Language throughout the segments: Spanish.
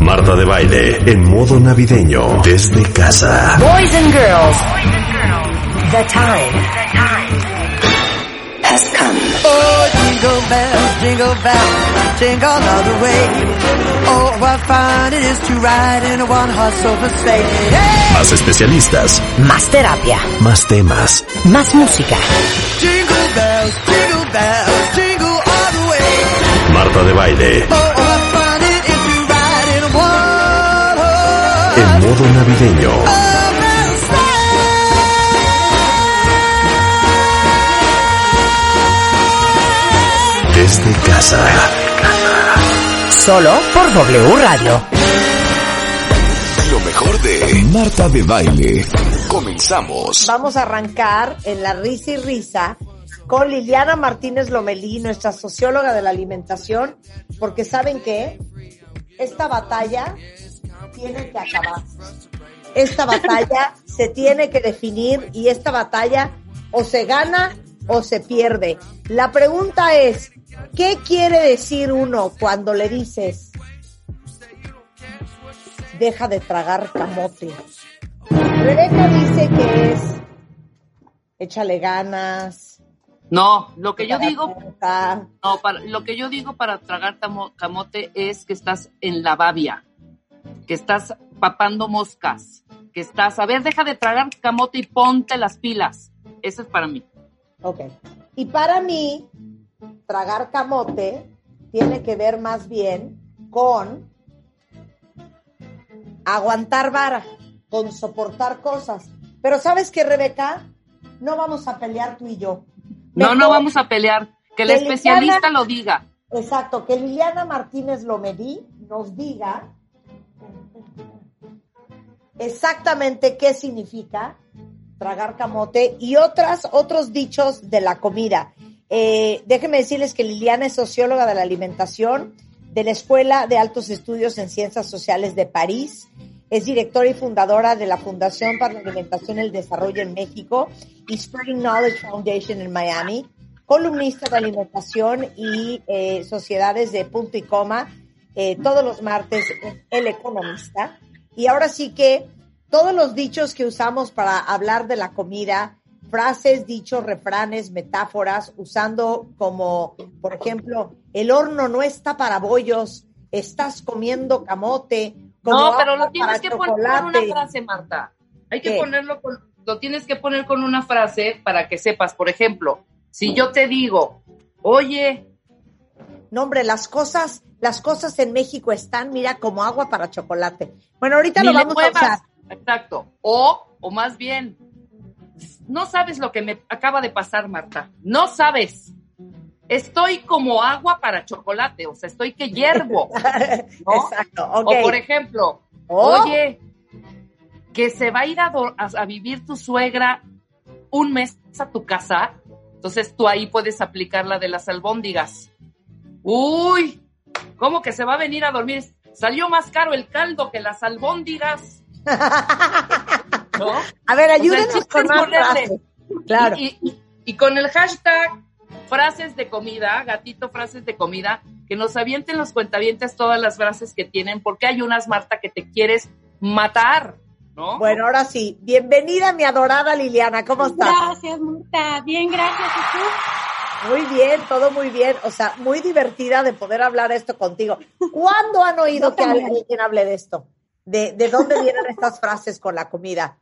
Marta de baile en modo navideño desde casa. Boys and girls, the time has come. Oh, jingle bells, jingle bells, jingle all the way. Oh, what fun it is to ride in a one-horse open sleigh. Hey! Más especialistas, Más terapia, más temas. más música. Jingle bells, jingle bells, jingle all the way. Marta de baile Oh, modo navideño desde casa. Solo por W Radio. Lo mejor de Marta de Baile. Comenzamos. Vamos a arrancar en la risa y risa con Liliana Martínez Lomelí, nuestra socióloga de la alimentación, porque saben que esta batalla tiene que acabar. Esta batalla se tiene que definir y esta batalla o se gana o se pierde. La pregunta es, ¿qué quiere decir uno cuando le dices, deja de tragar camote? Rebeca dice que es échale ganas. No, lo que yo digo, no, para, lo que yo digo para tragar tamo- camote es que estás en la babia, que estás papando moscas, que estás, a ver, deja de tragar camote y ponte las pilas. Eso es para mí. Ok. Y para mí, tragar camote tiene que ver más bien con aguantar vara, con soportar cosas. Pero ¿sabes qué, Rebeca? No vamos a pelear tú y yo. No, no vamos a pelear. Que la que especialista Liliana- lo diga. Exacto, que Liliana Martínez Lomedí nos diga exactamente qué significa tragar camote y otras, otros dichos de la comida. Eh, déjenme decirles que Liliana es socióloga de la alimentación de la Escuela de Altos Estudios en Ciencias Sociales de París. Es directora y fundadora de la Fundación para la Alimentación y el Desarrollo en México y Spreading Knowledge Foundation en Miami. Columnista de alimentación y eh, sociedades de punto y coma eh, todos los martes en El Economista. Y ahora sí que todos los dichos que usamos para hablar de la comida, frases, dichos, refranes, metáforas, usando como, por ejemplo, el horno no está para bollos, estás comiendo camote. como No, pero lo tienes que poner con una frase, Marta. Hay que ¿Qué? ponerlo con, lo tienes que poner con una frase para que sepas. Por ejemplo, si yo te digo, oye, No, hombre, las cosas, las cosas en México están, mira, como agua para chocolate. Bueno, ahorita ni lo vamos a usar. Exacto. O, o más bien, no sabes lo que me acaba de pasar, Marta. No sabes. Estoy como agua para chocolate, o sea, estoy que hiervo. ¿no? Exacto. O por ejemplo, O- oye, que se va a ir a- a vivir tu suegra un mes a tu casa, entonces tú ahí puedes aplicar la de las albóndigas. Uy, ¿cómo que se va a venir a dormir? Salió más caro el caldo que las albóndigas. ¿No? A ver, O sea, el ayúdenos con más. Claro. Y, y- y con el hashtag frases de comida, gatito frases de comida, que nos avienten los cuentavientes todas las frases que tienen, porque hay unas, Marta, que te quieres matar, ¿no? Bueno, ahora sí. Bienvenida, mi adorada Liliana. ¿Cómo estás? Gracias, Marta. Bien, gracias. ¿Y tú? Muy bien, todo muy bien. O sea, muy divertida de poder hablar esto contigo. ¿Cuándo han oído Yo que también. alguien hable de esto? ¿De, de dónde vienen estas frases con la comida?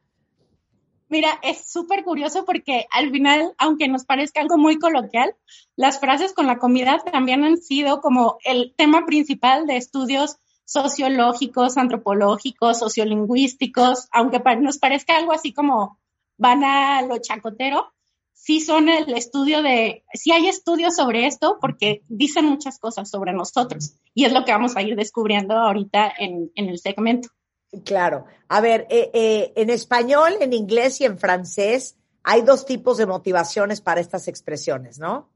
Mira, es súper curioso porque al final, aunque nos parezca algo muy coloquial, las frases con la comida también han sido como el tema principal de estudios sociológicos, antropológicos, sociolingüísticos, aunque nos parezca algo así como van a lo chacotero, sí son el estudio de, sí hay estudios sobre esto porque dicen muchas cosas sobre nosotros y es lo que vamos a ir descubriendo ahorita en, en el segmento. Claro. A ver, eh, eh, en español, en inglés y en francés hay dos tipos de motivaciones para estas expresiones, ¿no?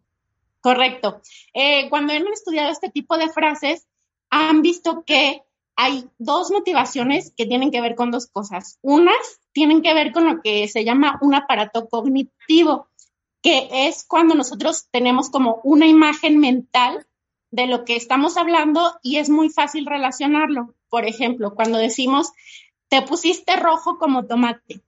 Correcto. Eh, cuando han estudiado este tipo de frases, han visto que hay dos motivaciones que tienen que ver con dos cosas. Unas tienen que ver con lo que se llama un aparato cognitivo, que es cuando nosotros tenemos como una imagen mental de lo que estamos hablando y es muy fácil relacionarlo. Por ejemplo, cuando decimos, te pusiste rojo como tomate.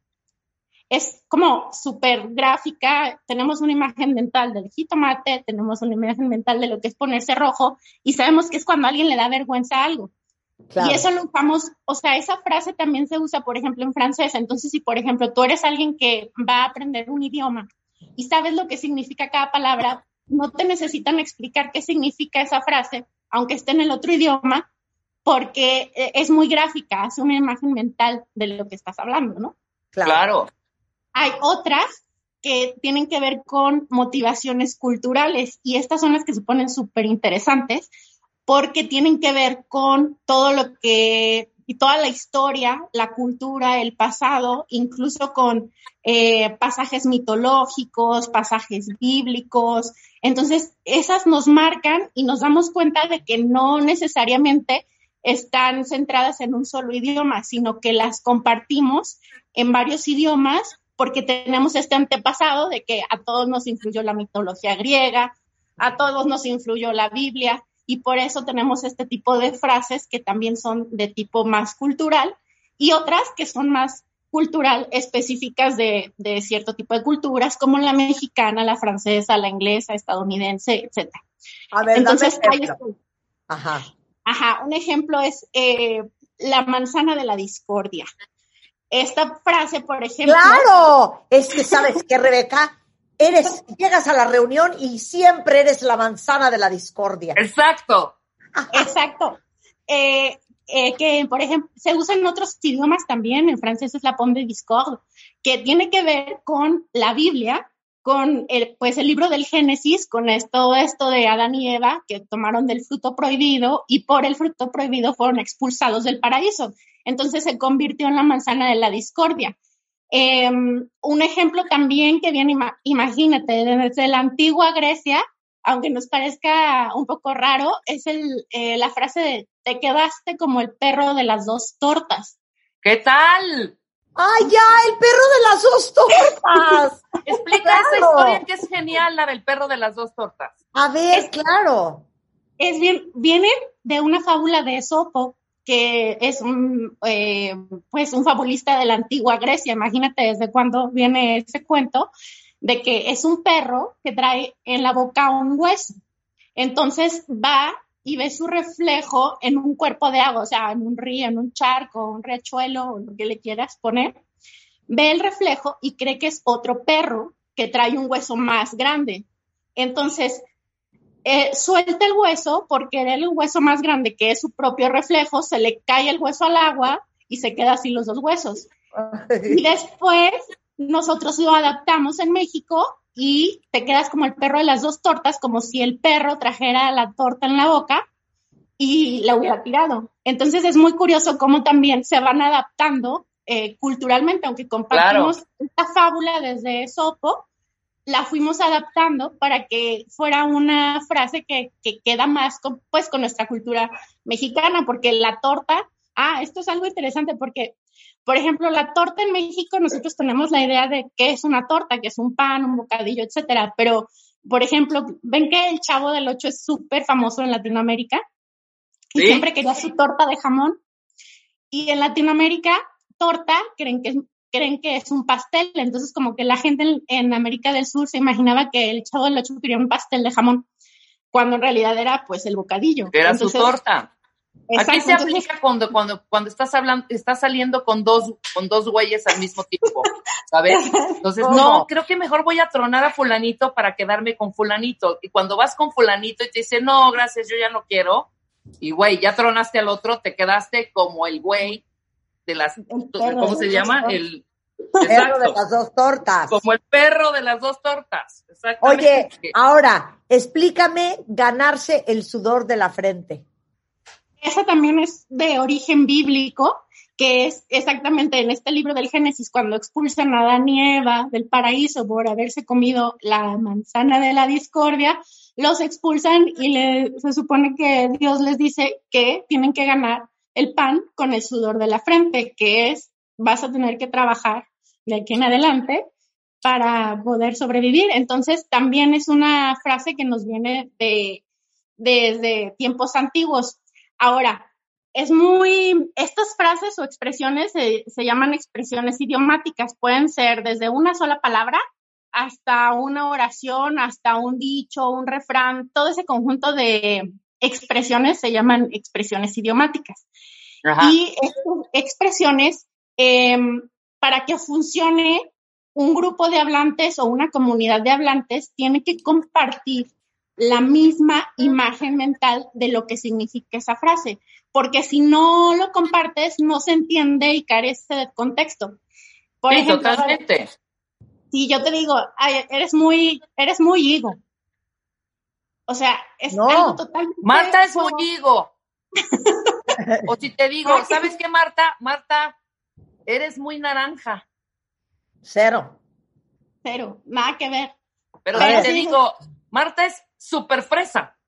Es como súper gráfica, tenemos una imagen mental del jitomate, tenemos una imagen mental de lo que es ponerse rojo y sabemos que es cuando a alguien le da vergüenza algo. Y eso lo usamos, o sea, esa frase también se usa, por ejemplo, en francés. Entonces, si, por ejemplo, tú eres alguien que va a aprender un idioma y sabes lo que significa cada palabra, no te necesitan explicar qué significa esa frase, aunque esté en el otro idioma, porque eh, es muy gráfica, hace una imagen mental de lo que estás hablando, ¿no? Claro. Hay otras que tienen que ver con motivaciones culturales y estas son las que se ponen súper interesantes porque tienen que ver con todo lo que y toda la historia, la cultura, el pasado, incluso con eh, pasajes mitológicos, pasajes bíblicos. Entonces, esas nos marcan y nos damos cuenta de que no necesariamente están centradas en un solo idioma, sino que las compartimos en varios idiomas porque tenemos este antepasado de que a todos nos influyó la mitología griega, a todos nos influyó la Biblia, y por eso tenemos este tipo de frases que también son de tipo más cultural y otras que son más cultural específicas de, cierto tipo de culturas, como la mexicana, la francesa, la inglesa, estadounidense, etc. A ver, Entonces, hay, Ajá. Ajá, un ejemplo es eh, la manzana de la discordia. Esta frase, por ejemplo. ¡Claro! Es que, ¿sabes qué, Rebeca? Eres, llegas a la reunión y siempre eres la manzana de la discordia. Exacto. Exacto. Eh, eh, que, por ejemplo, se usa en otros idiomas también, en francés es la pomme de discorde, que tiene que ver con la Biblia, con el, pues el libro del Génesis, con esto, esto de Adán y Eva, que tomaron del fruto prohibido y por el fruto prohibido fueron expulsados del paraíso. Entonces se convirtió en la manzana de la discordia. Em, un ejemplo también que viene, imagínate, desde la antigua Grecia, aunque nos parezca un poco raro, es el, eh, la frase de te quedaste como el perro de las dos tortas. ¿Qué tal? ¡Ay, ya! ¡El perro de las dos tortas! Explica esa historia que es genial, la del perro de las dos tortas. A ver, claro. Es bien, viene de una fábula de Esopo, que es un, eh, pues un fabulista de la antigua Grecia. Imagínate desde cuándo viene ese cuento de que es un perro que trae en la boca un hueso. Entonces va y ve su reflejo en un cuerpo de agua, o sea, en un río, en un charco, un riachuelo, lo que le quieras poner. Ve el reflejo y cree que es otro perro que trae un hueso más grande. Entonces eh, suelta el hueso porque el hueso más grande, que es su propio reflejo, se le cae el hueso al agua y se queda así los dos huesos. Y después nosotros lo adaptamos en México y te quedas como el perro de las dos tortas, como si el perro trajera la torta en la boca y la hubiera tirado. Entonces es muy curioso cómo también se van adaptando eh, culturalmente, aunque compartimos esta fábula desde Sopo, la fuimos adaptando para que fuera una frase que, queda más con, pues, con nuestra cultura mexicana, porque la torta, ah, esto es algo interesante porque, por ejemplo, la torta en México, nosotros tenemos la idea de qué es una torta, que es un pan, un bocadillo, etcétera, pero, por ejemplo, ven que el Chavo del Ocho es súper famoso en Latinoamérica y siempre quería su torta de jamón. Y en Latinoamérica, torta creen que es creen que es un pastel, entonces como que la gente en, América del Sur se imaginaba que el chavo del ocho quería un pastel de jamón, cuando en realidad era pues el bocadillo. Era su torta. Aquí se aplica cuando, cuando, cuando estás hablando, estás saliendo con dos, con dos güeyes al mismo tiempo, ¿sabes? Entonces, no, creo que mejor voy a tronar a fulanito para quedarme con fulanito. Y cuando vas con fulanito y te dice, no, gracias, yo ya no quiero, y güey, ya tronaste al otro, te quedaste como el güey de las, ¿cómo se llama? El perro de las dos tortas. Como el perro de las dos tortas. Oye, ahora, explícame ganarse el sudor de la frente. Esa también es de origen bíblico, que es exactamente en este libro del Génesis, cuando expulsan a Adán y Eva del paraíso por haberse comido la manzana de la discordia, los expulsan y se supone que Dios les dice que tienen que ganar el pan con el sudor de la frente, que es, vas a tener que trabajar de aquí en adelante para poder sobrevivir. Entonces, también es una frase que nos viene de, desde tiempos antiguos. Ahora, es muy, estas frases o expresiones se, se llaman expresiones idiomáticas, pueden ser desde una sola palabra hasta una oración, hasta un dicho, un refrán, todo ese conjunto de expresiones se llaman expresiones idiomáticas. Y estas expresiones, em, para que funcione un grupo de hablantes o una comunidad de hablantes, tiene que compartir la misma imagen mental de lo que significa esa frase, porque si no lo compartes, no se entiende y carece de contexto. Por sí, totalmente. Si yo te digo, eres muy, eres muy higo. O sea, es algo totalmente. Marta es muy higo. o si te digo, ¿sabes qué, Marta? Marta, eres muy naranja. Cero. Cero, nada que ver. Pero si te digo, Marta es súper fresa.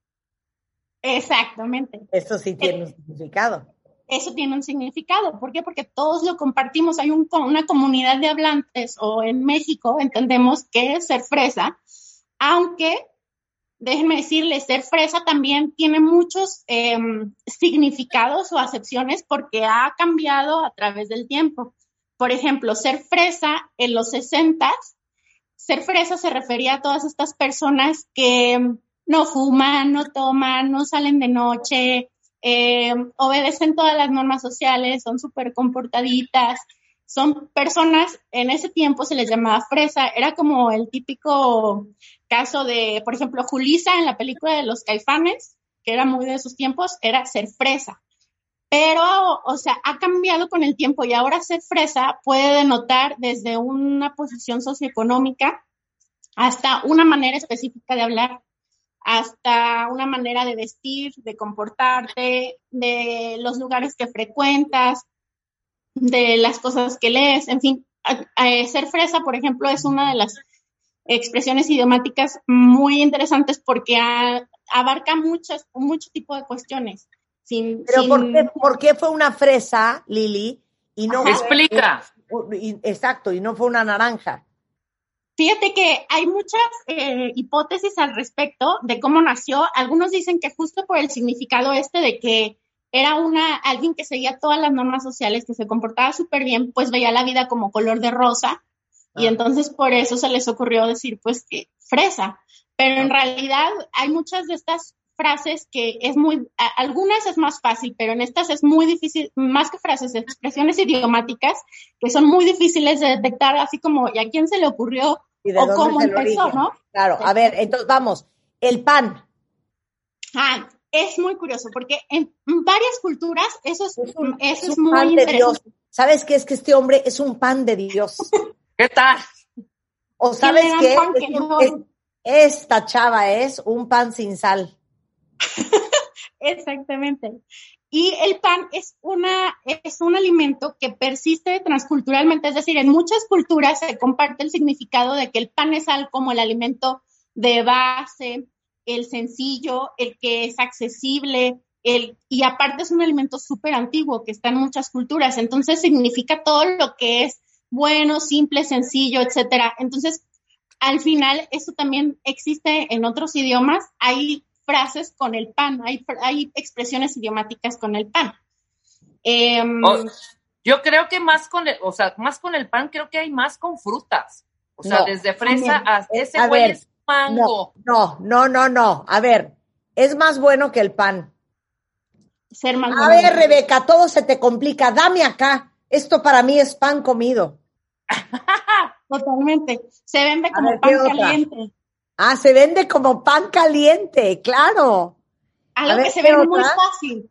Exactamente. Eso sí tiene un significado. Eso tiene un significado. ¿Por qué? Porque todos lo compartimos. Hay una comunidad de hablantes o en México entendemos que es ser fresa, aunque déjenme decirles, ser fresa también tiene muchos em, significados o acepciones porque ha cambiado a través del tiempo. Por ejemplo, ser fresa en los 60 ser fresa se refería a todas estas personas que no fuman, no toman, no salen de noche, eh, obedecen todas las normas sociales, son súper comportaditas. Son personas, en ese tiempo se les llamaba fresa, era como el típico caso de, por ejemplo, Julisa en la película de los caifanes, que era muy de esos tiempos, era ser fresa. Pero, o sea, ha cambiado con el tiempo y ahora ser fresa puede denotar desde una posición socioeconómica hasta una manera específica de hablar, hasta una manera de vestir, de comportarte, de los lugares que frecuentas, de las cosas que lees, en fin, ser fresa, por ejemplo, es una de las expresiones idiomáticas muy interesantes porque abarca muchas, mucho tipo de cuestiones. Pero ¿por, qué, fue una fresa, Lili? Y no Explica. exacto, y no fue una naranja. Fíjate que hay muchas eh, hipótesis al respecto de cómo nació. Algunos dicen que justo por el significado este de que era una alguien que seguía todas las normas sociales, que se comportaba súper bien, pues veía la vida como color de rosa. Y ah. entonces por eso se les ocurrió decir, pues, que fresa. Pero en realidad hay muchas de estas frases que es muy, algunas es más fácil, pero en estas es muy difícil, más que frases, expresiones idiomáticas que son muy difíciles de detectar, así como, ¿y a quién se le ocurrió o cómo empezó, no? Claro, a ver, entonces vamos, el pan. Ah, es muy curioso porque en varias culturas eso es, eso es, muy interesante. ¿Sabes qué? Es que este hombre es un pan de Dios. ¿Qué tal? O sabes qué? esta chava es un pan sin sal. Exactamente. Y el pan es, una, es un alimento que persiste transculturalmente, es decir, en muchas culturas se comparte el significado de que el pan es algo como el alimento de base, el sencillo, el que es accesible, el, y aparte es un alimento súper antiguo que está en muchas culturas, entonces significa todo lo que es bueno, simple, sencillo, etcétera. Entonces, al final, eso también existe en otros idiomas. Hay frases con el pan, hay, hay expresiones idiomáticas con el pan. Em, oh, yo creo que más con el, o sea, más con el pan, creo que hay más con frutas. O sea, desde fresa hasta ese a mango. No, no, no, no. A ver, es más bueno que el pan. Ser más a ver, Rebeca, todo se te complica. Dame acá. Esto para mí es pan comido. Totalmente. Se vende como pan caliente. Ah, se vende como pan caliente, claro. Algo que se vende muy fácil,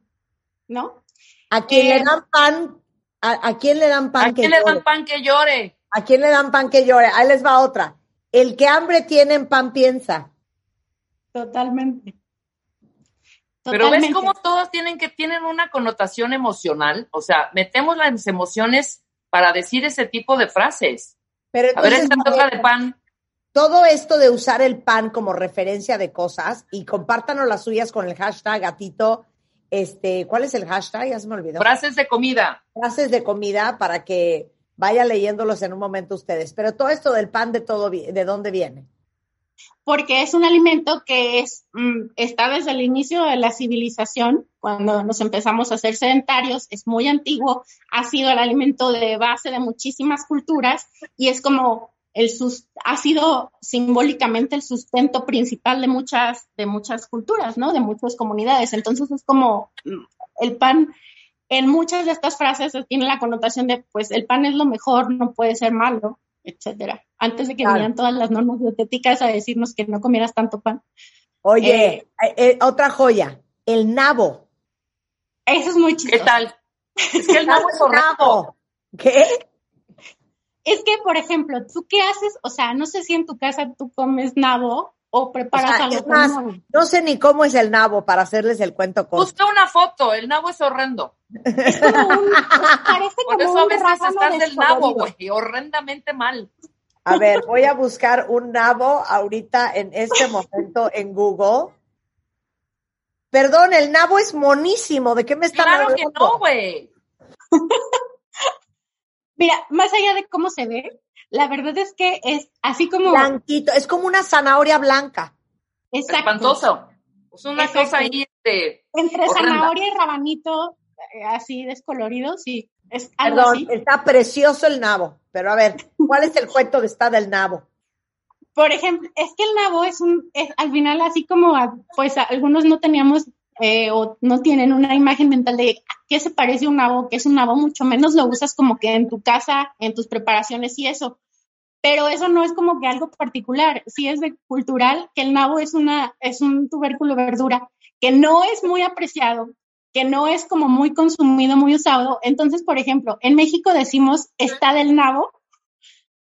¿no? ¿A quién le eh, dan pan? ¿A, quién le dan pan ¿A quién le dan pan que llore? ¿A quién le dan pan que llore? Ahí les va otra. El que hambre tiene en pan piensa. Totalmente. Pero ves cómo todos tienen que tienen una connotación emocional, o sea, metemos las emociones para decir ese tipo de frases. Pero a ver esta taza de pan todo esto de usar el pan como referencia de cosas y compártanos las suyas con el hashtag gatito. Este, ¿cuál es el hashtag? Ya se me olvidó. Frases de comida. Frases de comida para que vaya leyéndolos en un momento ustedes. Pero todo esto del pan de todo, ¿de dónde viene? Porque es un alimento que es, mm, está desde el inicio de la civilización, cuando nos empezamos a hacer sedentarios, es muy antiguo, ha sido el alimento de base de muchísimas culturas y es como el ha sido simbólicamente el sustento principal de muchas, de muchas culturas, ¿no? De muchas comunidades. Entonces es como mm, el pan, en muchas de estas frases tiene la connotación de, pues el pan es lo mejor, no puede ser malo, etcétera. Antes de que vinieran todas las normas dietéticas a decirnos que no comieras tanto pan. Oye, eh, eh, eh, otra joya, el nabo. Eso es muy chistoso. ¿Qué tal? Es que el nabo es horrendo. ¿Qué? Es que, por ejemplo, ¿tú qué haces? O sea, no sé si en tu casa tú comes nabo o preparas algo más, No sé ni cómo es el nabo para hacerles el cuento corto. Busca una foto, el nabo es horrendo. Es como un, parece como Por eso a veces estás del nabo, güey, horrendamente mal. A ver, voy a buscar un nabo ahorita en este momento en Google. Perdón, el nabo es monísimo. ¿De qué me están hablando? Claro que no, güey. Mira, más allá de cómo se ve, la verdad es que es así como... Blanquito, es como una zanahoria blanca. Exacto. Espantoso. Es una cosa ahí de... Entre zanahoria y rabanito, eh, así descolorido, sí. Es algo Perdón, está precioso el nabo. Pero a ver, ¿cuál es el cuento de está del nabo? Por ejemplo, es que el nabo es un, es, al final así como, pues algunos no teníamos eh, o no tienen una imagen mental de qué se parece un nabo, qué es un nabo, mucho menos lo usas como que en tu casa, en tus preparaciones y eso. Pero eso no es como que algo particular, sí es de cultural que el nabo es una es un tubérculo verdura que no es muy apreciado, que no es como muy consumido, muy usado. Entonces, por ejemplo, en México decimos está del nabo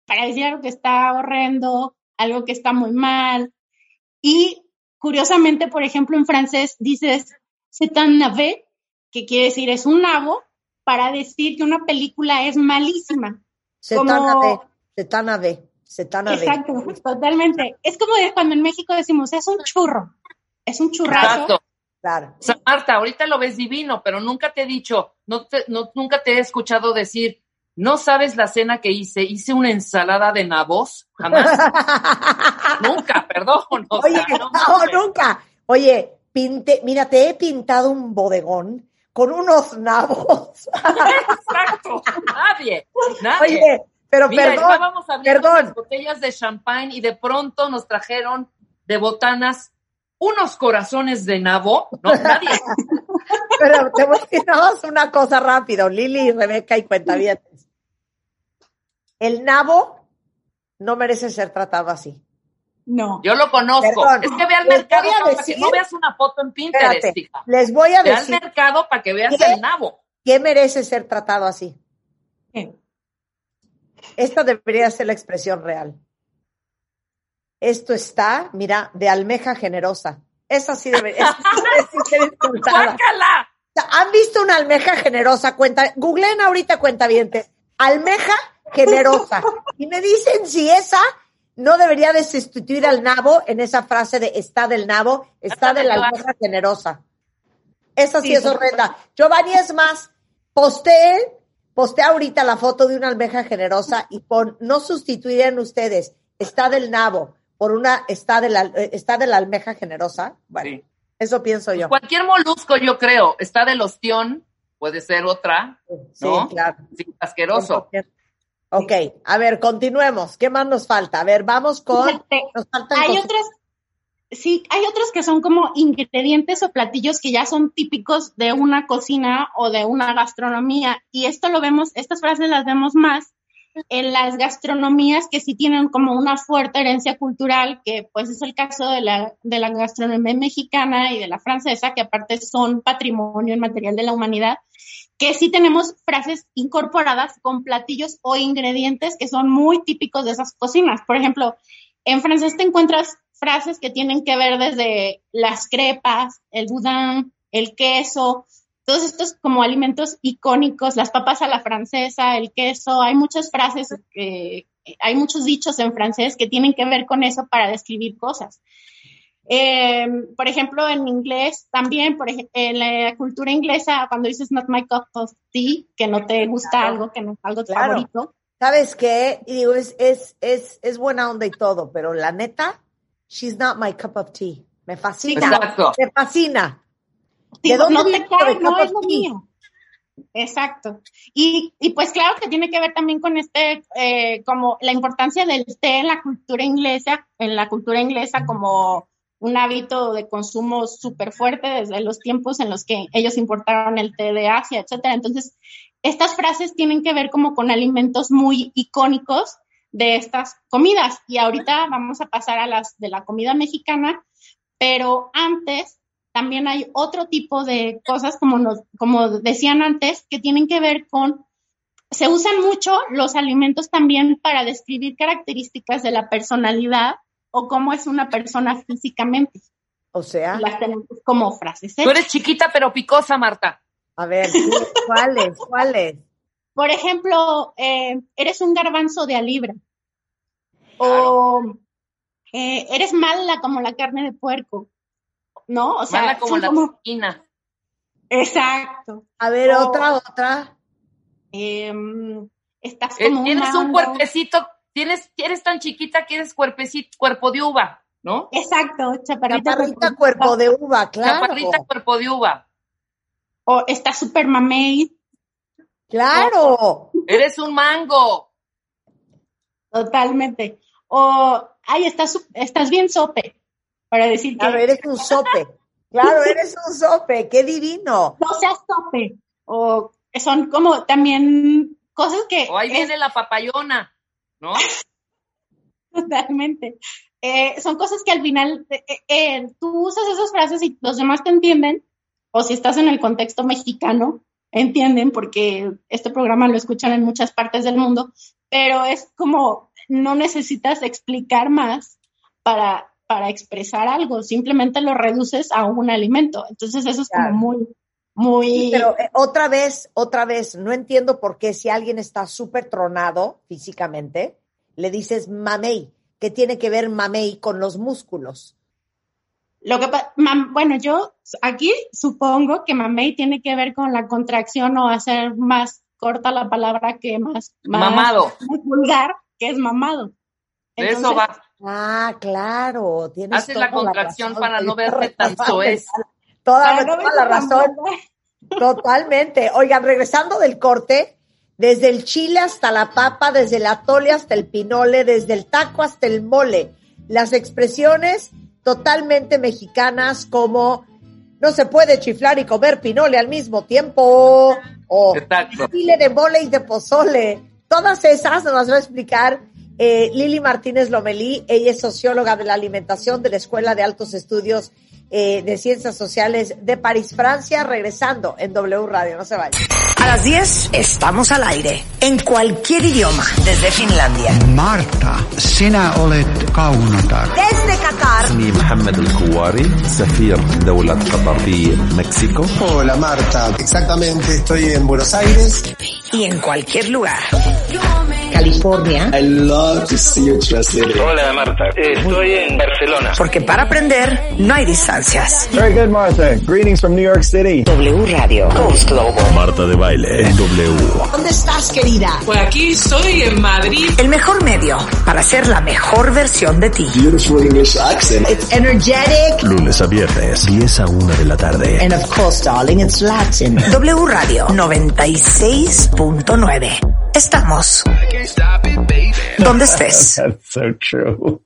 para decir algo que está horrendo, algo que está muy mal. Y Curiosamente, por ejemplo, en francés dices c'est un navet, que quiere decir es un nabo, para decir que una película es malísima. C'est un navet, c'est un navet, c'est un navet. Exacto, totalmente. Es como cuando en México decimos es un churro, es un churrazo. Exacto. Claro. O sea, Marta, ahorita lo ves divino, pero nunca te he dicho, no, te, no nunca te he escuchado decir, no sabes la cena que hice, hice una ensalada de nabos, jamás. nunca, perdón. Oye, no, nunca. Oye, pinte, mira, te he pintado un bodegón con unos nabos. Exacto, nadie, nadie. Oye, pero perdón, estábamos abriendo perdón. botellas de champagne y de pronto nos trajeron de botanas unos corazones de nabo. No, nadie. Pero te voy a decir nada más una cosa rápido, Lili, Rebeca y Cuentavientes. El nabo no merece ser tratado así. No. Yo lo conozco. es que ve al mercado para que no veas una foto en Pinterest. les voy a decir. Ve al mercado para que veas el nabo. ¿Qué merece ser tratado así? Esta debería ser la expresión real. Esto está, mira, de almeja generosa. Esa sí debería, ser insultada. ¿Han visto una almeja generosa? Cuenta, googleen ahorita cuenta bien. Almeja generosa. Y me dicen si esa no debería de sustituir al nabo en esa frase de está del nabo, está de la almeja generosa. Esa sí, es horrenda. Giovanni, es más, posté, posté ahorita la foto de una almeja generosa y pon, no sustituirían ustedes, está del nabo por una, está de la, está de la almeja generosa. Bueno, eso pienso yo. Cualquier molusco, yo creo, está del ostión, puede ser otra, ¿no? Sí, claro. Sí, asqueroso. Ok, a ver, continuemos. ¿Qué más nos falta? A ver, vamos con. nos hay otras, sí, hay otros que son como ingredientes o platillos que ya son típicos de una cocina o de una gastronomía. Y esto lo vemos, estas frases las vemos más en las gastronomías que sí tienen como una fuerte herencia cultural, que pues es el caso de la, de la gastronomía mexicana y de la francesa, que aparte son patrimonio inmaterial de la humanidad que sí tenemos frases incorporadas con platillos o ingredientes que son muy típicos de esas cocinas. Por ejemplo, en francés te encuentras frases que tienen que ver desde las crepas, el boudin, el queso, todos estos como alimentos icónicos, las papas a la francesa, el queso, hay muchas frases, que, hay muchos dichos en francés que tienen que ver con eso para describir cosas. Eh, por ejemplo, en inglés también, por en la cultura inglesa, cuando dices not my cup of tea, que no te gusta algo, que no es algo favorito. ¿Sabes qué? Y digo, es, es, es, es buena onda y todo, pero la neta, she's not my cup of tea. Me fascina. Exacto. Me fascina. Sí, ¿De dónde no te no es lo mío. Exacto. Y, y pues claro que tiene que ver también con este, eh, como la importancia del té en la cultura inglesa, en la cultura inglesa como un hábito de consumo súper fuerte desde los tiempos en los que ellos importaron el té de Asia, etcétera. Entonces, estas frases tienen que ver como con alimentos muy icónicos de estas comidas. Y ahorita vamos a pasar a las de la comida mexicana, pero antes también hay otro tipo de cosas, como, nos, como decían antes, que tienen que ver con, se usan mucho los alimentos también para describir características de la personalidad o cómo es una persona físicamente. O sea, Las tenemos como frases. Tú hechas. eres chiquita pero picosa, Marta. a ver, ¿cuáles? ¿Cuáles? Por ejemplo, eh, eres un garbanzo de a libra. O eh, eres mala como la carne de puerco. ¿No? O sea, Mala como la como- esquina. Exacto. A ver, Oh. otra, otra. Em, estás Eh, como tienes un cuerpecito, tienes, eres tan chiquita que eres cuerpecito, cuerpo de uva, ¿no? Exacto, chaparrita. Chaparrita, cuerpo de uva, claro. Chaparrita, cuerpo de uva. O está super mamey, Claro. Eres un mango. totalmente. O, ay, estás, estás bien sope, para decir que Claro, eres un sope. Claro, eres un sope. Qué divino. no seas sope. O son como también cosas que... O ahí es- viene la papayona, ¿no? Totalmente. Eh, son cosas que al final eh, eh, tú usas esas frases y los demás te entienden, o si estás en el contexto mexicano, entienden, porque este programa lo escuchan en muchas partes del mundo, pero es como no necesitas explicar más para, para expresar algo, simplemente lo reduces a un alimento. Entonces eso es Claro. como muy, muy... Sí, pero eh, otra vez, otra vez, no entiendo por qué si alguien está súper tronado físicamente, le dices mamey. ¿Qué tiene que ver mamey con los músculos? Lo que mam- bueno, yo aquí supongo que mamey tiene que ver con la contracción o hacer más corta la palabra que más, más Mamado. más vulgar, que es mamado. De eso va. Ah, claro. Tienes Haces la contracción razón, para no verte tan toda soez. Toda, no la razón. Totalmente. Oigan, regresando del corte, desde el chile hasta la papa, desde el atole hasta el pinole, desde el taco hasta el mole, las expresiones totalmente mexicanas como no se puede chiflar y comer pinole al mismo tiempo, o Exacto. chile de mole y de pozole. Todas esas nos las va a explicar eh, Lili Martínez Lomelí, ella es socióloga de la alimentación de la Escuela de Altos Estudios eh, de Ciencias Sociales de París, Francia, regresando en W Radio. No se vayan. A las 10 estamos al aire, en cualquier idioma, desde Finlandia. Marta, sina olet kaunotar. Desde Qatar. Mi Mohamed El safir de México. Hola Marta, exactamente, estoy en Buenos Aires. Y en cualquier lugar. California. I love to see you translated. Hola Marta, estoy en Barcelona. Porque para aprender no hay distancias. Very good Martha, greetings from New York City. W Radio. Coast Global. Marta de baile en W ¿Dónde estás, querida? Pues aquí estoy en Madrid. El mejor medio para ser la mejor versión de ti. Beautiful English accent. Energetic. lunes a viernes 10 a 1 de la tarde And of course, darling, it's Latin. W Radio 96.9. Estamos donde estés. That's so true.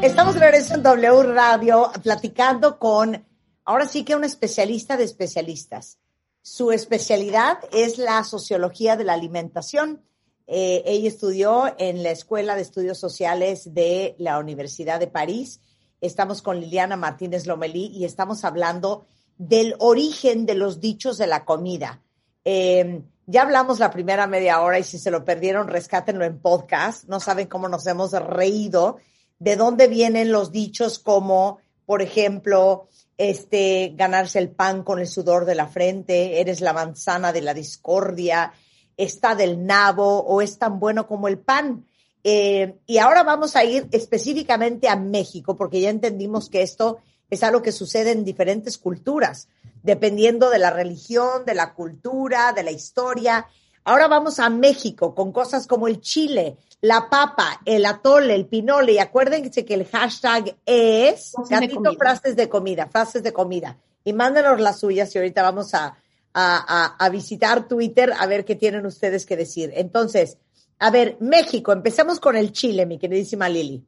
Estamos de regreso en W Radio platicando con, ahora sí que un especialista de especialistas. Su especialidad es la sociología de la alimentación. Eh, ella estudió en la Escuela de Estudios Sociales de la Universidad de París. Estamos con Liliana Martínez Lomelí y estamos hablando del origen de los dichos de la comida. Eh, ya hablamos la primera media hora y si se lo perdieron, rescátenlo en podcast. No saben cómo nos hemos reído de dónde vienen los dichos como, por ejemplo, este, ganarse el pan con el sudor de la frente, eres la manzana de la discordia, está del nabo o es tan bueno como el pan. Eh, y ahora vamos a ir específicamente a México, porque ya entendimos que esto es algo que sucede en diferentes culturas, dependiendo de la religión, de la cultura, de la historia. Ahora vamos a México con cosas como el chile, la papa, el atole, el pinole. Y acuérdense que el hashtag es Frases de gatito comida. frases de comida, frases de comida. Y mándenos las suyas y ahorita vamos a, a, a- a visitar Twitter a ver qué tienen ustedes que decir. Entonces, a ver, México, empecemos con el chile, mi queridísima Lili.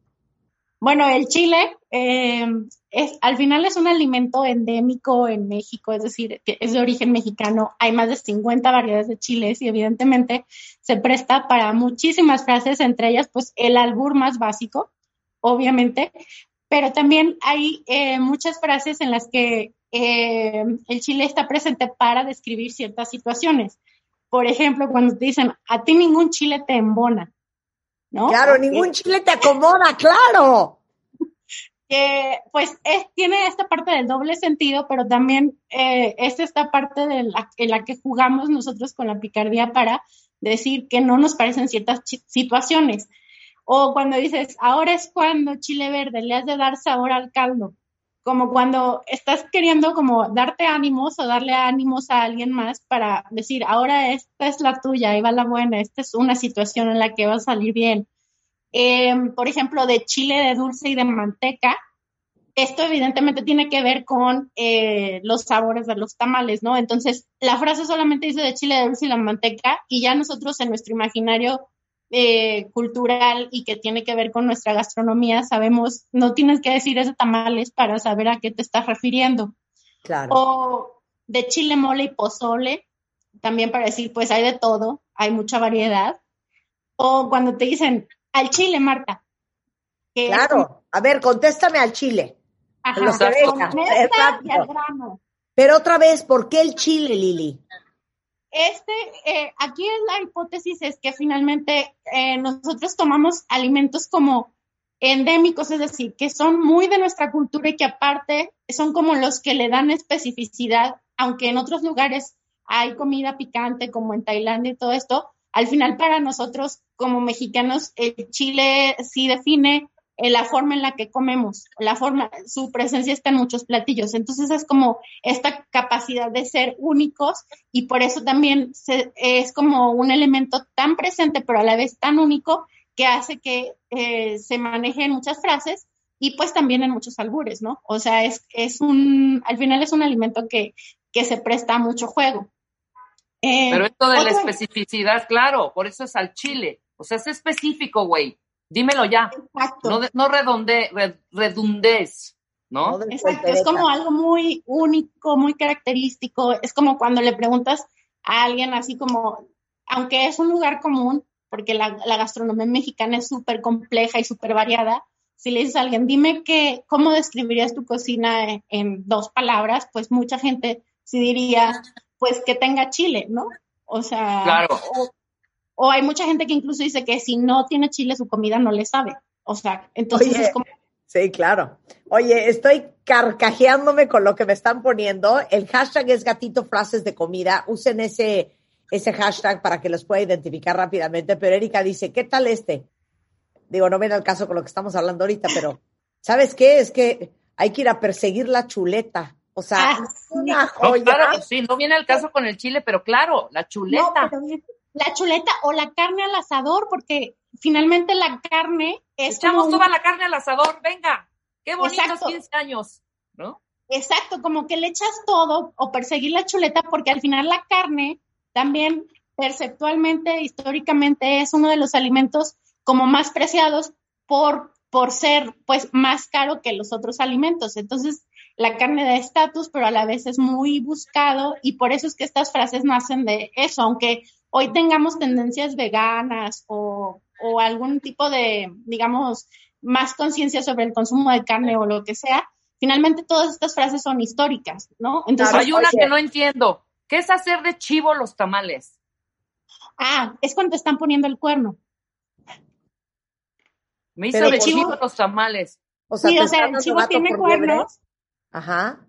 Bueno, el chile eh, es, al final es un alimento endémico en México, es decir, es de origen mexicano. Hay más de 50 variedades de chiles y evidentemente se presta para muchísimas frases, entre ellas pues el albur más básico, obviamente, pero también hay eh, muchas frases en las que eh, el chile está presente para describir ciertas situaciones. Por ejemplo, cuando te dicen, a ti ningún chile te embona, ¿no? Claro, ningún chile te acomoda, claro. pues es, tiene esta parte del doble sentido, pero también eh, es esta parte de la, en la que jugamos nosotros con la picardía para decir que no nos parecen ciertas situaciones. O cuando dices, ahora es cuando chile verde, le has de dar sabor al caldo. Como cuando estás queriendo como darte ánimos o darle ánimos a alguien más para decir, ahora esta es la tuya, ahí va la buena, esta es una situación en la que va a salir bien. Eh, por ejemplo, de chile de dulce y de manteca. Esto evidentemente tiene que ver con eh, los sabores de los tamales, ¿no? Entonces, la frase solamente dice de chile de dulce y la manteca y ya nosotros en nuestro imaginario eh, cultural y que tiene que ver con nuestra gastronomía sabemos, no tienes que decir ese tamales para saber a qué te estás refiriendo. Claro. O de chile, mole y pozole, también para decir, pues hay de todo, hay mucha variedad. O cuando te dicen, al chile, Marta. que Claro. A ver, contéstame al chile. Ajá, y al grano. Pero otra vez, ¿por qué el chile, Lili? Este, eh, aquí la hipótesis es que finalmente eh, nosotros tomamos alimentos como endémicos, es decir, que son muy de nuestra cultura y que aparte son como los que le dan especificidad, aunque en otros lugares hay comida picante como en Tailandia y todo esto, al final para nosotros como mexicanos el chile sí define eh, la forma en la que comemos, la forma, su presencia está en muchos platillos, entonces es como esta capacidad de ser únicos y por eso también se- es como un elemento tan presente pero a la vez tan único que hace que eh, se maneje en muchas frases y pues también en muchos albures, ¿no? O sea, es, es un, al final es un alimento que, que se presta a mucho juego. Eh, Pero esto de la especificidad, claro, por eso es al chile. O sea, es específico, güey. Dímelo ya. Exacto. No, no redonde, red- redundez, ¿no? Exacto, es como algo muy único, muy característico. Es como cuando le preguntas a alguien así como, aunque es un lugar común, porque la, la gastronomía mexicana es súper compleja y súper variada, si le dices a alguien, dime que, cómo describirías tu cocina en, en dos palabras, pues mucha gente sí diría, pues que tenga chile, ¿no? O sea, Claro. o, o hay mucha gente que incluso dice que si no tiene chile su comida no le sabe. O sea, entonces Oye, es como Sí, claro. Oye, estoy carcajeándome con lo que me están poniendo. El hashtag es gatito frases de comida. Usen ese, ese hashtag para que los pueda identificar rápidamente. Pero Erika dice, ¿qué tal este? Digo, no viene al caso con lo que estamos hablando ahorita, pero ¿sabes qué? Es que hay que ir a perseguir la chuleta. O sea, Ah, es una No, joya. claro, sí, no viene al caso con el chile, pero claro, la No, chuleta. pero la chuleta o la carne al asador, porque finalmente la carne es Echamos como toda la carne al asador, venga. Qué bonitos Exacto. 15 años, ¿no? exacto, como que le echas todo o perseguir la chuleta, porque al final la carne también perceptualmente, históricamente, es uno de los alimentos como más preciados por, por ser pues más caro que los otros alimentos. Entonces, la carne da estatus, pero a la vez es muy buscado y por eso es que estas frases nacen de eso, aunque hoy tengamos tendencias veganas o, o algún tipo de, digamos, más conciencia sobre el consumo de carne o lo que sea, finalmente todas estas frases son históricas, ¿no? Entonces, Hay una oye. que no entiendo. ¿Qué es hacer de chivo los tamales? ah, es cuando te están poniendo el cuerno. Me hizo Pero de chivo los tamales. O sea, Sí, o sea, el chivo tiene cuernos. Ajá.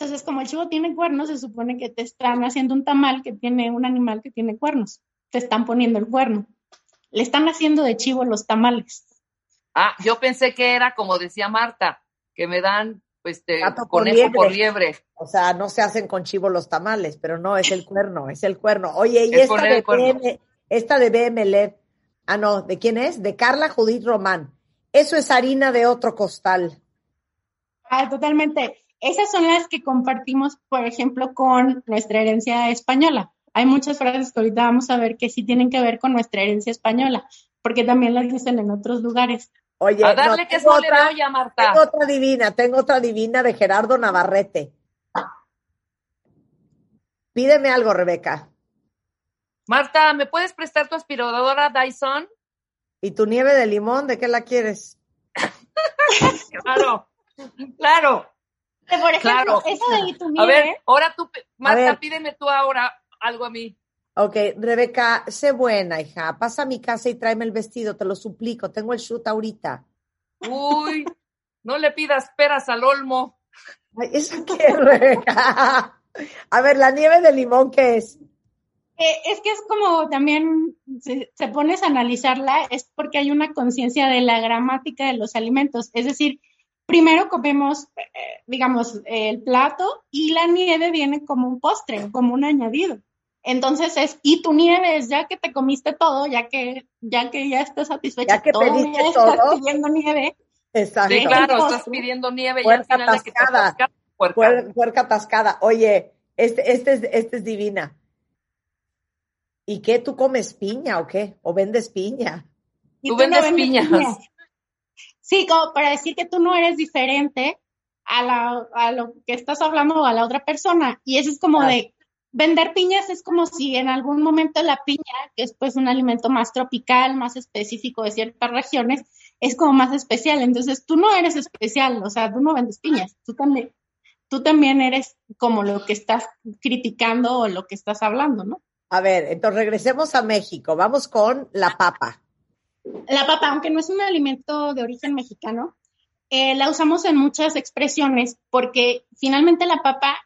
Entonces, como el chivo tiene cuernos, se supone que te están haciendo un tamal que tiene un animal que tiene cuernos. Te están poniendo el cuerno. Le están haciendo de chivo los tamales. Ah, yo pensé que era como decía Marta, que me dan este, Gato por conejo por liebre. O sea, no se hacen con chivo los tamales, pero no, es el cuerno, es el cuerno. Oye, y Es esta de. BM, esta de BMLED, ah, no, ¿de quién es? De Carla Judith Román. Eso es harina de otro costal. Ah, totalmente. Esas son las que compartimos, por ejemplo, con nuestra herencia española. Hay muchas frases que ahorita vamos a ver que sí tienen que ver con nuestra herencia española, porque también las dicen en otros lugares. Oye, A darle que es otra- Marta. Tengo otra divina, tengo otra divina de Gerardo Navarrete. Pídeme algo, Rebeca. Marta, ¿me puedes prestar tu aspiradora Dyson? ¿Y tu nieve de limón, de qué la quieres? Claro, claro. Por ejemplo, Claro. esa de tu A nieve, ver, ahora tú, Marta, pídeme tú ahora algo a mí. Ok, Rebeca, sé buena, hija. Pasa a mi casa y tráeme el vestido, te lo suplico. Tengo el shoot ahorita. Uy, no le pidas peras al olmo. Ay, ¿Eso qué, Rebeca? A ver, la nieve de limón, ¿qué es? eh, es que es como también, si se pones a analizarla, es porque hay una conciencia de la gramática de los alimentos. Es decir, primero comemos, eh, digamos, el plato y la nieve viene como un postre, como un añadido. Entonces es, y tu nieve es ya que te comiste todo, ya que ya, que ya estás satisfecha, Ya que todavía pediste estás todo. pidiendo nieve. Exacto. Sí, claro, postre. estás pidiendo nieve y Puerca al final de que te atascada. atascas, puerca. Puer- puerca atascada. Oye, este, este, es, este es divina. ¿Y qué? ¿Tú comes piña o qué? ¿O vendes piña? Y Tú no vendes piñas. Sí, como para decir que tú no eres diferente a, la, a lo que estás hablando o a la otra persona. Y eso es como de, vender piñas es como si en algún momento la piña, que es pues un alimento más tropical, más específico de ciertas regiones, es como más especial. Entonces tú no eres especial, o sea, tú no vendes piñas, tú también, tú también eres como lo que estás criticando o lo que estás hablando, ¿no? A ver, entonces regresemos a México. Vamos con la papa. La papa, aunque no es un alimento de origen mexicano, eh, la usamos en muchas expresiones porque finalmente la papa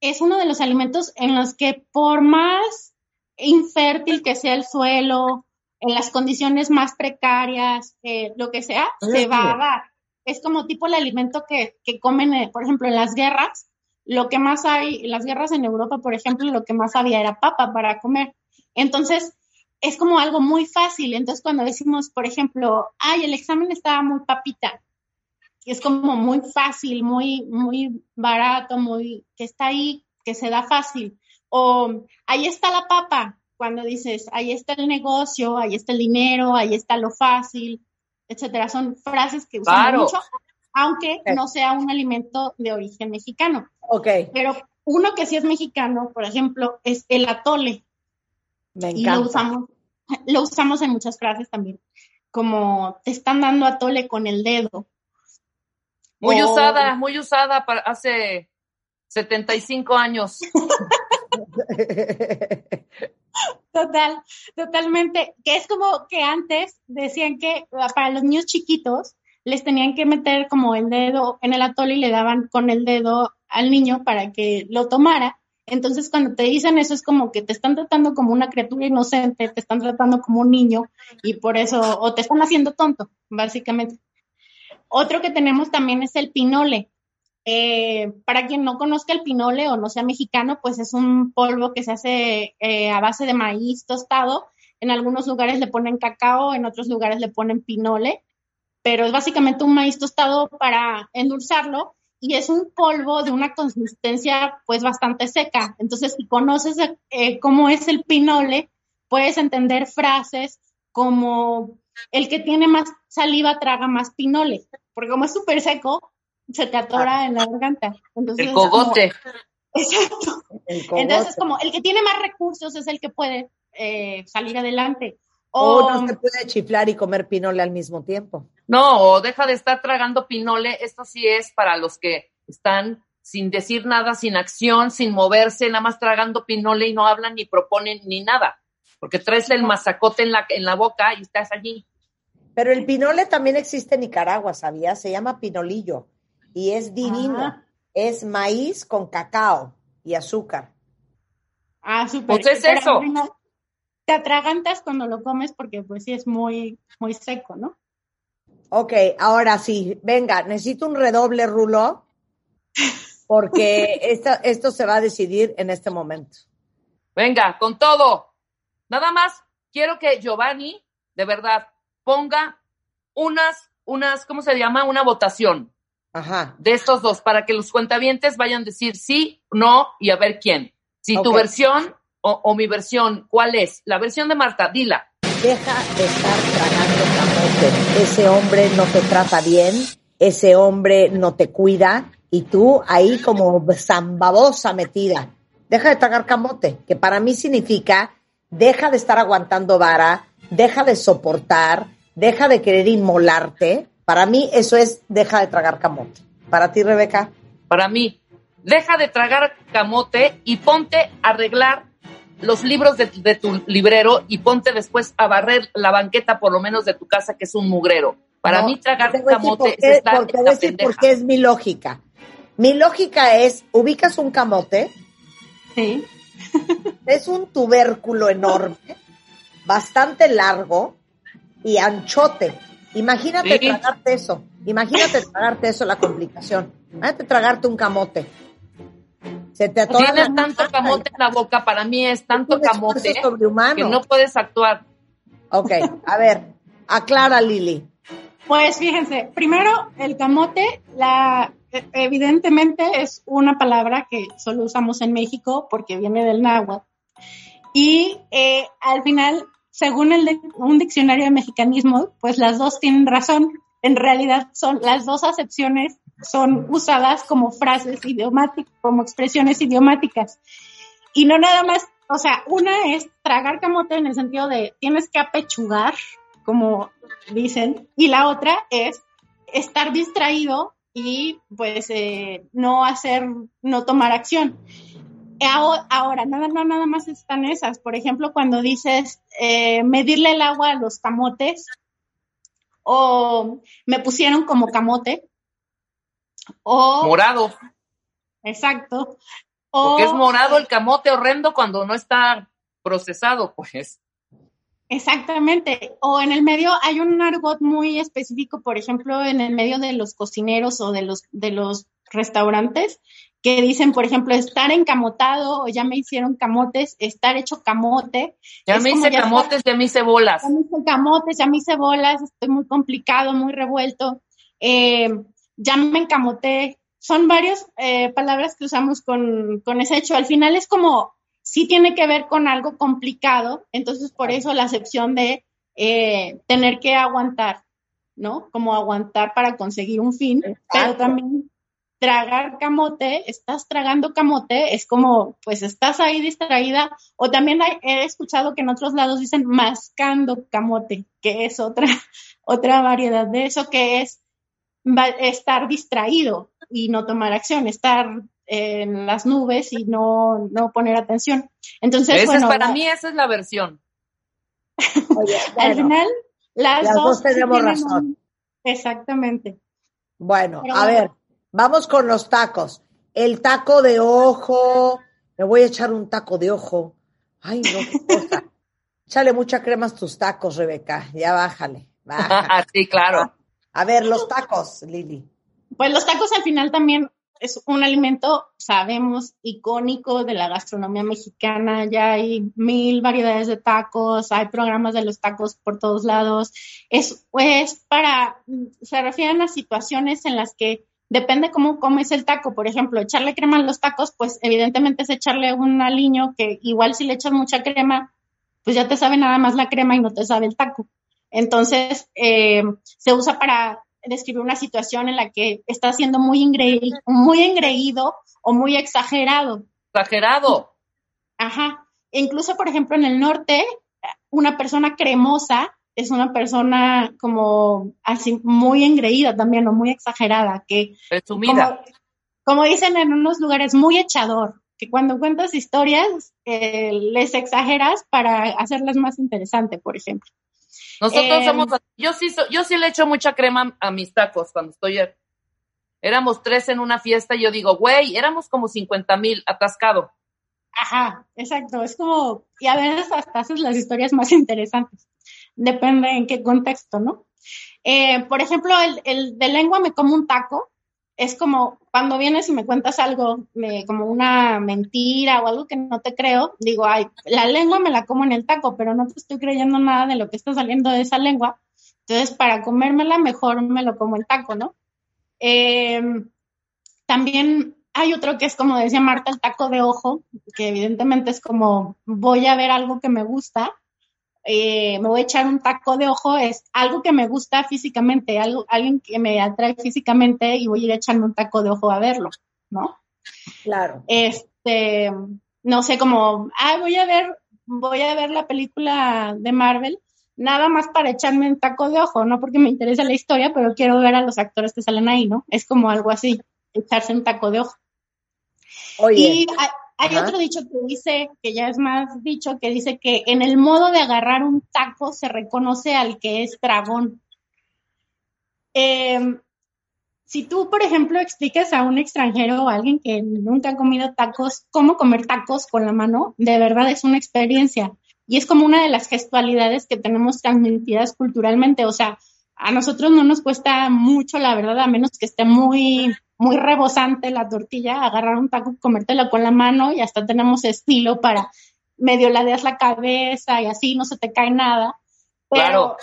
es uno de los alimentos en los que por más infértil que sea el suelo, en las condiciones más precarias, eh, lo que sea, se va a dar. Es como tipo el alimento que, que comen, eh, por ejemplo, en las guerras. Lo que más hay, en las guerras en Europa, por ejemplo, lo que más había era papa para comer. Entonces, es como algo muy fácil. Entonces, cuando decimos, por ejemplo, ay, el examen estaba muy papita, es como muy fácil, muy, muy barato, muy, que está ahí, que se da fácil. O ahí está la papa, cuando dices, ahí está el negocio, ahí está el dinero, ahí está lo fácil, etcétera. Son frases que usamos Claro. mucho, aunque no sea un alimento de origen mexicano. Ok, Pero uno que sí es mexicano, por ejemplo, es el atole me y lo usamos, lo usamos en muchas frases también, como te están dando atole con el dedo. Muy O- usada, muy usada para hace 75 años. Total, totalmente. Que es como que antes decían que ah, para los niños chiquitos les tenían que meter como el dedo en el atole y le daban con el dedo al niño para que lo tomara. Entonces, cuando te dicen eso, es como que te están tratando como una criatura inocente, te están tratando como un niño y por eso, o te están haciendo tonto, básicamente. Otro que tenemos también es el pinole. Eh, para quien no conozca el pinole o no sea mexicano, pues es un polvo que se hace eh, a base de maíz tostado. En algunos lugares le ponen cacao, en otros lugares le ponen pinole, pero es básicamente un maíz tostado para endulzarlo y es un polvo de una consistencia pues bastante seca. Entonces, si conoces eh, cómo es el pinole, puedes entender frases como el que tiene más saliva traga más pinole, porque como es súper seco, se te atora en la garganta. Entonces, El es como- cogote. exacto. El cogote. Entonces, como el que tiene más recursos es el que puede eh, salir adelante. O O, no se puede chiflar y comer pinole al mismo tiempo. No, o deja de estar tragando pinole. Esto sí es para los que están sin decir nada, sin acción, sin moverse, nada más tragando pinole y no hablan ni proponen ni nada. Porque traes el mazacote en la, en la boca y estás allí. Pero el pinole también existe en Nicaragua, ¿sabías? Se llama pinolillo y es divino. Ah. Es maíz con cacao y azúcar. ah, súper. Pues es Pero eso. al final Te atragantas cuando lo comes porque pues sí es muy, muy seco, ¿no? Ok, ahora sí, venga, necesito un redoble, Rulo. porque esto, esto se va a decidir en este momento. Venga, con todo. Nada más quiero que Giovanni, de verdad, ponga unas, unas, ¿cómo se llama? Una votación Ajá. de estos dos para que los cuentavientes vayan a decir sí, no y a ver quién. Si tu versión o, o mi versión, ¿cuál es? La versión de Marta, dila. Deja de estar tragando camote. Ese hombre no te trata bien, ese hombre no te cuida y tú ahí como zambabosa metida. Deja de tragar camote, que para mí significa deja de estar aguantando vara, deja de soportar, deja de querer inmolarte. Para mí eso es deja de tragar camote. Para ti, Rebeca. Para mí, deja de tragar camote y ponte a arreglar los libros de, de tu librero y ponte después a barrer la banqueta por lo menos de tu casa que es un mugrero. Para No, mí tragar camote es estar porque te en voy a la decir pendeja. por qué es mi lógica. Mi lógica es, ubicas un camote, Sí. es un tubérculo enorme, bastante largo y anchote. Imagínate Sí. tragarte eso. Imagínate tragarte eso, la complicación. Imagínate tragarte un camote. Se te atora Tienes tanto camote en la boca, para mí es tanto camote que no puedes actuar. Ok, a ver, aclara Lili. Pues fíjense, primero el camote, la e- evidentemente es una palabra que solo usamos en México porque viene del náhuatl. Y eh, al final, según el de- un diccionario de mexicanismo, pues las dos tienen razón. En realidad son las dos acepciones son usadas como frases idiomáticas, como expresiones idiomáticas. Y no nada más, o sea, una es tragar camote en el sentido de tienes que apechugar, como dicen, y la otra es estar distraído y pues eh, no hacer, no tomar acción. Aho- Ahora, nada, no nada más están esas. Por ejemplo, cuando dices eh, medirle el agua a los camotes o me pusieron como camote o Morado, exacto o porque es morado el camote horrendo cuando no está procesado, pues. Exactamente. O en el medio hay un argot muy específico, por ejemplo, en el medio de los cocineros o de los, de los restaurantes, que dicen, por ejemplo, estar encamotado o ya me hicieron camotes, estar hecho camote. Ya Es me hice ya camotes, ya me hice bolas. Ya me hice camotes, ya me hice bolas, estoy muy complicado, muy revuelto. Eh, ya me encamoté. Son varias eh, palabras que usamos con, con ese hecho. Al final es como, sí tiene que ver con algo complicado, entonces por eso la acepción de eh, tener que aguantar, ¿no? Como aguantar para conseguir un fin, pero también tragar camote, estás tragando camote, es como, pues estás ahí distraída, o también hay- he escuchado que en otros lados dicen mascando camote, que es otra, otra variedad de eso, que es va- estar distraído y no tomar acción, estar en las nubes y no, no poner atención. Entonces, bueno, es para la- mí, esa es la versión. Oye, al final, las, las dos tenemos razón. un- exactamente. Bueno, Pero a ver, vamos con los tacos. El taco de ojo. Me voy a echar un taco de ojo. Ay, no, qué cosa. Échale mucha crema a tus tacos, Rebeca. Ya bájale. bájale. sí, claro. A ver, los tacos, Lili. Pues los tacos al final también es un alimento, sabemos, icónico de la gastronomía mexicana. Ya hay mil variedades de tacos, hay programas de los tacos por todos lados. Es, es para, se refieren a situaciones en las que depende cómo comes el taco. Por ejemplo, echarle crema a los tacos, pues evidentemente es echarle un aliño que igual si le echas mucha crema, pues ya te sabe nada más la crema y no te sabe el taco. Entonces, eh, se usa para describir una situación en la que está siendo muy, muy engreído o muy exagerado. Exagerado. Ajá. Incluso, por ejemplo, en el norte, una persona cremosa es una persona como así muy engreída también o muy exagerada, que Presumida. como, como dicen en unos lugares, muy echador, que cuando cuentas historias eh, les exageras para hacerlas más interesante, por ejemplo. Nosotros Eh, somos, yo sí, yo sí le echo mucha crema a mis tacos cuando estoy, éramos tres en una fiesta y yo digo, güey, éramos como 50 mil atascado. Ajá, exacto. Es como, y a veces hasta haces las historias más interesantes. Depende en qué contexto, ¿no? Eh, por ejemplo, el, el de lengua me como un taco. Es como cuando vienes y me cuentas algo, me- como una mentira o algo que no te creo, digo, ay, la lengua me la como en el taco, pero no te estoy creyendo nada de lo que está saliendo de esa lengua. Entonces, para comérmela, mejor me lo como el taco, ¿no? Eh, también hay otro que es como decía Marta, el taco de ojo, que evidentemente es como voy a ver algo que me gusta, eh, me voy a echar un taco de ojo, es algo que me gusta físicamente, algo, alguien que me atrae físicamente y voy a ir echando un taco de ojo a verlo, ¿no? Claro. Este, no sé, como, ah, voy a ver, voy a ver la película de Marvel, nada más para echarme un taco de ojo, no porque me interesa la historia, pero quiero ver a los actores que salen ahí, ¿no? Es como algo así, echarse un taco de ojo. Oye. Y hay, hay Ajá. otro dicho que dice, que ya es más dicho, que dice que en el modo de agarrar un taco se reconoce al que es dragón. Em, si tú, por ejemplo, explicas a un extranjero o a alguien que nunca ha comido tacos, cómo comer tacos con la mano, de verdad es una experiencia. Y es como una de las gestualidades que tenemos transmitidas culturalmente. O sea, a nosotros no nos cuesta mucho, la verdad, a menos que esté muy, muy rebosante la tortilla, agarrar un taco, comértelo con la mano y hasta tenemos estilo para medio ladeas la cabeza y así no se te cae nada. Pero Claro.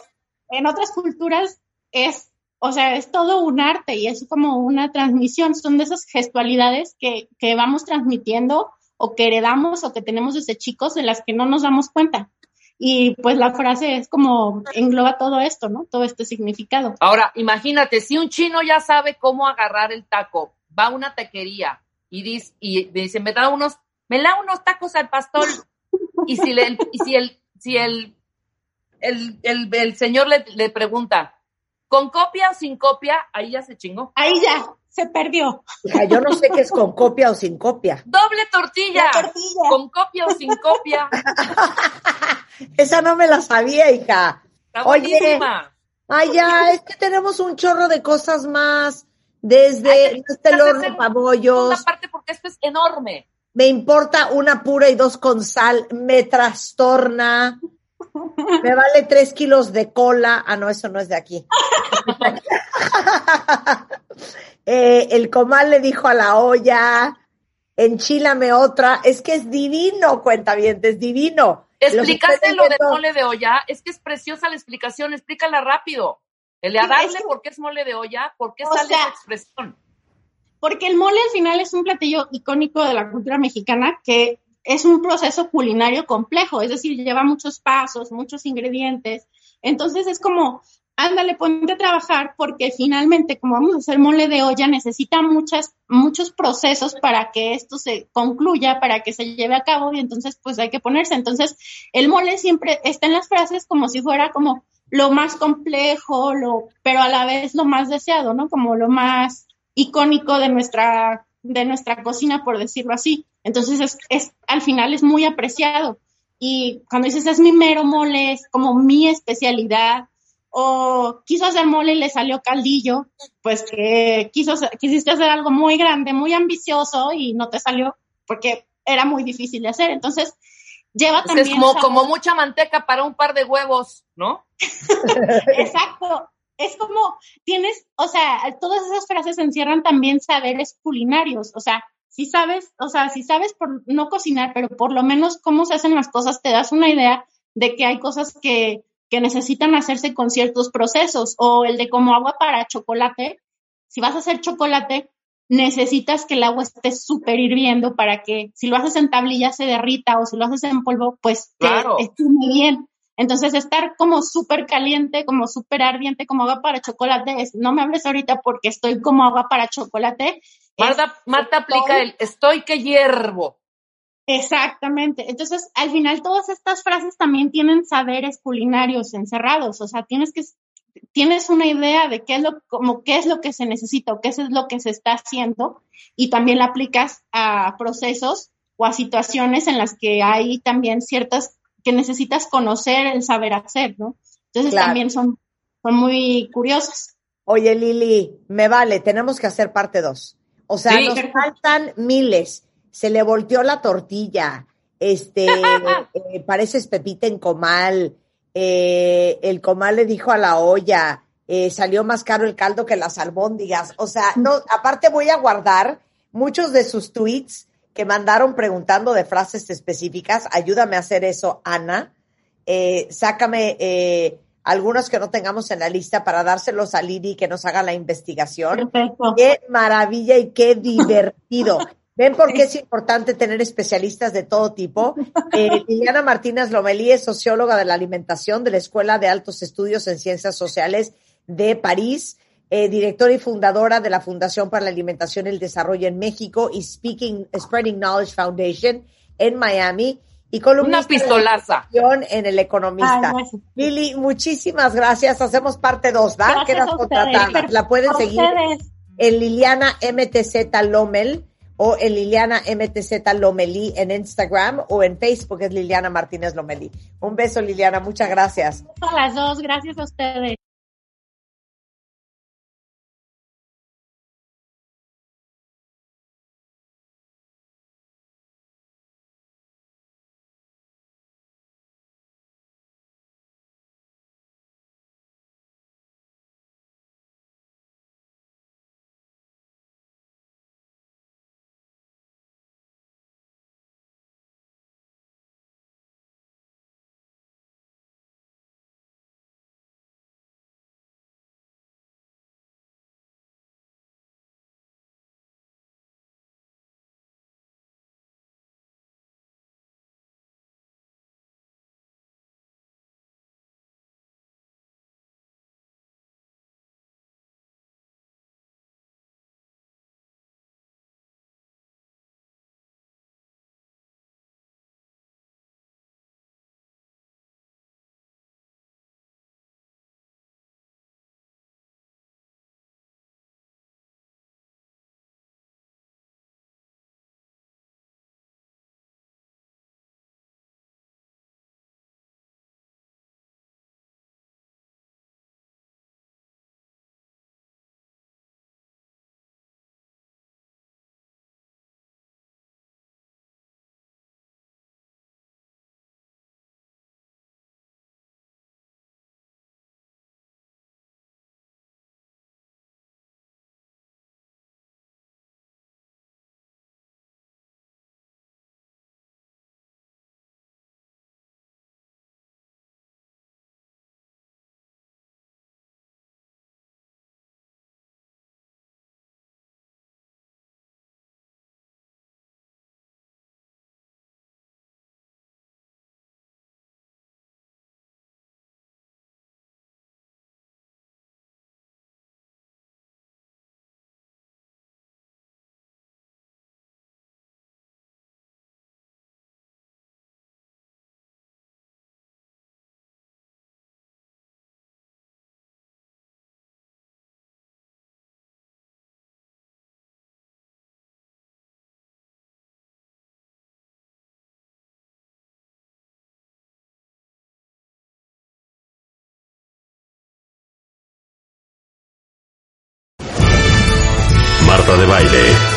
en otras culturas es, o sea, es todo un arte y es como una transmisión, son de esas gestualidades que, que vamos transmitiendo o que heredamos o que tenemos desde chicos de las que no nos damos cuenta. Y pues la frase es como engloba todo esto, ¿no? Todo este significado. Ahora, imagínate, si un chino ya sabe cómo agarrar el taco, va a una taquería y dice, y dice, me da unos, me da unos tacos al pastor. Y si le, y si el, si el, el, el, el señor le, le pregunta, ¿con copia o sin copia? Ahí ya se chingó. Ahí ya, se perdió. Hija, yo no sé qué es con copia o sin copia. Doble tortilla. La tortilla. Con copia o sin copia. Esa no me la sabía, hija. Está Oye. Ay, ya, es que tenemos un chorro de cosas más. Desde Ay, este esta horno pabollos, Aparte porque esto es enorme. me importa una pura y dos con sal, me trastorna, me vale tres kilos de cola. Ah, no, eso no es de aquí. Eh, el comal le dijo a la olla, enchílame otra. Es que es divino, cuenta bien, es divino. Estoy lo del viendo- mole de olla, es que es preciosa la explicación, explícala rápido. El de darle es que- por qué es mole de olla, por qué sale sea, esa expresión. Porque el mole al final es un platillo icónico de la cultura mexicana que es un proceso culinario complejo, es decir, lleva muchos pasos, muchos ingredientes. Entonces es como, ándale, ponte a trabajar porque finalmente, como vamos a hacer mole de olla, necesita muchas, muchos procesos para que esto se concluya, para que se lleve a cabo y entonces pues hay que ponerse. Entonces el mole siempre está en las frases como si fuera como lo más complejo, lo, pero a la vez lo más deseado, ¿no? Como lo más icónico de nuestra, de nuestra cocina, por decirlo así. Entonces, es, es, al final es muy apreciado. Y cuando dices, es mi mero mole, es como mi especialidad, o quiso hacer mole y le salió caldillo, pues que quiso, quisiste hacer algo muy grande, muy ambicioso y no te salió porque era muy difícil de hacer. Entonces, lleva también... es como, como mucha manteca para un par de huevos, ¿no? Exacto. Es como tienes, o sea, todas esas frases encierran también saberes culinarios. O sea, si sabes, o sea, si sabes por no cocinar, pero por lo menos cómo se hacen las cosas, te das una idea de que hay cosas que, que necesitan hacerse con ciertos procesos. O el de como agua para chocolate. Si vas a hacer chocolate, necesitas que el agua esté súper hirviendo para que si lo haces en tablilla se derrita o si lo haces en polvo, pues Claro. esté muy bien. Entonces, estar como súper caliente, como súper ardiente, como agua para chocolate, es, no me hables ahorita porque estoy como agua para chocolate. Marta, Es- Marta aplica el estoy que hiervo. Exactamente. Entonces, al final, todas estas frases también tienen saberes culinarios encerrados. O sea, tienes que, tienes una idea de qué es lo, como qué es lo que se necesita o qué es lo que se está haciendo y también la aplicas a procesos o a situaciones en las que hay también ciertas que necesitas conocer el saber hacer, ¿no? Entonces Claro. también son, son muy curiosas. Oye, Lili, me vale, tenemos que hacer parte dos. O sea, Sí. nos faltan miles. Se le volteó la tortilla. Este, eh, pareces Pepita en comal. Eh, el comal le dijo a la olla, eh, salió más caro el caldo que las albóndigas. O sea, no, aparte voy a guardar muchos de sus tweets que mandaron preguntando de frases específicas. Ayúdame a hacer eso, Ana. Eh, sácame algunos que no tengamos en la lista para dárselos a Lidi que nos haga la investigación. Perfecto. Qué maravilla y qué divertido. ¿Ven por qué es importante tener especialistas de todo tipo? Eh, Liliana Martínez Lomelí es socióloga de la alimentación de la Escuela de Altos Estudios en Ciencias Sociales de París, eh, directora y fundadora de la Fundación para la Alimentación y el Desarrollo en México y Speaking, Spreading Knowledge Foundation en Miami y columnista Una pistolaza. de en El Economista. Ay. Lili, muchísimas gracias. Hacemos parte dos, ¿va? Quedas contratada. La pueden seguir ustedes. en Liliana MTZ Lomel o en Liliana MTZ Lomelí en Instagram o en Facebook es Liliana Martínez Lomelí. Un beso, Liliana. Muchas gracias. A las dos, gracias a ustedes.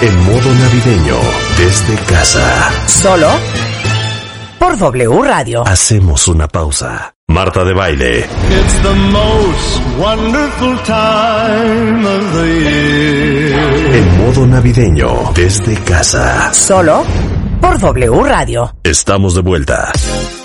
En modo navideño desde casa. Solo por W Radio. Hacemos una pausa. Marta de baile It's the most wonderful time of the year. en modo navideño desde casa. Solo por W Radio. Estamos de vuelta.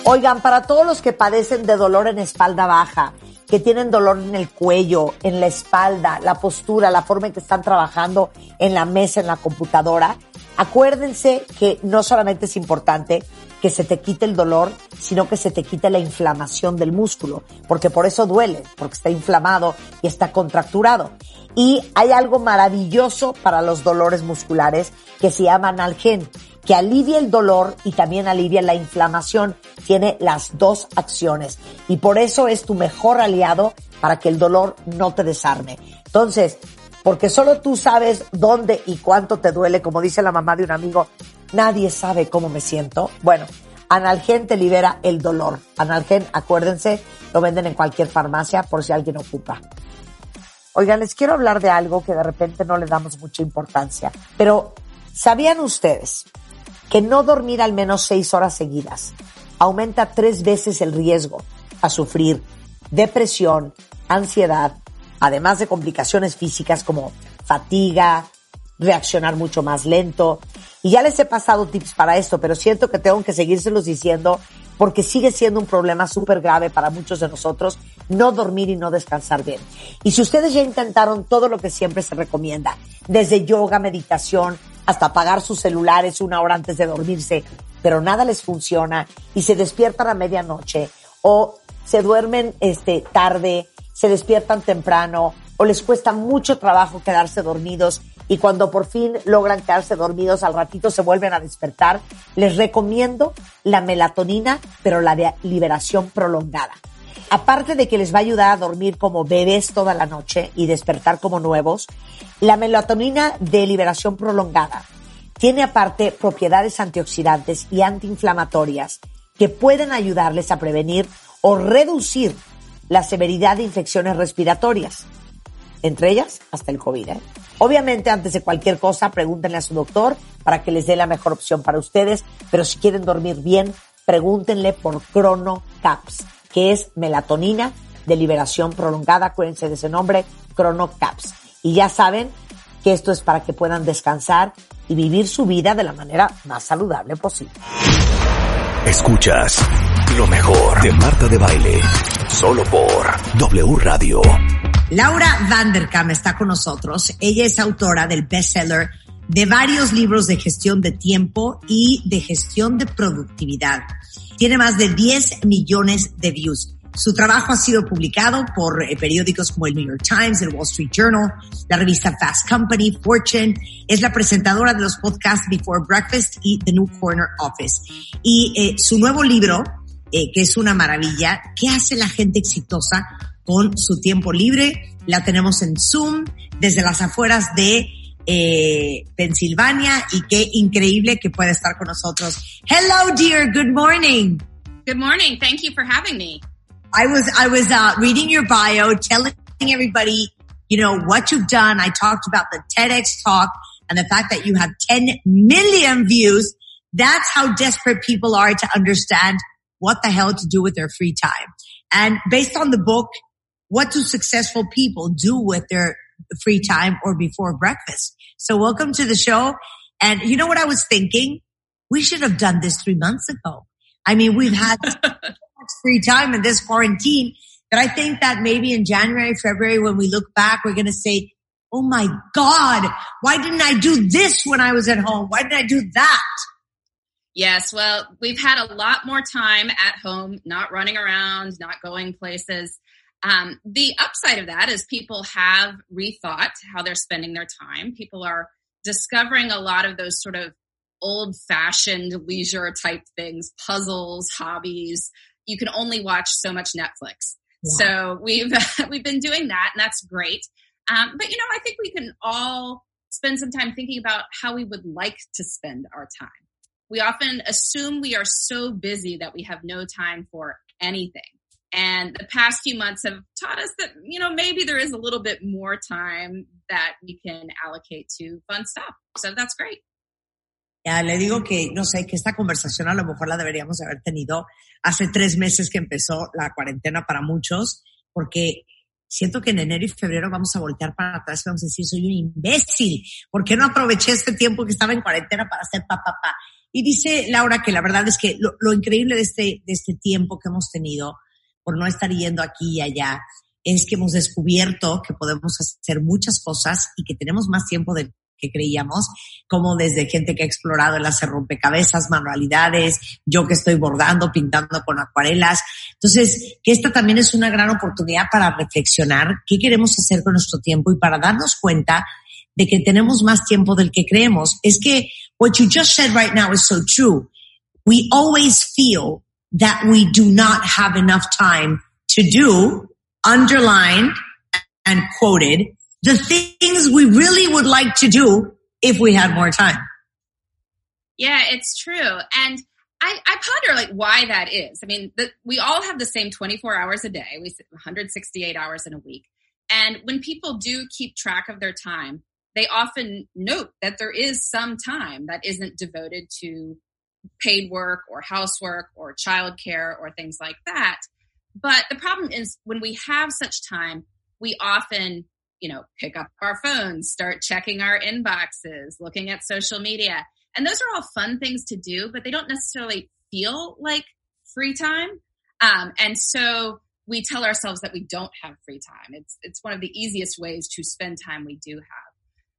Oigan, para todos los que padecen de dolor en espalda baja, que tienen dolor en el cuello, en la espalda, la postura, la forma en que están trabajando en la mesa, en la computadora, acuérdense que no solamente es importante que se te quite el dolor, sino que se te quite la inflamación del músculo, porque por eso duele, porque está inflamado y está contracturado. Y hay algo maravilloso para los dolores musculares que se llama Analgen, que alivia el dolor y también alivia la inflamación. Tiene las dos acciones y por eso es tu mejor aliado para que el dolor no te desarme. Entonces, porque solo tú sabes dónde y cuánto te duele, como dice la mamá de un amigo, nadie sabe cómo me siento. Bueno, Analgen te libera el dolor. Analgen, acuérdense, lo venden en cualquier farmacia por si alguien ocupa. Oigan, les quiero hablar de algo que de repente no le damos mucha importancia, pero ¿sabían ustedes que no dormir al menos seis horas seguidas aumenta tres veces el riesgo a sufrir depresión, ansiedad, además de complicaciones físicas como fatiga, reaccionar mucho más lento. Y ya les he pasado tips para esto, pero siento que tengo que seguírselos diciendo porque sigue siendo un problema súper grave para muchos de nosotros no dormir y no descansar bien. Y si ustedes ya intentaron todo lo que siempre se recomienda, desde yoga, meditación, hasta apagar sus celulares una hora antes de dormirse, pero nada les funciona y se despiertan a medianoche o se duermen este, tarde, se despiertan temprano o les cuesta mucho trabajo quedarse dormidos y cuando por fin logran quedarse dormidos al ratito se vuelven a despertar, les recomiendo la melatonina, pero la de liberación prolongada. Aparte de que les va a ayudar a dormir como bebés toda la noche y despertar como nuevos, la melatonina de liberación prolongada tiene aparte propiedades antioxidantes y antiinflamatorias que pueden ayudarles a prevenir o reducir la severidad de infecciones respiratorias, entre ellas hasta el COVID. ¿eh? Obviamente, antes de cualquier cosa, pregúntenle a su doctor para que les dé la mejor opción para ustedes, pero si quieren dormir bien, pregúntenle por Chrono Caps, que es melatonina de liberación prolongada, acuérdense de ese nombre, Chrono Caps. Y ya saben que esto es para que puedan descansar y vivir su vida de la manera más saludable posible. Escuchas lo mejor de Marta de Baile, solo por W Radio. Laura Vanderkam está con nosotros. Ella es autora del bestseller de varios libros de gestión de tiempo y de gestión de productividad. Tiene más de 10 millones de views. Su trabajo ha sido publicado por eh, periódicos como el New York Times, el Wall Street Journal, la revista Fast Company, Fortune. Es la presentadora de los podcasts Before Breakfast y The New Corner Office. Y eh, su nuevo libro, eh, que es una maravilla, ¿qué hace la gente exitosa con su tiempo libre? La tenemos en Zoom desde las afueras de eh, Pensilvania y qué increíble que pueda estar con nosotros. Hello, dear. Good morning. Good morning. Thank you for having me. I was I was uh, reading your bio, telling everybody, you know, what you've done. I talked about the TEDx talk and the fact that you have 10 million views. That's how desperate people are to understand what the hell to do with their free time. And based on the book, what do successful people do with their free time or before breakfast? So welcome to the show. And you know what I was thinking? We should have done this three months ago. I mean, we've had free time in this quarantine that I think that maybe in January, February, when we look back, we're going to say, Oh my God, why didn't I do this when I was at home? Why didn't I do that? Yes, well, we've had a lot more time at home, not running around, not going places. Um, the upside of that is people have rethought how they're spending their time. People are discovering a lot of those sort of old fashioned leisure type things, puzzles, hobbies, you can only watch so much Netflix. So we've we've been doing that, and that's great. Um, but you know, I think we can all spend some time thinking about how we would like to spend our time. We often assume we are so busy that we have no time for anything. And the past few months have taught us that, you know, maybe there is a little bit more time that we can allocate to fun stuff. So that's great. Ya le digo que, no sé, que esta conversación a lo mejor la deberíamos haber tenido hace tres meses que empezó la cuarentena para muchos, porque siento que en enero y febrero vamos a voltear para atrás y vamos a decir, soy un imbécil, ¿por qué no aproveché este tiempo que estaba en cuarentena para hacer papá? Pa, pa? Y dice Laura que la verdad es que lo, lo increíble de este, de este tiempo que hemos tenido por no estar yendo aquí y allá es que hemos descubierto que podemos hacer muchas cosas y que tenemos más tiempo del que creíamos, como desde gente que ha explorado el hacer rompecabezas, manualidades, yo que estoy bordando, pintando con acuarelas. Entonces, que esta también es una gran oportunidad para reflexionar qué queremos hacer con nuestro tiempo y para darnos cuenta de que tenemos más tiempo del que creemos. Es que what you just said right now is so true. We always feel that we do not have enough time to do, underlined and quoted, the things we really would like to do if we had more time. Yeah, it's true. And I, I ponder like why that is. I mean, the, we all have the same 24 hours a day. We 168 hours in a week. And when people do keep track of their time, they often note that there is some time that isn't devoted to paid work or housework or childcare or things like that. But the problem is when we have such time, we often, you know, pick up our phones, start checking our inboxes, looking at social media. And those are all fun things to do, but they don't necessarily feel like free time. Um, and so we tell ourselves that we don't have free time. It's, it's one of the easiest ways to spend time we do have.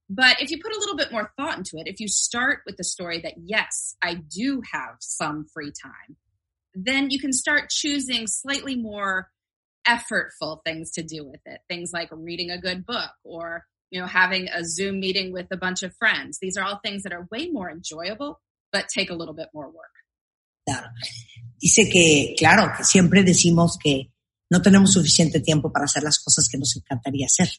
But if you put a little bit more thought into it, if you start with the story that yes, I do have some free time, then you can start choosing slightly more effortful things to do with it. Things like reading a good book or, you know, having a Zoom meeting with a bunch of friends. These are all things that are way more enjoyable, but take a little bit more work. Claro. Dice que, claro, que siempre decimos que no tenemos suficiente tiempo para hacer las cosas que nos encantaría hacer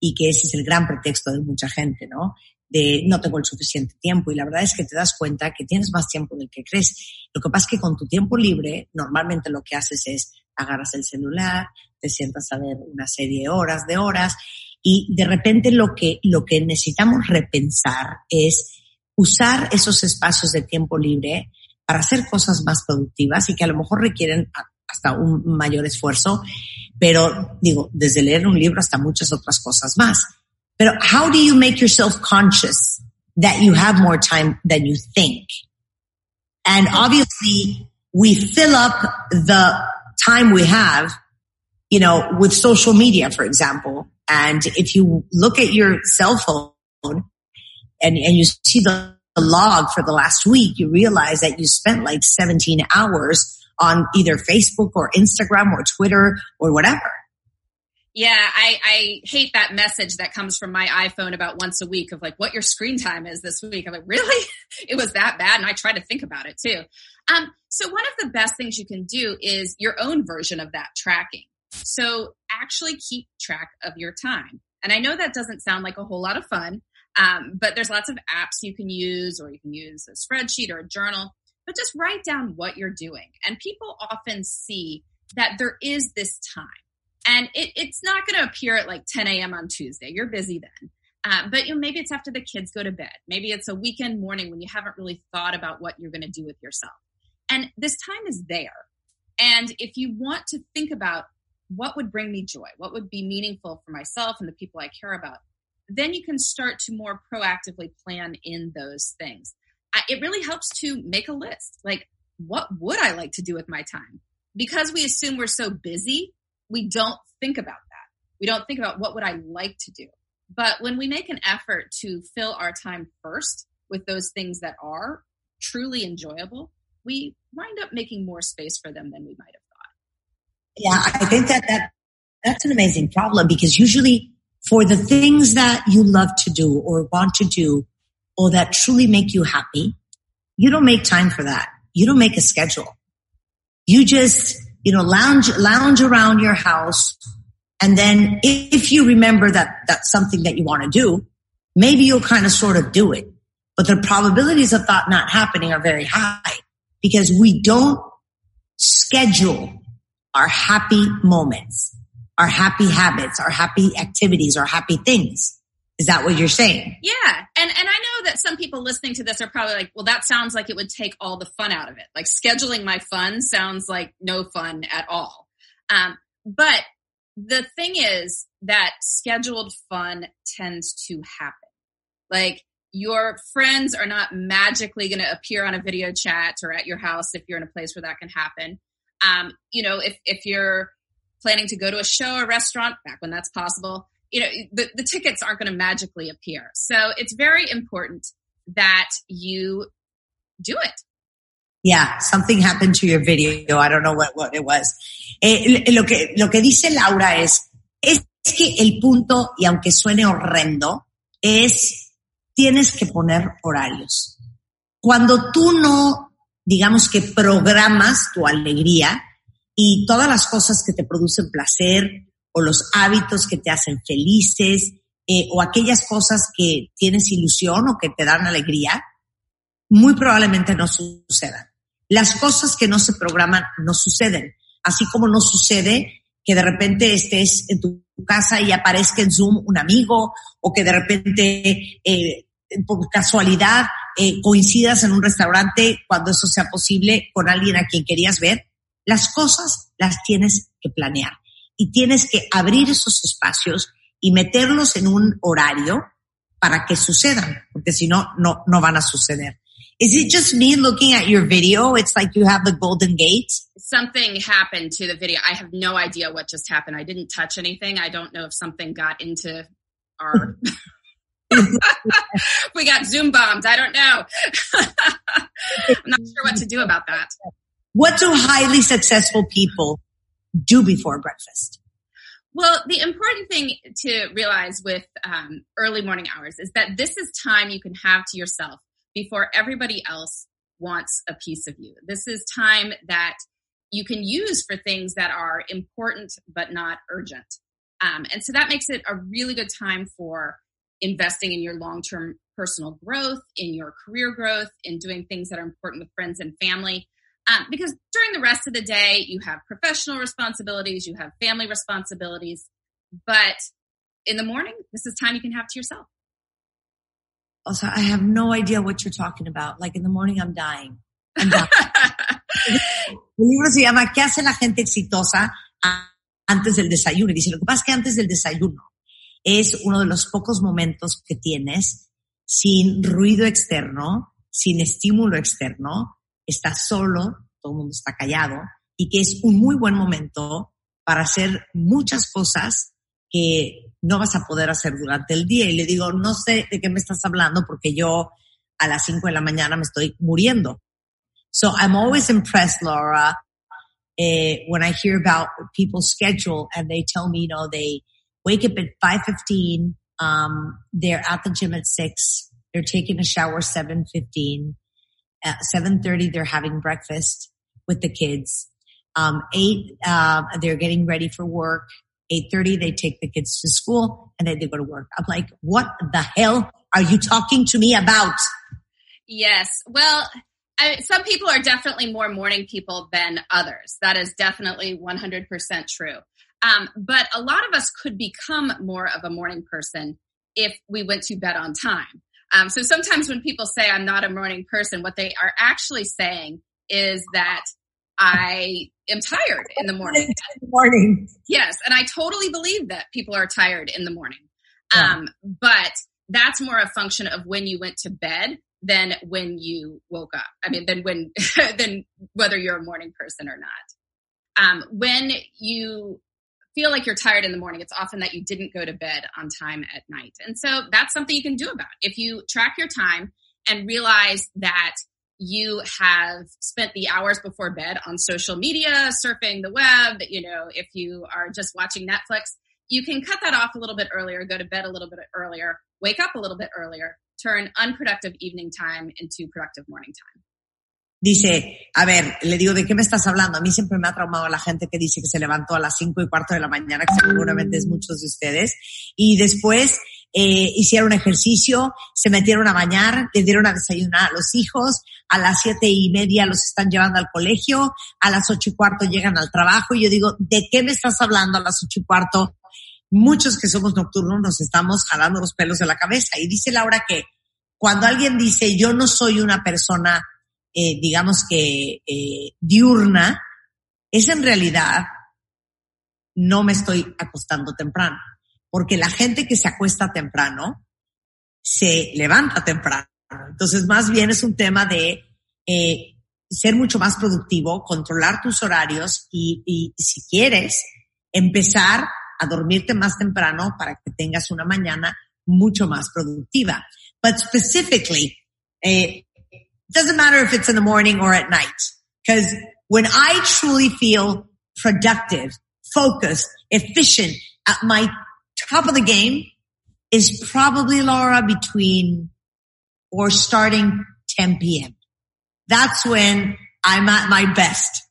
y que ese es el gran pretexto de mucha gente, ¿no? De no tengo el suficiente tiempo y la verdad es que te das cuenta que tienes más tiempo del que crees. Lo que pasa es que con tu tiempo libre normalmente lo que haces es agarras el celular, te sientas a ver una serie de horas, de horas y de repente lo que, lo que necesitamos repensar es usar esos espacios de tiempo libre para hacer cosas más productivas y que a lo mejor requieren hasta un mayor esfuerzo, pero digo, desde leer un libro hasta muchas otras cosas más. Pero how do you make yourself conscious that you have more time than you think? And obviously we fill up the time we have, you know, with social media, for example. And if you look at your cell phone and, and you see the log for the last week, you realize that you spent like 17 hours on either Facebook or Instagram or Twitter or whatever. Yeah, I, I hate that message that comes from my iPhone about once a week of like what your screen time is this week. I'm like, really? it was that bad? And I try to think about it too. Um, so one of the best things you can do is your own version of that tracking. So actually keep track of your time. And I know that doesn't sound like a whole lot of fun, um, but there's lots of apps you can use, or you can use a spreadsheet or a journal, but just write down what you're doing. And people often see that there is this time. And it, it's not going to appear at like 10 a.m. on Tuesday. You're busy then. Um, but you know, maybe it's after the kids go to bed. Maybe it's a weekend morning when you haven't really thought about what you're going to do with yourself. And this time is there. And if you want to think about what would bring me joy, what would be meaningful for myself and the people I care about, then you can start to more proactively plan in those things. It really helps to make a list. Like, what would I like to do with my time? Because we assume we're so busy, we don't think about that. We don't think about what would I like to do. But when we make an effort to fill our time first with those things that are truly enjoyable, we wind up making more space for them than we might have thought. Yeah, I think that, that that's an amazing problem because usually for the things that you love to do or want to do or that truly make you happy, you don't make time for that. You don't make a schedule. You just, you know, lounge, lounge around your house. And then if you remember that that's something that you want to do, maybe you'll kind of sort of do it. But the probabilities of that not happening are very high because we don't schedule our happy moments, our happy habits, our happy activities, our happy things. Is that what you're saying? Yeah. And and I know that some people listening to this are probably like, well, that sounds like it would take all the fun out of it. Like scheduling my fun sounds like no fun at all. Um, but the thing is that scheduled fun tends to happen. Like your friends are not magically going to appear on a video chat or at your house if you're in a place where that can happen. Um, you know, if, if you're planning to go to a show or restaurant, back when that's possible, you know, the, the tickets aren't going to magically appear. So it's very important that you do it. Yeah, something happened to your video. I don't know what, what it was. Eh, lo, que, lo que dice Laura es, es que el punto, y aunque suene horrendo, es tienes que poner horarios. Cuando tú no, digamos que programas tu alegría y todas las cosas que te producen placer o los hábitos que te hacen felices eh, o aquellas cosas que tienes ilusión o que te dan alegría, muy probablemente no sucedan. Las cosas que no se programan no suceden, así como no sucede que de repente estés en tu casa y aparezca en Zoom un amigo o que de repente eh, por casualidad eh, coincidas en un restaurante cuando eso sea posible con alguien a quien querías ver. Las cosas las tienes que planear. Y tienes que abrir esos espacios y meterlos en un horario para que sucedan, porque si no, no, no van a suceder. Is it just me looking at your video? It's like you have the golden gate. Something happened to the video. I have no idea what just happened. I didn't touch anything. I don't know if something got into our. we got Zoom bombed. I don't know. I'm not sure what to do about that. What do highly successful people do before breakfast? Well, the important thing to realize with um, early morning hours is that this is time you can have to yourself before everybody else wants a piece of you. This is time that you can use for things that are important but not urgent. Um, and so that makes it a really good time for investing in your long term personal growth, in your career growth, in doing things that are important with friends and family. Um, because during the rest of the day, you have professional responsibilities, you have family responsibilities, but in the morning, this is time you can have to yourself. Also, I have no idea what you're talking about. Like in the morning, I'm dying. I'm dying. El libro se llama ¿Qué hace la gente exitosa antes del desayuno? Y dice, lo que pasa es que antes del desayuno es uno de los pocos momentos que tienes sin ruido externo, sin estímulo externo, estás solo, todo el mundo está callado y que es un muy buen momento para hacer muchas cosas que no vas a poder hacer durante el día. Y le digo, no sé de qué me estás hablando porque yo a las 5 de la mañana me estoy muriendo. So I'm always impressed, Laura, uh, when I hear about people's schedule and they tell me, you know, they wake up at 5.15, um, they're at the gym at 6, they're taking a shower 7.15, at 7.30 they're having breakfast with the kids. Um, 8, uh, they're getting ready for work. 8.30 they take the kids to school and then they go to work. I'm like, what the hell are you talking to me about? Yes. Well, I, some people are definitely more morning people than others. That is definitely 100% true. Um, but a lot of us could become more of a morning person if we went to bed on time. Um, so sometimes when people say I'm not a morning person, what they are actually saying is that I am tired in the morning. In the morning. Yes, and I totally believe that people are tired in the morning. Yeah. Um, but that's more a function of when you went to bed than when you woke up. I mean, than when, than whether you're a morning person or not. Um, when you feel like you're tired in the morning, it's often that you didn't go to bed on time at night. And so that's something you can do about. If you track your time and realize that you have spent the hours before bed on social media, surfing the web, you know, if you are just watching Netflix, you can cut that off a little bit earlier, go to bed a little bit earlier, wake up a little bit earlier, turn unproductive evening time into productive morning time. Dice, a ver, le digo, ¿de qué me estás hablando? A mí siempre me ha traumado la gente que dice que se levantó a las cinco y cuarto de la mañana, que seguramente es muchos de ustedes, y después eh, hicieron ejercicio, se metieron a bañar, le dieron a desayunar a los hijos, a las siete y media los están llevando al colegio, a las ocho y cuarto llegan al trabajo, y yo digo, ¿de qué me estás hablando a las ocho y cuarto? Muchos que somos nocturnos nos estamos jalando los pelos de la cabeza. Y dice Laura que cuando alguien dice, yo no soy una persona eh, digamos que eh, diurna, es en realidad no me estoy acostando temprano, porque la gente que se acuesta temprano se levanta temprano. Entonces, más bien es un tema de eh, ser mucho más productivo, controlar tus horarios y, y si quieres empezar a dormirte más temprano para que tengas una mañana mucho más productiva. But specifically, eh, doesn't matter if it's in the morning or at night. Cause when I truly feel productive, focused, efficient at my top of the game is probably Laura between or starting 10 p.m. That's when I'm at my best.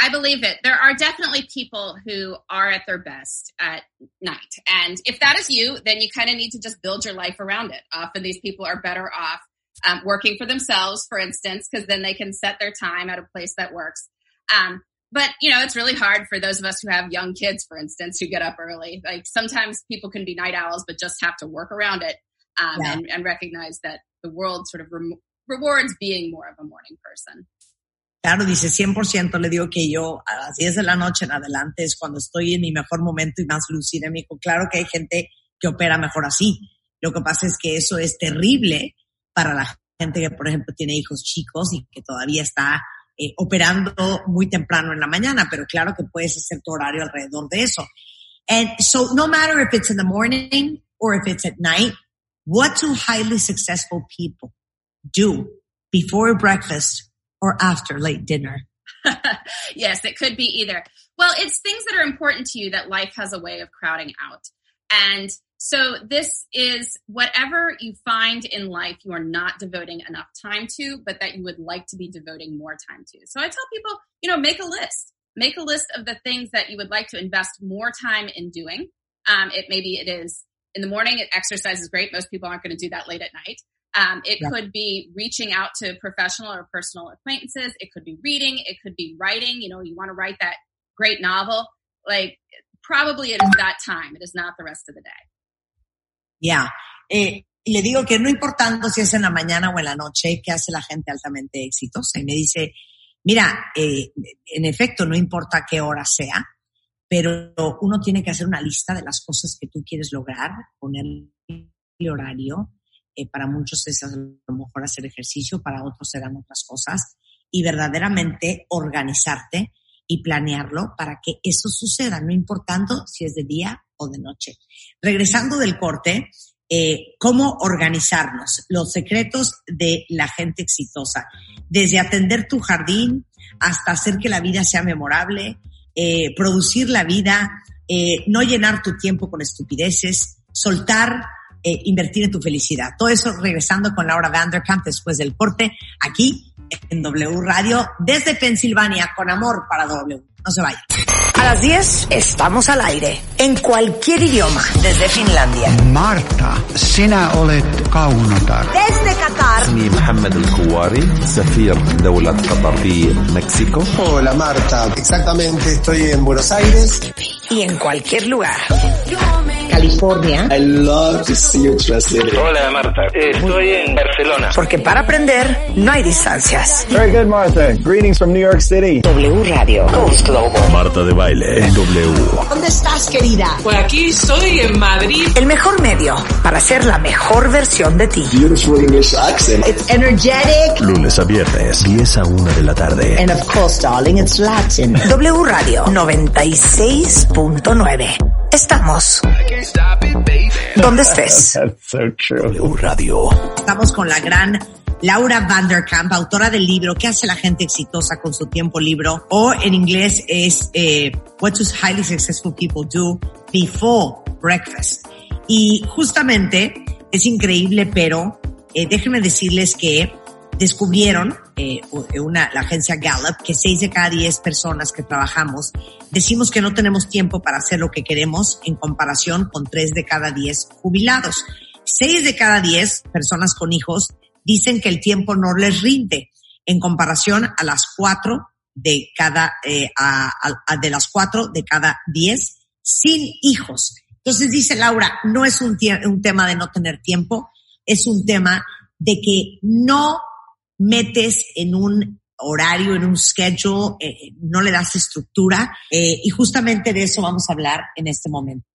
I believe it. There are definitely people who are at their best at night. And if that is you, then you kind of need to just build your life around it. Often these people are better off um, working for themselves, for instance, because then they can set their time at a place that works. Um, but you know, it's really hard for those of us who have young kids, for instance, who get up early. Like sometimes people can be night owls, but just have to work around it um, yeah. and, and, recognize that the world sort of re- rewards being more of a morning person. Claro, dice 100%, le digo que yo a las 10 de la noche en adelante es cuando estoy en mi mejor momento y más lúcida. Me dijo, claro que hay gente que opera mejor así. Lo que pasa es que eso es terrible para la gente que, por ejemplo, tiene hijos chicos y que todavía está eh, operando muy temprano en la mañana, pero claro que puedes hacer tu horario alrededor de eso. And so no matter if it's in the morning or if it's at night, what do highly successful people do before breakfast or after late dinner? yes, it could be either. Well, it's things that are important to you that life has a way of crowding out. And so this is whatever you find in life you are not devoting enough time to, but that you would like to be devoting more time to. So I tell people, you know, make a list. Make a list of the things that you would like to invest more time in doing. Um, it maybe it is in the morning. It Exercise is great. Most people aren't going to do that late at night. Um, it yeah. could be reaching out to professional or personal acquaintances. It could be reading. It could be writing. You know, you want to write that great novel. Like probably it is that time. It is not the rest of the day. Yeah. Eh, le digo que no importando si es en la mañana o en la noche, que hace la gente altamente exitosa. Y me dice, mira, eh, en efecto, no importa qué hora sea, pero uno tiene que hacer una lista de las cosas que tú quieres lograr, poner el horario, eh, para muchos es a lo mejor hacer ejercicio, para otros serán otras cosas, y verdaderamente organizarte y planearlo para que eso suceda, no importando si es de día o de noche. Regresando del corte, eh, cómo organizarnos, los secretos de la gente exitosa, desde atender tu jardín hasta hacer que la vida sea memorable, eh, producir la vida, eh, no llenar tu tiempo con estupideces, soltar eh, invertir en tu felicidad. Todo eso regresando con Laura Vanderkamp después del corte aquí en W Radio desde Pensilvania con amor para W. No se vayan. A las 10 estamos al aire, en cualquier idioma, desde Finlandia. Marta, sina olet kaunotar. Desde Qatar. Mi Mohamed El Kouari, Safir Qatar México. Hola Marta, exactamente estoy en Buenos Aires. Y en cualquier lugar. California. I love to see you translated. Hola Marta, estoy en Barcelona. Porque para aprender no hay distancias. Very good Martha, greetings from New York City. W Radio. Coast Global. Marta de baile W. ¿Dónde estás, querida? Pues aquí estoy en Madrid. El mejor medio para ser la mejor versión de ti. Beautiful English accent. It's energetic. Lunes a viernes, 10 a 1 de la tarde. And of course, darling, it's Latin. W Radio 96.9. Estamos donde estés. That's so true. W Radio. Estamos con la gran Laura Vanderkamp, autora del libro ¿Qué hace la gente exitosa con su tiempo libro? O en inglés es eh, What do highly successful people do before breakfast? Y justamente es increíble, pero eh, déjenme decirles que descubrieron eh, una, la agencia Gallup que 6 de cada 10 personas que trabajamos decimos que no tenemos tiempo para hacer lo que queremos en comparación con 3 de cada 10 jubilados. 6 de cada 10 personas con hijos dicen que el tiempo no les rinde en comparación a las 4 de cada, eh, a, a, de las 4 de cada 10 sin hijos. Entonces dice Laura, no es un, un tema de no tener tiempo, es un tema de que no metes en un horario, en un schedule, eh, no le das estructura eh, y justamente de eso vamos a hablar en este momento.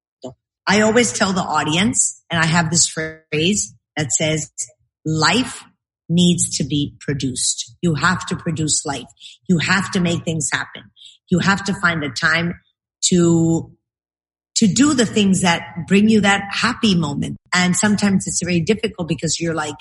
I always tell the audience, and I have this phrase that says, life needs to be produced. You have to produce life. You have to make things happen. You have to find the time to to do the things that bring you that happy moment. And sometimes it's very difficult because you're like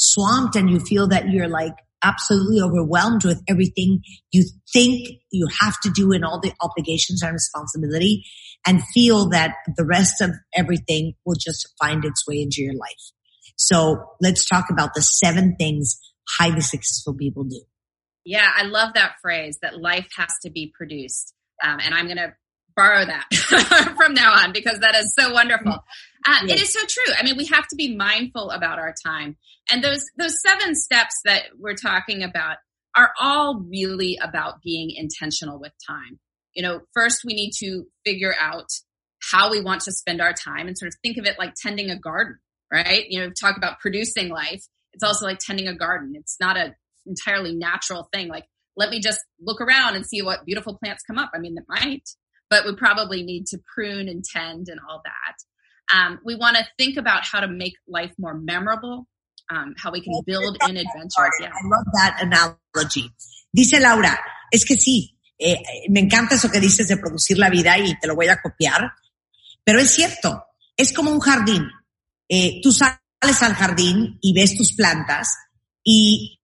swamped and you feel that you're like absolutely overwhelmed with everything you think you have to do and all the obligations and responsibility and feel that the rest of everything will just find its way into your life. So let's talk about the seven things highly successful people do. Yeah, I love that phrase that life has to be produced. Um, and I'm going to borrow that from now on because that is so wonderful. Uh, yes. It is so true. I mean, we have to be mindful about our time, and those those seven steps that we're talking about are all really about being intentional with time. You know, first we need to figure out how we want to spend our time and sort of think of it like tending a garden, right? You know, talk about producing life. It's also like tending a garden. It's not an entirely natural thing. Like let me just look around and see what beautiful plants come up. I mean, it might, but we probably need to prune and tend and all that. Um, we want to think about how to make life more memorable, um, how we can build in adventures. Yeah. I love that analogy. Dice Laura, es que sí, eh, me encanta eso que dices de producir la vida y te lo voy a copiar, pero es cierto, es como un jardín. Eh, tú sales al jardín y ves tus plantas y,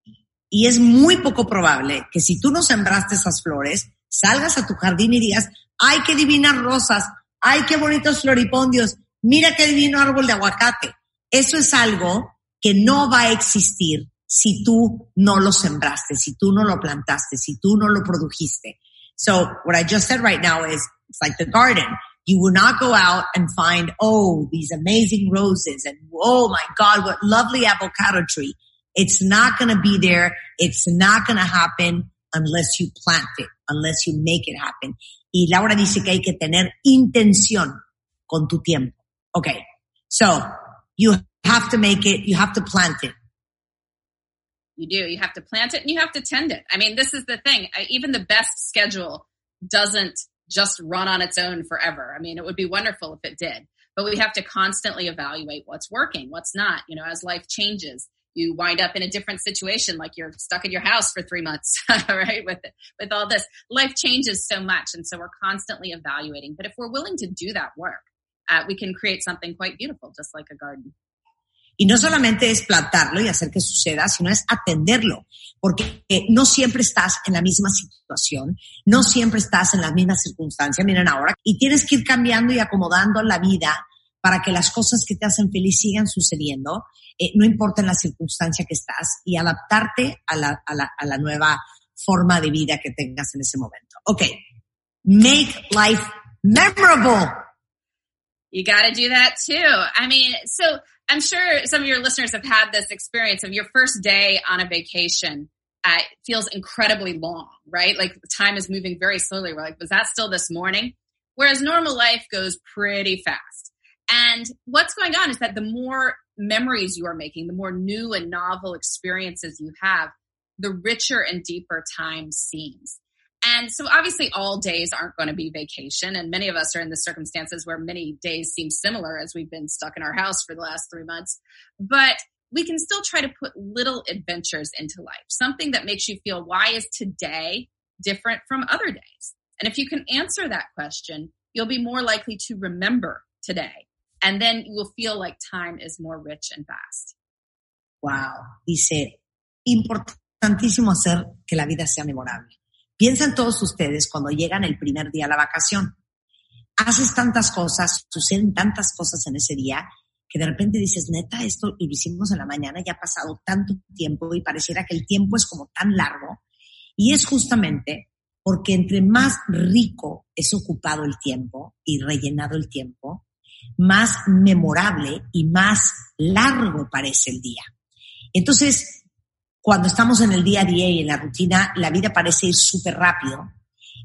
y es muy poco probable que si tú no sembraste esas flores, salgas a tu jardín y digas, ay, qué divinas rosas, ay, qué bonitos floripondios, mira qué divino árbol de aguacate. Eso es algo que no va a existir si tú no lo sembraste, si tú no lo plantaste, si tú no lo produjiste. So what I just said right now is it's like the garden. You will not go out and find, oh, these amazing roses and oh my God, what lovely avocado tree. It's not going to be there. It's not going to happen unless you plant it, unless you make it happen. Y Laura dice que hay que tener intención con tu tiempo. Okay. So you have to make it, you have to plant it. You do. You have to plant it and you have to tend it. I mean, this is the thing. Even the best schedule doesn't just run on its own forever. I mean, it would be wonderful if it did, but we have to constantly evaluate what's working, what's not, you know, as life changes. You wind up in a different situation, like you're stuck in your house for three months, right? With with all this, life changes so much, and so we're constantly evaluating. But if we're willing to do that work, uh, we can create something quite beautiful, just like a garden. Y no solamente es plantarlo y hacer que suceda, sino es atenderlo, porque no siempre estás en la misma situación, no siempre estás en las mismas circunstancias, miren ahora, y tienes que ir cambiando y acomodando la vida para que las cosas que te hacen feliz sigan sucediendo, eh, no importa en la circunstancia que estás, y adaptarte a la, a, la, a la nueva forma de vida que tengas en ese momento. Ok, make life memorable. You got to do that too. I mean, so I'm sure some of your listeners have had this experience of your first day on a vacation. Uh, feels incredibly long, right? Like the time is moving very slowly. We're like, was that still this morning? Whereas normal life goes pretty fast. And what's going on is that the more memories you are making, the more new and novel experiences you have, the richer and deeper time seems. And so obviously all days aren't going to be vacation. And many of us are in the circumstances where many days seem similar as we've been stuck in our house for the last three months. But we can still try to put little adventures into life, something that makes you feel, why is today different from other days? And if you can answer that question, you'll be more likely to remember today. And then you will feel like time is more rich and vast. Wow. Dice, importantísimo hacer que la vida sea memorable. Piensen todos ustedes cuando llegan el primer día a la vacación. Haces tantas cosas, suceden tantas cosas en ese día que de repente dices, neta, esto lo hicimos en la mañana, ya ha pasado tanto tiempo y pareciera que el tiempo es como tan largo. Y es justamente porque entre más rico es ocupado el tiempo y rellenado el tiempo, más memorable y más largo parece el día. Entonces, cuando estamos en el día a día y en la rutina, la vida parece ir súper rápido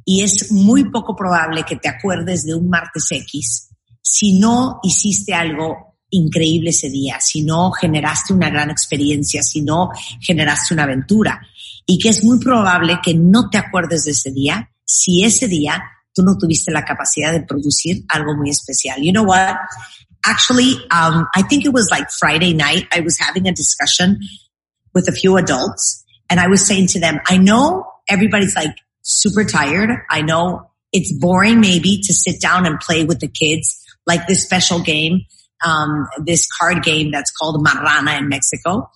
y es muy poco probable que te acuerdes de un martes X si no hiciste algo increíble ese día, si no generaste una gran experiencia, si no generaste una aventura. Y que es muy probable que no te acuerdes de ese día si ese día tú no tuviste la capacidad de producir algo muy especial. You know what? Actually, um, I think it was like Friday night. I was having a discussion with a few adults and I was saying to them, I know everybody's like super tired. I know it's boring maybe to sit down and play with the kids like this special game, um, this card game that's called Marrana in Mexico.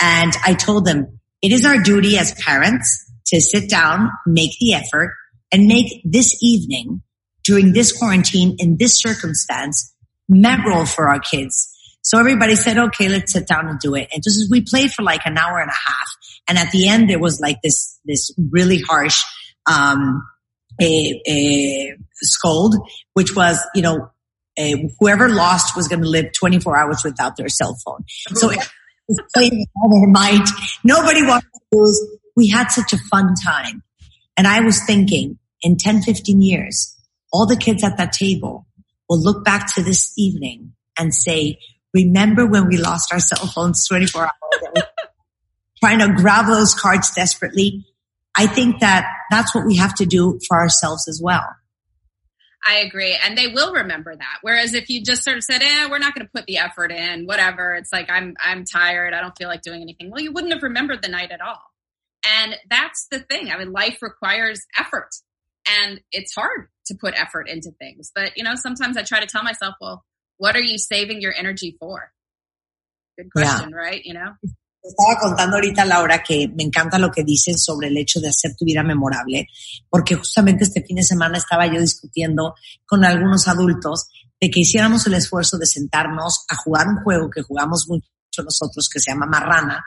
And I told them it is our duty as parents to sit down, make the effort and make this evening during this quarantine in this circumstance memorable for our kids so everybody said, okay, let's sit down and do it. And just we played for like an hour and a half. And at the end, there was like this, this really harsh, um, a, a scold, which was, you know, a, whoever lost was going to live 24 hours without their cell phone. So playing all their might. Nobody wanted to lose. We had such a fun time. And I was thinking in 10, 15 years, all the kids at that table will look back to this evening and say, remember when we lost our cell phones 24 hours trying to grab those cards desperately. I think that that's what we have to do for ourselves as well. I agree. And they will remember that. Whereas if you just sort of said, eh, we're not going to put the effort in, whatever. It's like, I'm, I'm tired. I don't feel like doing anything. Well, you wouldn't have remembered the night at all. And that's the thing. I mean, life requires effort and it's hard to put effort into things. But, you know, sometimes I try to tell myself, well, what are you saving your energy for? Good question, yeah. right? You know? Estaba contando ahorita Laura que me encanta lo que dices sobre el hecho de hacer tu vida memorable, porque justamente este fin de semana estaba yo discutiendo con algunos adultos de que hiciéramos el esfuerzo de sentarnos a jugar un juego que jugamos mucho nosotros que se llama Marrana,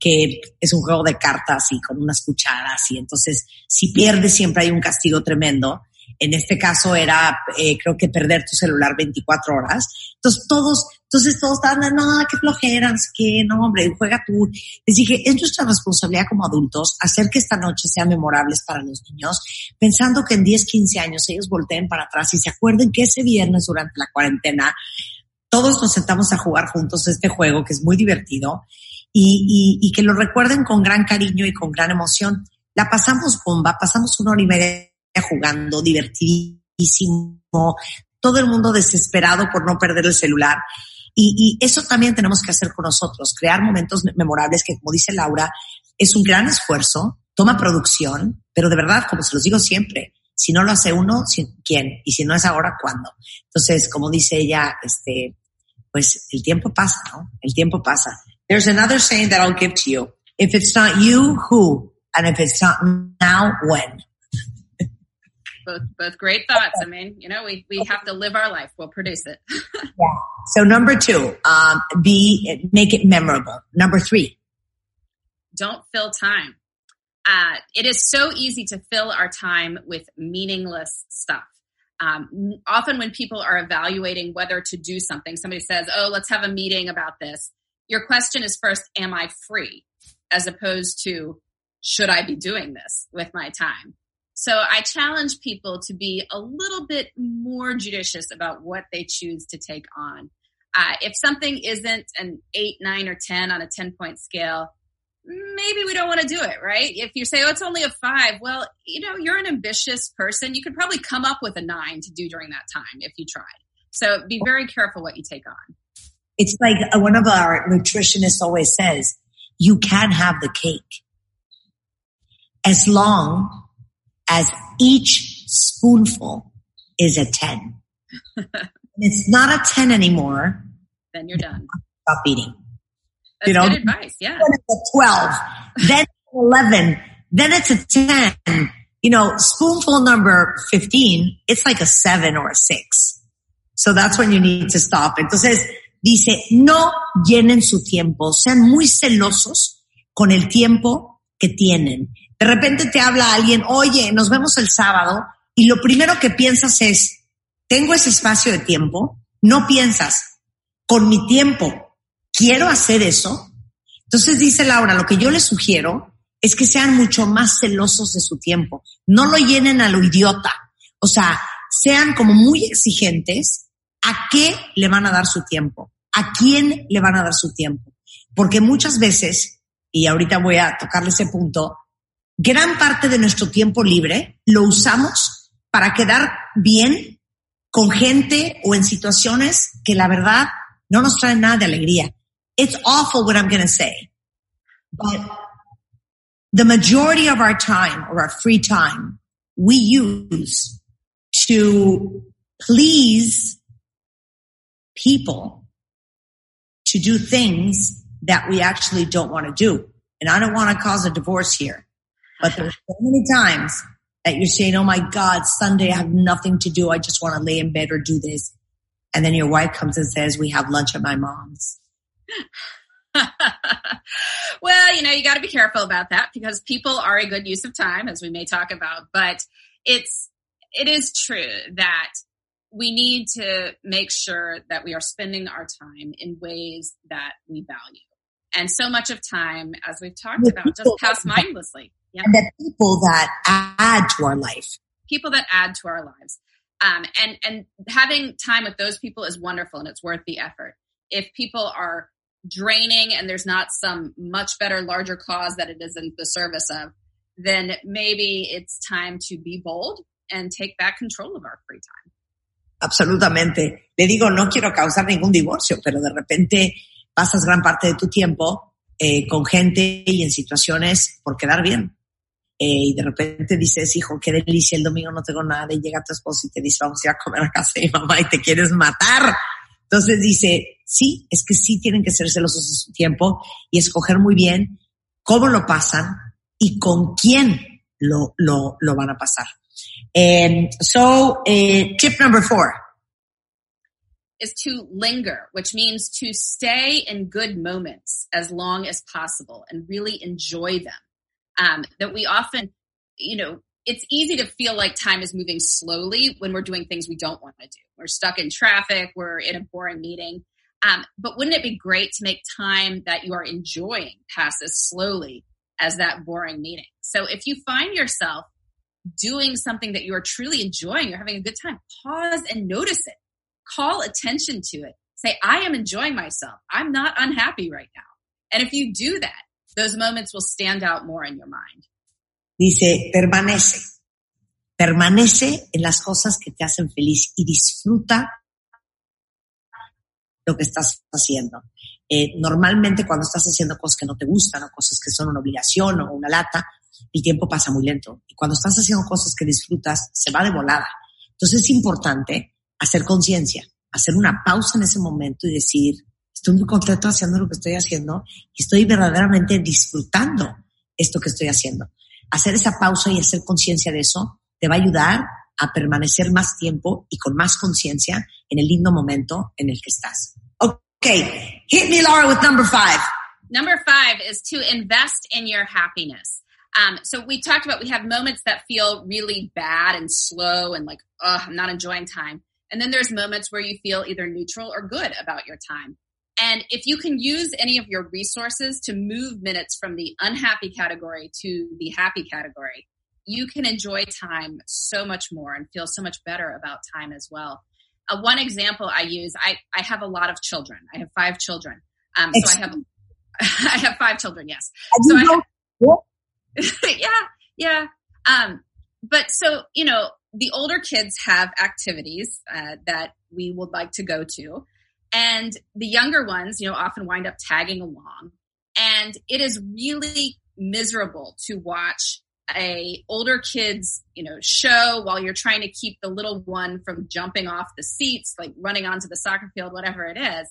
que es un juego de cartas y con unas cucharas y entonces si pierdes siempre hay un castigo tremendo. En este caso era, eh, creo que perder tu celular 24 horas. Entonces todos, entonces todos estaban, no, qué flojera, no qué, no, hombre, juega tú. Les dije, es nuestra responsabilidad como adultos hacer que esta noche sea memorable para los niños, pensando que en 10, 15 años ellos volteen para atrás y se acuerden que ese viernes durante la cuarentena todos nos sentamos a jugar juntos este juego que es muy divertido y, y, y que lo recuerden con gran cariño y con gran emoción. La pasamos bomba, pasamos una hora y media jugando, divertidísimo, todo el mundo desesperado por no perder el celular. Y, y, eso también tenemos que hacer con nosotros, crear momentos memorables que, como dice Laura, es un gran esfuerzo, toma producción, pero de verdad, como se los digo siempre, si no lo hace uno, ¿quién? Y si no es ahora, ¿cuándo? Entonces, como dice ella, este, pues el tiempo pasa, ¿no? El tiempo pasa. There's another saying that I'll give to you. If it's not you, who? And if it's not now, when? both, both great thoughts. I mean, you know, we, we have to live our life. We'll produce it. yeah. So number two, um, be, make it memorable. Number three. Don't fill time. Uh, it is so easy to fill our time with meaningless stuff. Um, often when people are evaluating whether to do something, somebody says, Oh, let's have a meeting about this your question is first, am I free? As opposed to, should I be doing this with my time? So I challenge people to be a little bit more judicious about what they choose to take on. Uh, if something isn't an eight, nine, or 10 on a 10 point scale, maybe we don't want to do it, right? If you say, oh, it's only a five, well, you know, you're an ambitious person. You could probably come up with a nine to do during that time if you tried. So be very careful what you take on. It's like uh, one of our nutritionists always says, you can have the cake as long as each spoonful is a 10. it's not a 10 anymore. Then you're done. Stop eating. That's you know, good advice. Yeah. Then it's a 12, then 11, then it's a 10. You know, spoonful number 15, it's like a seven or a six. So that's when you need to stop. Entonces, dice, no llenen su tiempo, sean muy celosos con el tiempo que tienen. De repente te habla alguien, oye, nos vemos el sábado, y lo primero que piensas es, tengo ese espacio de tiempo, no piensas, con mi tiempo, quiero hacer eso. Entonces dice Laura, lo que yo les sugiero es que sean mucho más celosos de su tiempo, no lo llenen a lo idiota, o sea, sean como muy exigentes ¿A qué le van a dar su tiempo? ¿A quién le van a dar su tiempo? Porque muchas veces, y ahorita voy a tocarle ese punto, gran parte de nuestro tiempo libre lo usamos para quedar bien con gente o en situaciones que la verdad no nos traen nada de alegría. It's awful what I'm going to say, but the majority of our time or our free time we use to please people to do things that we actually don't want to do. And I don't want to cause a divorce here, but there's so many times that you're saying, Oh my God, Sunday I have nothing to do. I just want to lay in bed or do this. And then your wife comes and says, we have lunch at my mom's. well, you know, you got to be careful about that because people are a good use of time, as we may talk about, but it's, it is true that we need to make sure that we are spending our time in ways that we value. And so much of time, as we've talked the about, just pass mindlessly. Yeah. And the people that add to our life. People that add to our lives. Um, and, and having time with those people is wonderful and it's worth the effort. If people are draining and there's not some much better, larger cause that it is in the service of, then maybe it's time to be bold and take back control of our free time. Absolutamente. Le digo, no quiero causar ningún divorcio, pero de repente pasas gran parte de tu tiempo eh, con gente y en situaciones por quedar bien. Eh, y de repente dices, hijo, qué delicia, el domingo no tengo nada, y llega tu esposo y te dice, vamos a ir a comer a casa de mi mamá y te quieres matar. Entonces dice, sí, es que sí tienen que ser celosos de su tiempo y escoger muy bien cómo lo pasan y con quién lo, lo, lo van a pasar. Um, so, uh, tip number four. is to linger, which means to stay in good moments as long as possible and really enjoy them. Um, that we often, you know, it's easy to feel like time is moving slowly when we're doing things we don't want to do. We're stuck in traffic, we're in a boring meeting. Um, but wouldn't it be great to make time that you are enjoying pass as slowly as that boring meeting? So if you find yourself doing something that you are truly enjoying, you're having a good time, pause and notice it. Call attention to it. Say, I am enjoying myself. I'm not unhappy right now. And if you do that, those moments will stand out more in your mind. Dice, permanece. Permanece en las cosas que te hacen feliz y disfruta lo que estás haciendo. Eh, normalmente cuando estás haciendo cosas que no te gustan o cosas que son una obligación o una lata, el tiempo pasa muy lento. Y cuando estás haciendo cosas que disfrutas, se va de volada. Entonces es importante hacer conciencia, hacer una pausa en ese momento y decir, estoy muy contento haciendo lo que estoy haciendo y estoy verdaderamente disfrutando esto que estoy haciendo. Hacer esa pausa y hacer conciencia de eso te va a ayudar a permanecer más tiempo y con más conciencia en el lindo momento en el que estás. Okay, hit me Laura with number five. Number five is to invest in your happiness. Um, so we talked about we have moments that feel really bad and slow and like, oh, I'm not enjoying time. And then there's moments where you feel either neutral or good about your time. And if you can use any of your resources to move minutes from the unhappy category to the happy category, you can enjoy time so much more and feel so much better about time as well. Uh, one example I use, I, I have a lot of children. I have five children. Um, so I have, I have five children. Yes. So I have, yeah, yeah. Um, but so, you know, the older kids have activities uh, that we would like to go to. And the younger ones, you know, often wind up tagging along. And it is really miserable to watch a older kids, you know, show while you're trying to keep the little one from jumping off the seats, like running onto the soccer field, whatever it is.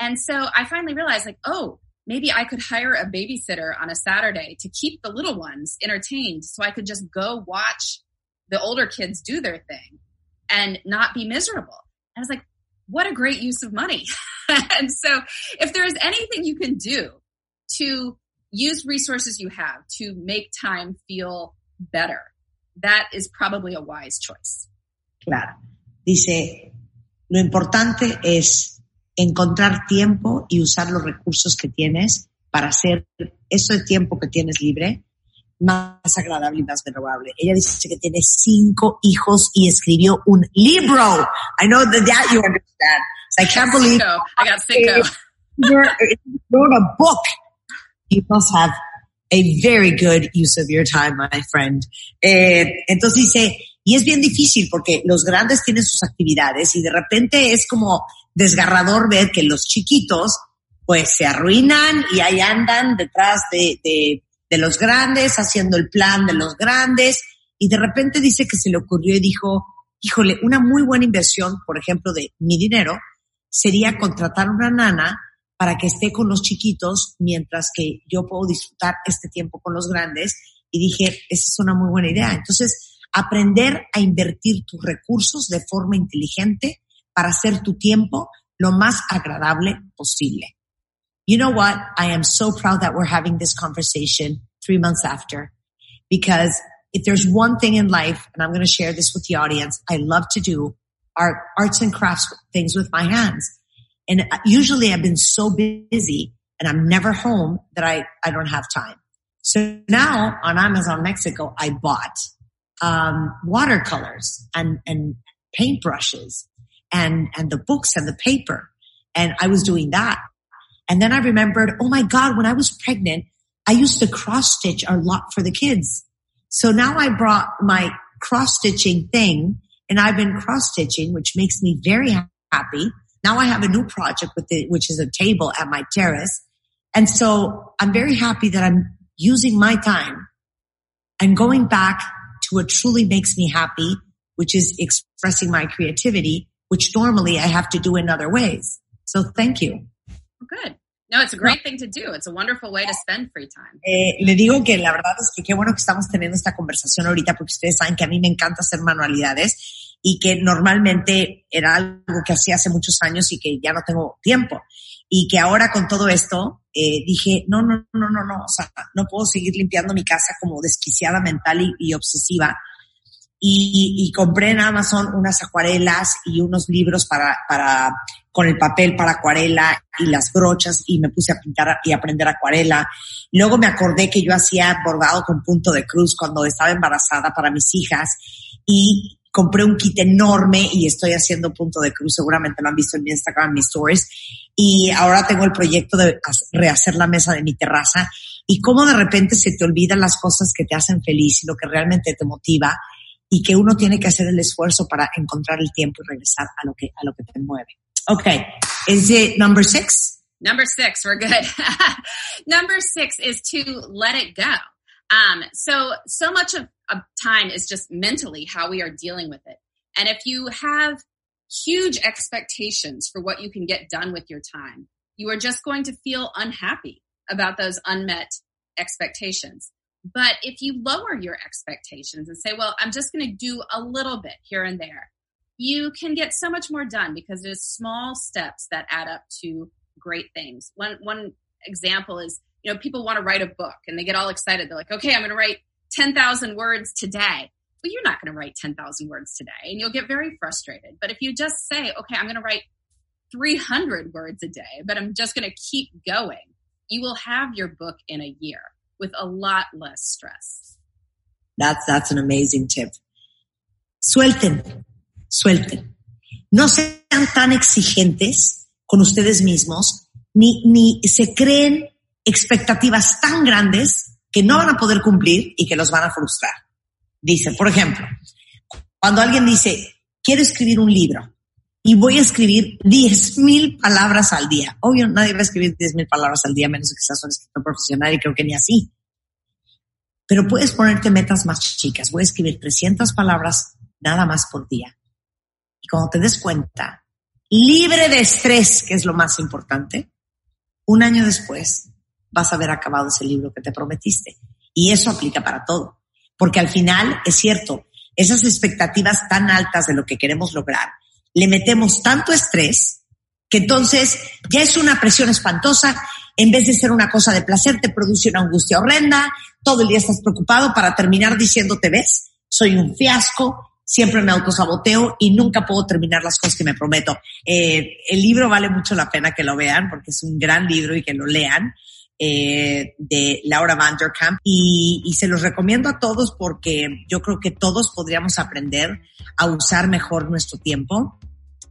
And so I finally realized like, oh, maybe I could hire a babysitter on a Saturday to keep the little ones entertained so I could just go watch the older kids do their thing and not be miserable. And I was like, what a great use of money. and so if there is anything you can do to use resources you have to make time feel better, that is probably a wise choice. Claro. Dice, lo importante es encontrar tiempo y usar los recursos que tienes para hacer eso de tiempo que tienes libre más agradable y más memorable. Ella dice que tiene cinco hijos y escribió un libro. I know that, that you understand. So I can't believe. I got cinco. wrote a book. You must have a very good use of your time, my friend. Eh, entonces dice, y es bien difícil porque los grandes tienen sus actividades y de repente es como desgarrador ver que los chiquitos pues se arruinan y ahí andan detrás de, de de los grandes, haciendo el plan de los grandes, y de repente dice que se le ocurrió y dijo, híjole, una muy buena inversión, por ejemplo, de mi dinero, sería contratar una nana para que esté con los chiquitos mientras que yo puedo disfrutar este tiempo con los grandes. Y dije, esa es una muy buena idea. Entonces, aprender a invertir tus recursos de forma inteligente para hacer tu tiempo lo más agradable posible. you know what? I am so proud that we're having this conversation three months after because if there's one thing in life, and I'm going to share this with the audience, I love to do are arts and crafts things with my hands. And uh, usually I've been so busy and I'm never home that I, I don't have time. So now on Amazon Mexico, I bought, um, watercolors and, and paintbrushes and, and the books and the paper. And I was doing that. And then I remembered, oh my God, when I was pregnant, I used to cross stitch a lot for the kids. So now I brought my cross stitching thing and I've been cross stitching, which makes me very happy. Now I have a new project with it, which is a table at my terrace. And so I'm very happy that I'm using my time and going back to what truly makes me happy, which is expressing my creativity, which normally I have to do in other ways. So thank you. Good. No, it's a great thing to do. It's a wonderful way to spend free time. Eh, le digo que la verdad es que qué bueno que estamos teniendo esta conversación ahorita porque ustedes saben que a mí me encanta hacer manualidades y que normalmente era algo que hacía hace muchos años y que ya no tengo tiempo. Y que ahora con todo esto eh, dije, no, no, no, no, no, o sea, no puedo seguir limpiando mi casa como desquiciada mental y, y obsesiva. Y, y, compré en Amazon unas acuarelas y unos libros para, para, con el papel para acuarela y las brochas y me puse a pintar y aprender acuarela. Luego me acordé que yo hacía bordado con punto de cruz cuando estaba embarazada para mis hijas y compré un kit enorme y estoy haciendo punto de cruz. Seguramente lo han visto en mi Instagram, en mis stories. Y ahora tengo el proyecto de rehacer la mesa de mi terraza y cómo de repente se te olvidan las cosas que te hacen feliz y lo que realmente te motiva y que uno tiene que hacer el esfuerzo para encontrar el tiempo y regresar a lo que, a lo que te mueve. Okay. Is it number six? Number six, we're good. number six is to let it go. Um, so, so much of, of time is just mentally how we are dealing with it. And if you have huge expectations for what you can get done with your time, you are just going to feel unhappy about those unmet expectations. But if you lower your expectations and say, well, I'm just going to do a little bit here and there, you can get so much more done because there's small steps that add up to great things. One, one example is, you know, people want to write a book and they get all excited. They're like, okay, I'm going to write 10,000 words today. Well, you're not going to write 10,000 words today and you'll get very frustrated. But if you just say, okay, I'm going to write 300 words a day, but I'm just going to keep going, you will have your book in a year with a lot less stress. That's, that's an amazing tip. Suelten, suelten. No sean tan exigentes con ustedes mismos, ni, ni se creen expectativas tan grandes que no van a poder cumplir y que los van a frustrar. Dice, por ejemplo, cuando alguien dice, quiero escribir un libro y voy a escribir 10 mil palabras al día. Obvio, nadie va a escribir 10 mil palabras al día, menos que seas un escritor profesional y creo que ni así. Pero puedes ponerte metas más chicas. Voy a escribir 300 palabras nada más por día. Y cuando te des cuenta, libre de estrés, que es lo más importante, un año después vas a haber acabado ese libro que te prometiste. Y eso aplica para todo. Porque al final, es cierto, esas expectativas tan altas de lo que queremos lograr, le metemos tanto estrés que entonces ya es una presión espantosa. En vez de ser una cosa de placer, te produce una angustia horrenda. Todo el día estás preocupado para terminar diciéndote, ves, soy un fiasco, siempre me autosaboteo y nunca puedo terminar las cosas que me prometo. Eh, el libro vale mucho la pena que lo vean porque es un gran libro y que lo lean. Eh, de Laura Vanderkamp y, y se los recomiendo a todos porque yo creo que todos podríamos aprender a usar mejor nuestro tiempo.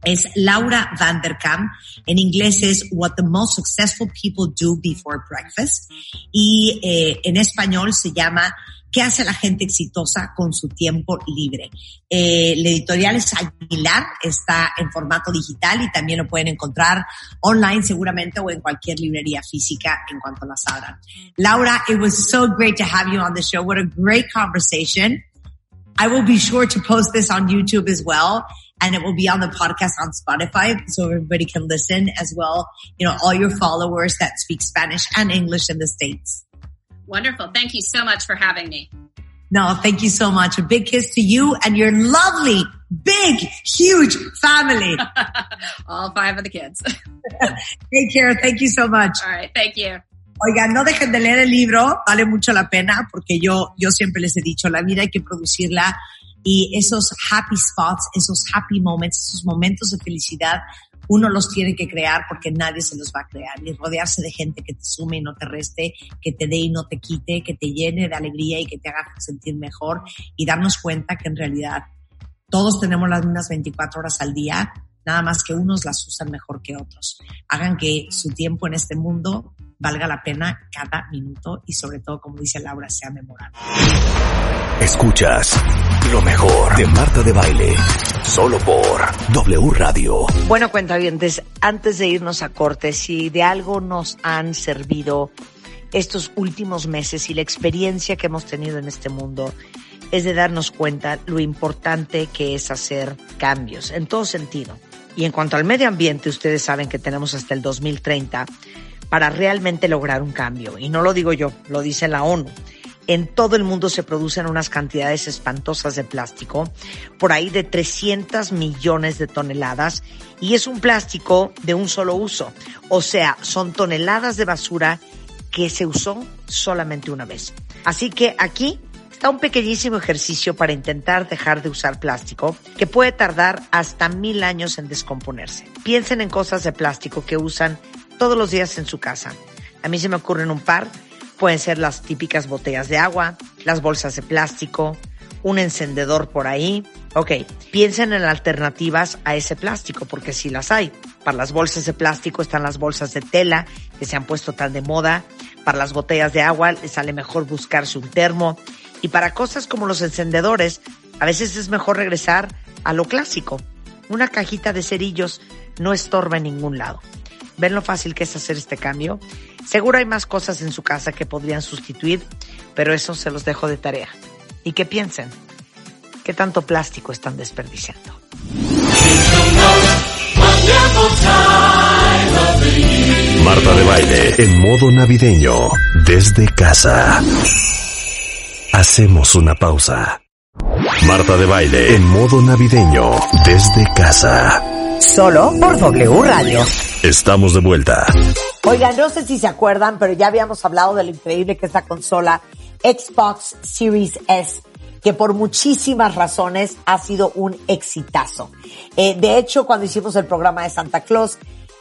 Es Laura Vanderkamp. En inglés es What the Most Successful People Do Before Breakfast. Y eh, en español se llama ¿Qué hace la gente exitosa con su tiempo libre? Eh, la editorial es Aguilar, está en formato digital y también lo pueden encontrar online seguramente o en cualquier librería física en cuanto las abran. Laura, it was so great to have you on the show. What a great conversation. I will be sure to post this on YouTube as well. And it will be on the podcast on Spotify so everybody can listen as well. You know, all your followers that speak Spanish and English in the States. Wonderful. Thank you so much for having me. No, thank you so much. A big kiss to you and your lovely, big, huge family. All five of the kids. Take care. Thank you so much. All right. Thank you. Oigan, no dejen de leer el libro, vale mucho la pena porque yo, yo siempre les he dicho, la vida hay que producirla y esos happy spots, esos happy moments, esos momentos de felicidad, uno los tiene que crear porque nadie se los va a crear y rodearse de gente que te sume y no te reste, que te dé y no te quite, que te llene de alegría y que te haga sentir mejor y darnos cuenta que en realidad todos tenemos las mismas 24 horas al día, nada más que unos las usan mejor que otros. Hagan que su tiempo en este mundo valga la pena cada minuto y sobre todo, como dice Laura, sea memorable. Escuchas lo mejor de Marta de Baile, solo por W Radio. Bueno, cuentavientes, antes de irnos a corte, si de algo nos han servido estos últimos meses y la experiencia que hemos tenido en este mundo, es de darnos cuenta lo importante que es hacer cambios en todo sentido. Y en cuanto al medio ambiente, ustedes saben que tenemos hasta el 2030 para realmente lograr un cambio. Y no lo digo yo, lo dice la ONU. En todo el mundo se producen unas cantidades espantosas de plástico, por ahí de 300 millones de toneladas, y es un plástico de un solo uso. O sea, son toneladas de basura que se usó solamente una vez. Así que aquí está un pequeñísimo ejercicio para intentar dejar de usar plástico que puede tardar hasta mil años en descomponerse. Piensen en cosas de plástico que usan todos los días en su casa. A mí se me ocurren un par. Pueden ser las típicas botellas de agua, las bolsas de plástico, un encendedor por ahí. Ok, piensen en alternativas a ese plástico, porque sí las hay. Para las bolsas de plástico están las bolsas de tela, que se han puesto tan de moda. Para las botellas de agua les sale mejor buscarse un termo. Y para cosas como los encendedores, a veces es mejor regresar a lo clásico. Una cajita de cerillos no estorba en ningún lado. ¿Ven lo fácil que es hacer este cambio? Seguro hay más cosas en su casa que podrían sustituir, pero eso se los dejo de tarea. Y que piensen, ¿qué tanto plástico están desperdiciando? Marta de Baile en modo navideño desde casa. Hacemos una pausa. Marta de Baile en modo navideño desde casa. Solo por W Radio. Estamos de vuelta. Oigan, no sé si se acuerdan, pero ya habíamos hablado de lo increíble que es la consola Xbox Series S, que por muchísimas razones ha sido un exitazo. Eh, de hecho, cuando hicimos el programa de Santa Claus,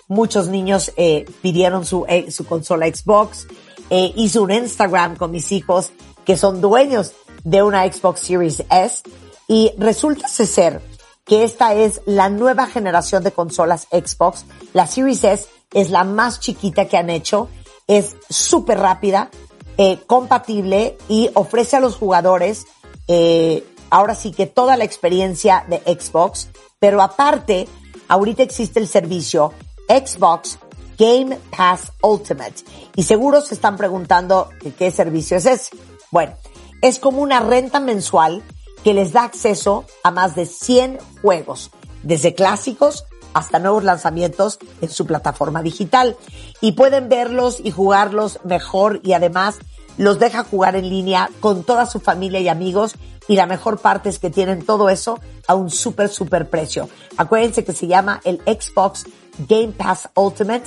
muchos niños eh, pidieron su, eh, su consola Xbox. Hice un Instagram con mis hijos que son dueños de una Xbox Series S y resulta ser que esta es la nueva generación de consolas Xbox. La Series S es la más chiquita que han hecho, es súper rápida, eh, compatible y ofrece a los jugadores eh, ahora sí que toda la experiencia de Xbox, pero aparte, ahorita existe el servicio Xbox Game Pass Ultimate. Y seguro se están preguntando qué servicio es ese. Bueno, es como una renta mensual que les da acceso a más de 100 juegos, desde clásicos hasta nuevos lanzamientos en su plataforma digital. Y pueden verlos y jugarlos mejor y además los deja jugar en línea con toda su familia y amigos y la mejor parte es que tienen todo eso a un súper, súper precio. Acuérdense que se llama el Xbox Game Pass Ultimate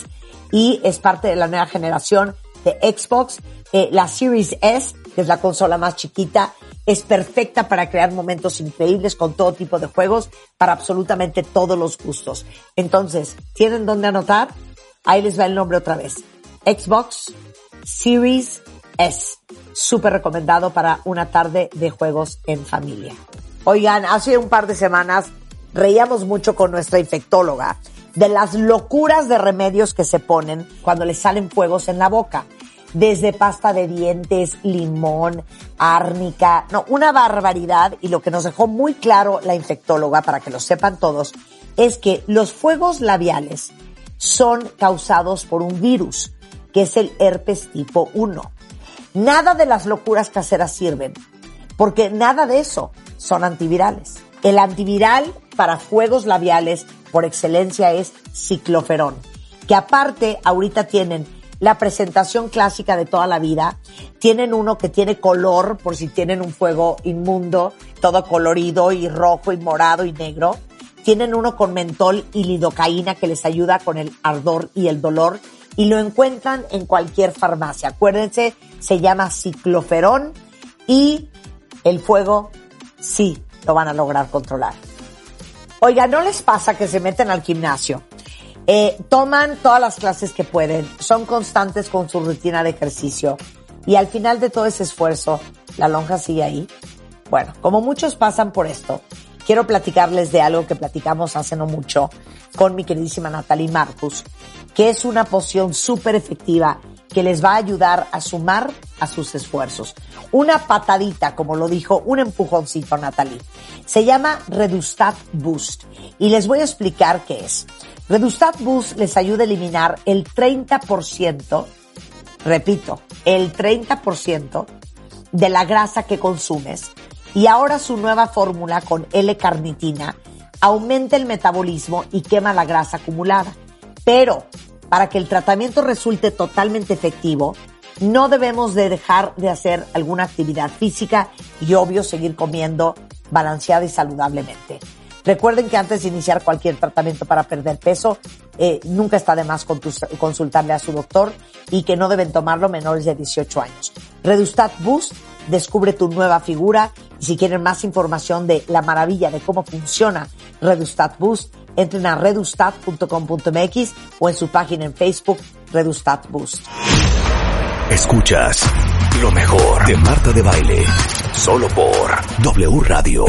y es parte de la nueva generación de Xbox. Eh, la Series S, que es la consola más chiquita, es perfecta para crear momentos increíbles con todo tipo de juegos para absolutamente todos los gustos. Entonces, ¿tienen dónde anotar? Ahí les va el nombre otra vez. Xbox Series S. Súper recomendado para una tarde de juegos en familia. Oigan, hace un par de semanas reíamos mucho con nuestra infectóloga de las locuras de remedios que se ponen cuando les salen fuegos en la boca. Desde pasta de dientes, limón, árnica, no, una barbaridad. Y lo que nos dejó muy claro la infectóloga, para que lo sepan todos, es que los fuegos labiales son causados por un virus, que es el herpes tipo 1. Nada de las locuras caseras sirven, porque nada de eso son antivirales. El antiviral para fuegos labiales por excelencia es cicloferón, que aparte ahorita tienen la presentación clásica de toda la vida, tienen uno que tiene color por si tienen un fuego inmundo, todo colorido y rojo y morado y negro, tienen uno con mentol y lidocaína que les ayuda con el ardor y el dolor y lo encuentran en cualquier farmacia. Acuérdense, se llama cicloferón y el fuego sí lo van a lograr controlar. Oiga, ¿no les pasa que se meten al gimnasio? Eh, toman todas las clases que pueden, son constantes con su rutina de ejercicio y al final de todo ese esfuerzo, la lonja sigue ahí. Bueno, como muchos pasan por esto, quiero platicarles de algo que platicamos hace no mucho con mi queridísima Natalie Marcus, que es una poción súper efectiva que les va a ayudar a sumar a sus esfuerzos. Una patadita, como lo dijo, un empujoncito, Natalie. Se llama Redustat Boost y les voy a explicar qué es. Redustat Boost les ayuda a eliminar el 30%, repito, el 30% de la grasa que consumes y ahora su nueva fórmula con L-carnitina aumenta el metabolismo y quema la grasa acumulada. Pero para que el tratamiento resulte totalmente efectivo, no debemos de dejar de hacer alguna actividad física y obvio seguir comiendo balanceada y saludablemente. Recuerden que antes de iniciar cualquier tratamiento para perder peso, eh, nunca está de más consultarle a su doctor y que no deben tomarlo menores de 18 años. Redustat Boost, descubre tu nueva figura y si quieren más información de la maravilla de cómo funciona Redustat Boost, entren a redustat.com.mx o en su página en Facebook, Redustat Boost. Escuchas lo mejor de Marta de Baile, solo por W Radio.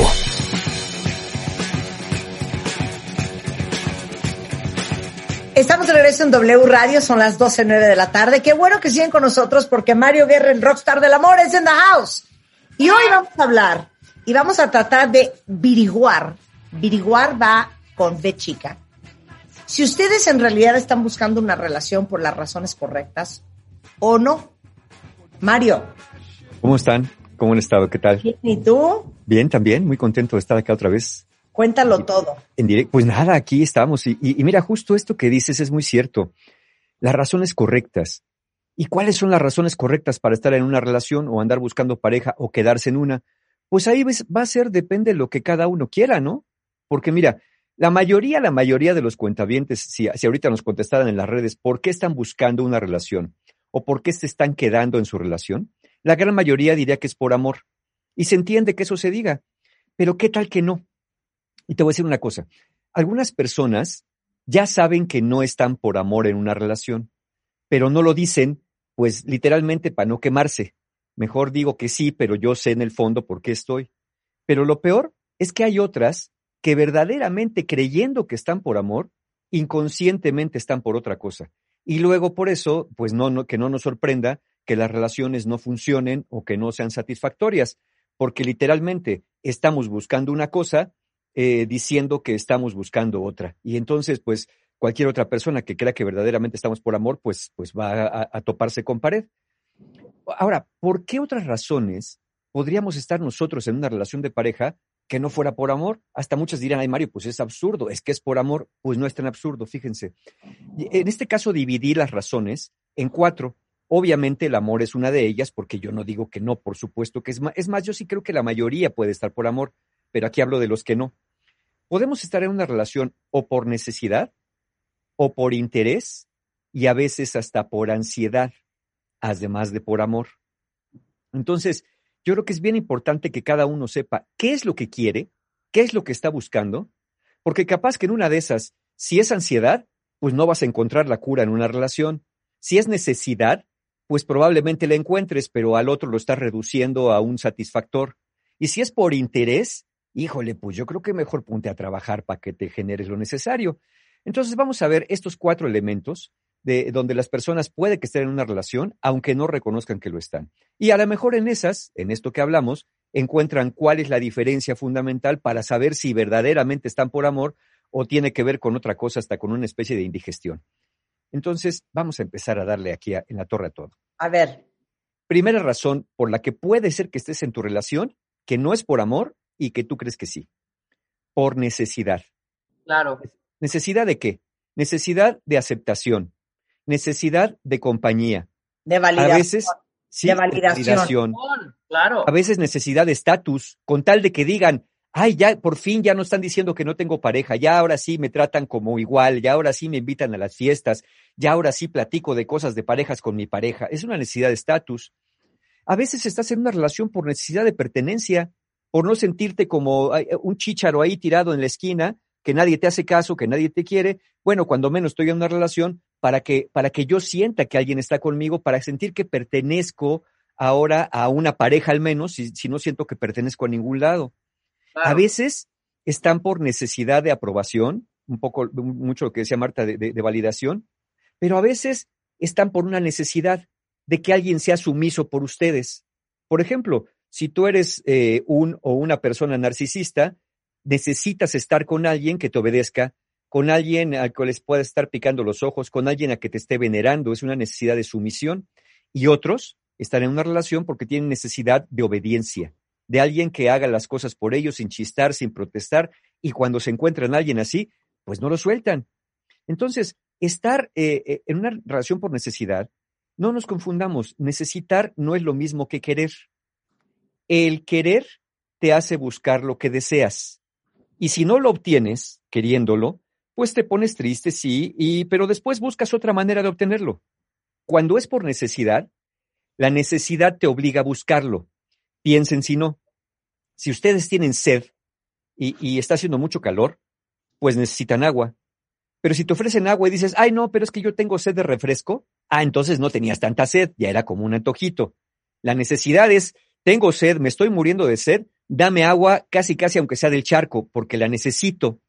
Estamos de regreso en W Radio, son las 12.09 de la tarde. Qué bueno que siguen con nosotros porque Mario Guerra, el rockstar del amor, es en the house. Y hoy vamos a hablar y vamos a tratar de viriguar. Viriguar va con B chica. Si ustedes en realidad están buscando una relación por las razones correctas o no. Mario. ¿Cómo están? ¿Cómo han estado? ¿Qué tal? ¿Y tú? Bien, también. Muy contento de estar acá otra vez. Cuéntalo todo. En directo. Pues nada, aquí estamos. Y, y, mira, justo esto que dices es muy cierto. Las razones correctas. ¿Y cuáles son las razones correctas para estar en una relación o andar buscando pareja o quedarse en una? Pues ahí va a ser, depende de lo que cada uno quiera, ¿no? Porque mira, la mayoría, la mayoría de los cuentavientes, si, si ahorita nos contestaran en las redes, ¿por qué están buscando una relación? ¿O por qué se están quedando en su relación? La gran mayoría diría que es por amor. Y se entiende que eso se diga. Pero ¿qué tal que no? Y te voy a decir una cosa. Algunas personas ya saben que no están por amor en una relación, pero no lo dicen, pues literalmente para no quemarse. Mejor digo que sí, pero yo sé en el fondo por qué estoy. Pero lo peor es que hay otras que verdaderamente creyendo que están por amor, inconscientemente están por otra cosa. Y luego por eso, pues no, no, que no nos sorprenda que las relaciones no funcionen o que no sean satisfactorias, porque literalmente estamos buscando una cosa eh, diciendo que estamos buscando otra. Y entonces, pues, cualquier otra persona que crea que verdaderamente estamos por amor, pues, pues va a, toparse con pared. Ahora, ¿por qué otras razones podríamos estar nosotros en una relación de pareja que no fuera por amor. Hasta muchos dirán, ay Mario, pues es absurdo, es que es por amor, pues no es tan absurdo, fíjense. En este caso dividí las razones en cuatro. Obviamente el amor es una de ellas, porque yo no digo que no, por supuesto que es más. Es más, yo sí creo que la mayoría puede estar por amor, pero aquí hablo de los que no. Podemos estar en una relación o por necesidad, o por interés, y a veces hasta por ansiedad, además de por amor. Entonces, yo creo que es bien importante que cada uno sepa qué es lo que quiere, qué es lo que está buscando, porque capaz que en una de esas, si es ansiedad, pues no vas a encontrar la cura en una relación. Si es necesidad, pues probablemente la encuentres, pero al otro lo estás reduciendo a un satisfactor. Y si es por interés, híjole, pues yo creo que mejor ponte a trabajar para que te generes lo necesario. Entonces vamos a ver estos cuatro elementos de donde las personas puede que estén en una relación, aunque no reconozcan que lo están. Y a lo mejor en esas, en esto que hablamos, encuentran cuál es la diferencia fundamental para saber si verdaderamente están por amor o tiene que ver con otra cosa, hasta con una especie de indigestión. Entonces, vamos a empezar a darle aquí en la torre a todo. A ver. Primera razón por la que puede ser que estés en tu relación, que no es por amor y que tú crees que sí. Por necesidad. Claro. ¿Necesidad de qué? Necesidad de aceptación, necesidad de compañía. De validación. A veces, sí, de validación. Claro. A veces necesidad de estatus, con tal de que digan, ay, ya por fin ya no están diciendo que no tengo pareja, ya ahora sí me tratan como igual, ya ahora sí me invitan a las fiestas, ya ahora sí platico de cosas de parejas con mi pareja. Es una necesidad de estatus. A veces estás en una relación por necesidad de pertenencia, por no sentirte como un chícharo ahí tirado en la esquina, que nadie te hace caso, que nadie te quiere. Bueno, cuando menos estoy en una relación para que, para que yo sienta que alguien está conmigo, para sentir que pertenezco ahora a una pareja al menos, si, si no siento que pertenezco a ningún lado. A veces están por necesidad de aprobación, un poco, mucho lo que decía Marta, de, de, de validación, pero a veces están por una necesidad. de que alguien sea sumiso por ustedes. Por ejemplo, si tú eres eh, un o una persona narcisista, necesitas estar con alguien que te obedezca, con alguien al que les pueda estar picando los ojos, con alguien a que te esté venerando, es una necesidad de sumisión. Y otros están en una relación porque tienen necesidad de obediencia, de alguien que haga las cosas por ellos sin chistar, sin protestar, y cuando se encuentran alguien así, pues no lo sueltan. Entonces, estar eh, eh, en una relación por necesidad, no nos confundamos, necesitar no es lo mismo que querer. El querer te hace buscar lo que deseas. Y si no lo obtienes, queriéndolo, pues te pones triste, sí, y, pero después buscas otra manera de obtenerlo. Cuando es por necesidad, la necesidad te obliga a buscarlo. Piensen si no. Si ustedes tienen sed y, y está haciendo mucho calor, pues necesitan agua. Pero si te ofrecen agua y dices, ay, no, pero es que yo tengo sed de refresco, ah, entonces no tenías tanta sed, ya era como un antojito. La necesidad es, tengo sed, me estoy muriendo de sed, dame agua casi, casi aunque sea del charco, porque la necesito.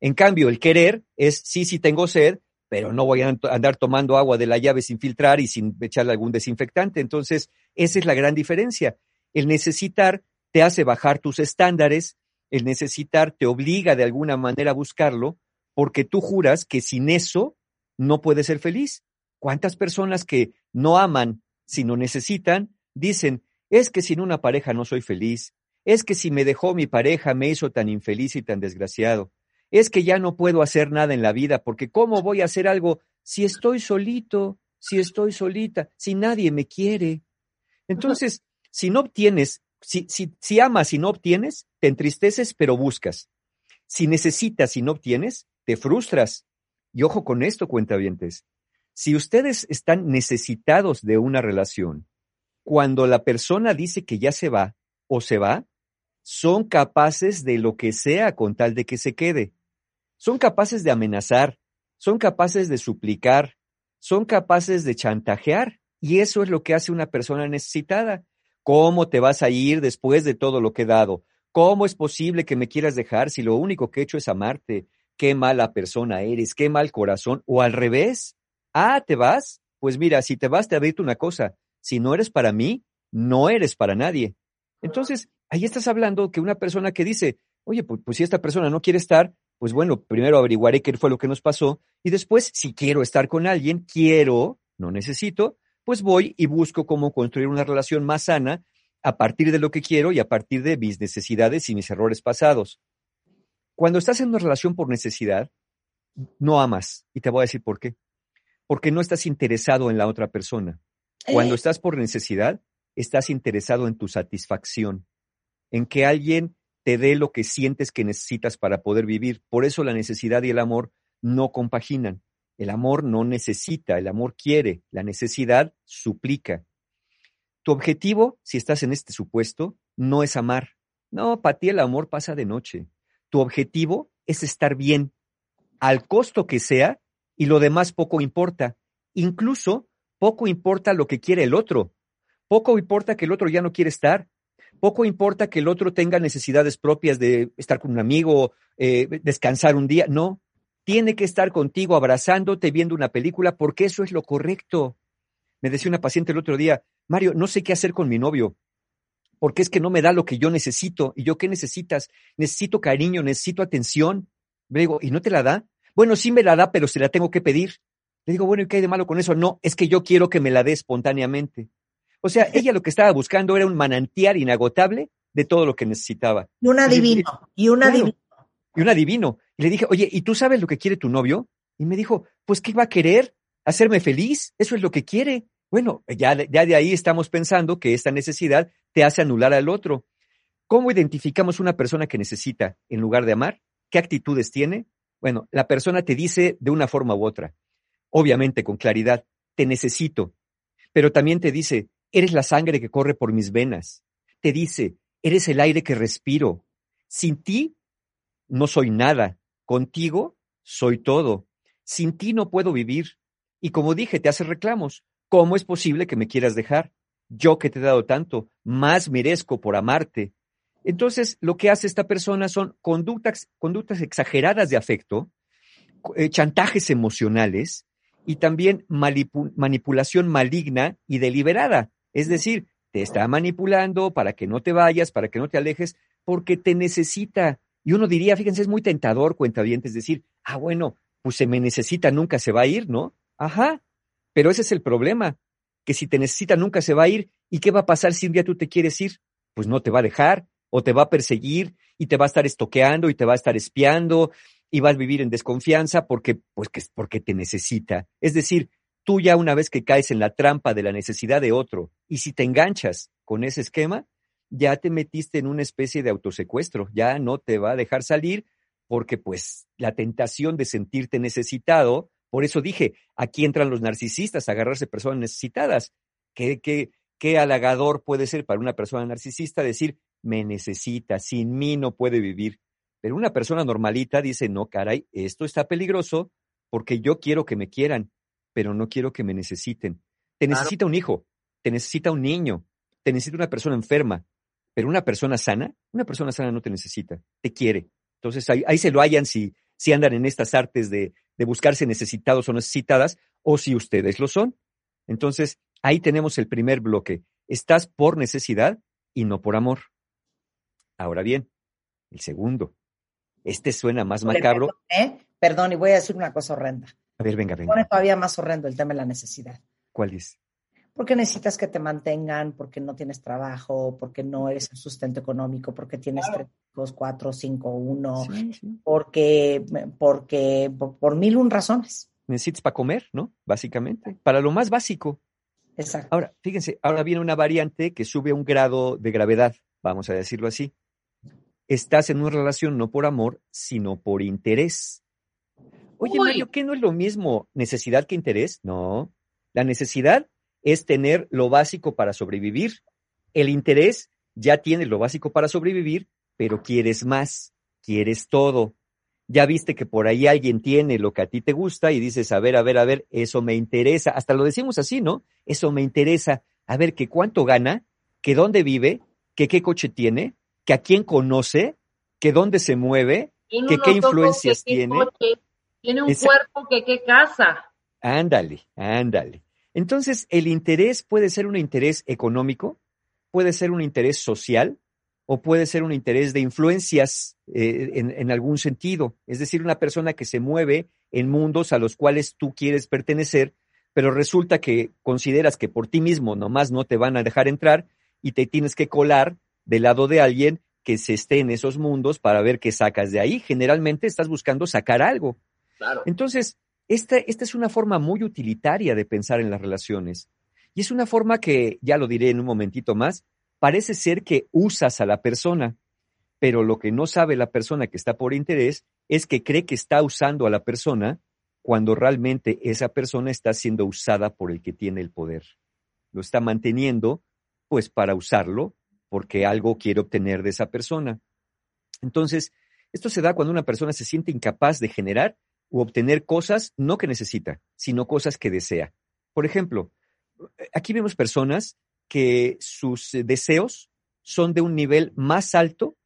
En cambio, el querer es, sí, sí tengo sed, pero no voy a andar tomando agua de la llave sin filtrar y sin echarle algún desinfectante. Entonces, esa es la gran diferencia. El necesitar te hace bajar tus estándares, el necesitar te obliga de alguna manera a buscarlo, porque tú juras que sin eso no puedes ser feliz. ¿Cuántas personas que no aman, sino necesitan, dicen, es que sin una pareja no soy feliz, es que si me dejó mi pareja me hizo tan infeliz y tan desgraciado, es que ya no puedo hacer nada en la vida, porque ¿cómo voy a hacer algo si estoy solito, si estoy solita, si nadie me quiere? Entonces, si no obtienes, si, si, amas y no obtienes, te entristeces, pero buscas. Si necesitas y no obtienes, te frustras. Y ojo con esto, cuentavientes. Si ustedes están necesitados de una relación, cuando la persona dice que ya se va o se va, son capaces de lo que sea con tal de que se quede. Son capaces de amenazar, son capaces de suplicar, son capaces de chantajear. Y eso es lo que hace una persona necesitada. ¿Cómo te vas a ir después de todo lo que he dado? ¿Cómo es posible que me quieras dejar si lo único que he hecho es amarte? Qué mala persona eres, qué mal corazón. O al revés. Ah, ¿te vas? Pues mira, si te vas, te advierto una cosa. Si no eres para mí, no eres para nadie. Entonces, ahí estás hablando que una persona que dice, oye, pues, pues, si esta persona no quiere estar, pues bueno, primero averiguaré qué fue lo que nos pasó y después, si quiero estar con alguien, quiero, no necesito, pues voy y busco cómo construir una relación más sana a partir de lo que quiero y a partir de mis necesidades y mis errores pasados. Cuando estás en una relación por necesidad, no amas. Y te voy a decir por qué. Porque no estás interesado en la otra persona. Cuando Eh. estás por necesidad, estás interesado en tu satisfacción, en que alguien te dé lo que sientes que necesitas para poder vivir. Por eso la necesidad y el amor no compaginan. El amor no necesita, el amor quiere, la necesidad suplica. Tu objetivo, si estás en este supuesto, no es amar. No, para ti el amor pasa de noche. Tu objetivo es estar bien, al costo que sea, y lo demás poco importa. Incluso poco importa lo que quiere el otro. Poco importa que el otro ya no quiere estar. Poco importa que el otro tenga necesidades propias de estar con un amigo, eh, descansar un día. No, tiene que estar contigo abrazándote, viendo una película, porque eso es lo correcto. Me decía una paciente el otro día, Mario, no sé qué hacer con mi novio, porque es que no me da lo que yo necesito. ¿Y yo qué necesitas? Necesito cariño, necesito atención. Le digo, ¿y no te la da? Bueno, sí me la da, pero se la tengo que pedir. Le digo, bueno, ¿y qué hay de malo con eso? No, es que yo quiero que me la dé espontáneamente. O sea, ella lo que estaba buscando era un manantial inagotable de todo lo que necesitaba. Y un adivino, y un Claro, adivino. Y un adivino. Y le dije, oye, ¿y tú sabes lo que quiere tu novio? Y me dijo, pues, ¿qué va a querer? ¿Hacerme feliz? Eso es lo que quiere. Bueno, ya, ya de ahí estamos pensando que esta necesidad te hace anular al otro. ¿Cómo identificamos una persona que necesita en lugar de amar? ¿Qué actitudes tiene? Bueno, la persona te dice de una forma u otra, obviamente con claridad, te necesito, pero también te dice, eres la sangre que corre por mis venas. Te dice, eres el aire que respiro. Sin ti no soy nada. Contigo soy todo. Sin ti no puedo vivir. Y como dije, te hace reclamos. ¿Cómo es posible que me quieras dejar? Yo que te he dado tanto, más merezco por amarte. Entonces, lo que hace esta persona son conductas, conductas exageradas de afecto, eh, chantajes emocionales, y también manipu- manipulación maligna y deliberada. Es decir, te está manipulando para que no te vayas, para que no te alejes, porque te necesita. Y uno diría, fíjense, es muy tentador, cuentavientes, decir, ah, bueno, pues se me necesita, nunca se va a ir, ¿no? Ajá, pero ese es el problema, que si te necesita, nunca se va a ir. ¿Y qué va a pasar si un día tú te quieres ir? Pues no te va a dejar, o te va a perseguir, y te va a estar estoqueando, y te va a estar espiando, y vas a vivir en desconfianza porque, pues, que, porque te necesita. Es decir, tú ya una vez que caes en la trampa de la necesidad de otro, y si te enganchas con ese esquema, ya te metiste en una especie de autosecuestro, ya no te va a dejar salir porque pues la tentación de sentirte necesitado, por eso dije, aquí entran los narcisistas a agarrarse personas necesitadas. ¿Qué, qué, qué halagador puede ser para una persona narcisista decir, me necesita, sin mí no puede vivir? Pero una persona normalita dice, no, caray, esto está peligroso porque yo quiero que me quieran, pero no quiero que me necesiten. Te Claro. necesita un hijo, te necesita un niño, te necesita una persona enferma, pero una persona sana, una persona sana no te necesita, te quiere. Entonces ahí, ahí se lo hallan si, si andan en estas artes de, de buscarse necesitados o necesitadas, o si ustedes lo son. Entonces ahí tenemos el primer bloque. Estás por necesidad y no por amor. Ahora bien, el segundo. Este suena más macabro. Perdón, ¿eh? Perdón, y voy a decir una cosa horrenda. A ver, venga, Pone venga. todavía más horrendo el tema de la necesidad. ¿Cuál es? Porque necesitas que te mantengan, porque no tienes trabajo, porque no eres un sustento económico, porque tienes tres hijos, cuatro, cinco, uno, porque, porque, por, por mil un razones. Necesitas para comer, ¿no? Básicamente. Para lo más básico. Exacto. Ahora, fíjense, ahora viene una variante que sube un grado de gravedad, vamos a decirlo así. Estás en una relación no por amor, sino por interés. Oye, Uy. Mario, ¿qué no es lo mismo necesidad que interés? No. La necesidad es tener lo básico para sobrevivir. El interés ya tienes lo básico para sobrevivir, pero quieres más, quieres todo. Ya viste que por ahí alguien tiene lo que a ti te gusta y dices, a ver, a ver, a ver, eso me interesa. Hasta lo decimos así, ¿no? Eso me interesa. A ver, que cuánto gana, que dónde vive, que qué coche tiene, que a quién conoce, que dónde se mueve, Tiene que qué influencias que tiene. coche, tiene un Esa- cuerpo que qué casa. Ándale, ándale. Entonces, el interés puede ser un interés económico, puede ser un interés social o puede ser un interés de influencias eh, en, en algún sentido. Es decir, una persona que se mueve en mundos a los cuales tú quieres pertenecer, pero resulta que consideras que por ti mismo nomás no te van a dejar entrar y te tienes que colar del lado de alguien que se esté en esos mundos para ver qué sacas de ahí. Generalmente estás buscando sacar algo. Claro. Entonces, esta, esta es una forma muy utilitaria de pensar en las relaciones. Y es una forma que, ya lo diré en un momentito más, parece ser que usas a la persona, pero lo que no sabe la persona que está por interés es que cree que está usando a la persona cuando realmente esa persona está siendo usada por el que tiene el poder. Lo está manteniendo, pues, para usarlo, porque algo quiere obtener de esa persona. Entonces, esto se da cuando una persona se siente incapaz de generar u obtener cosas no que necesita, sino cosas que desea. Por ejemplo, aquí vemos personas que sus deseos son de un nivel más alto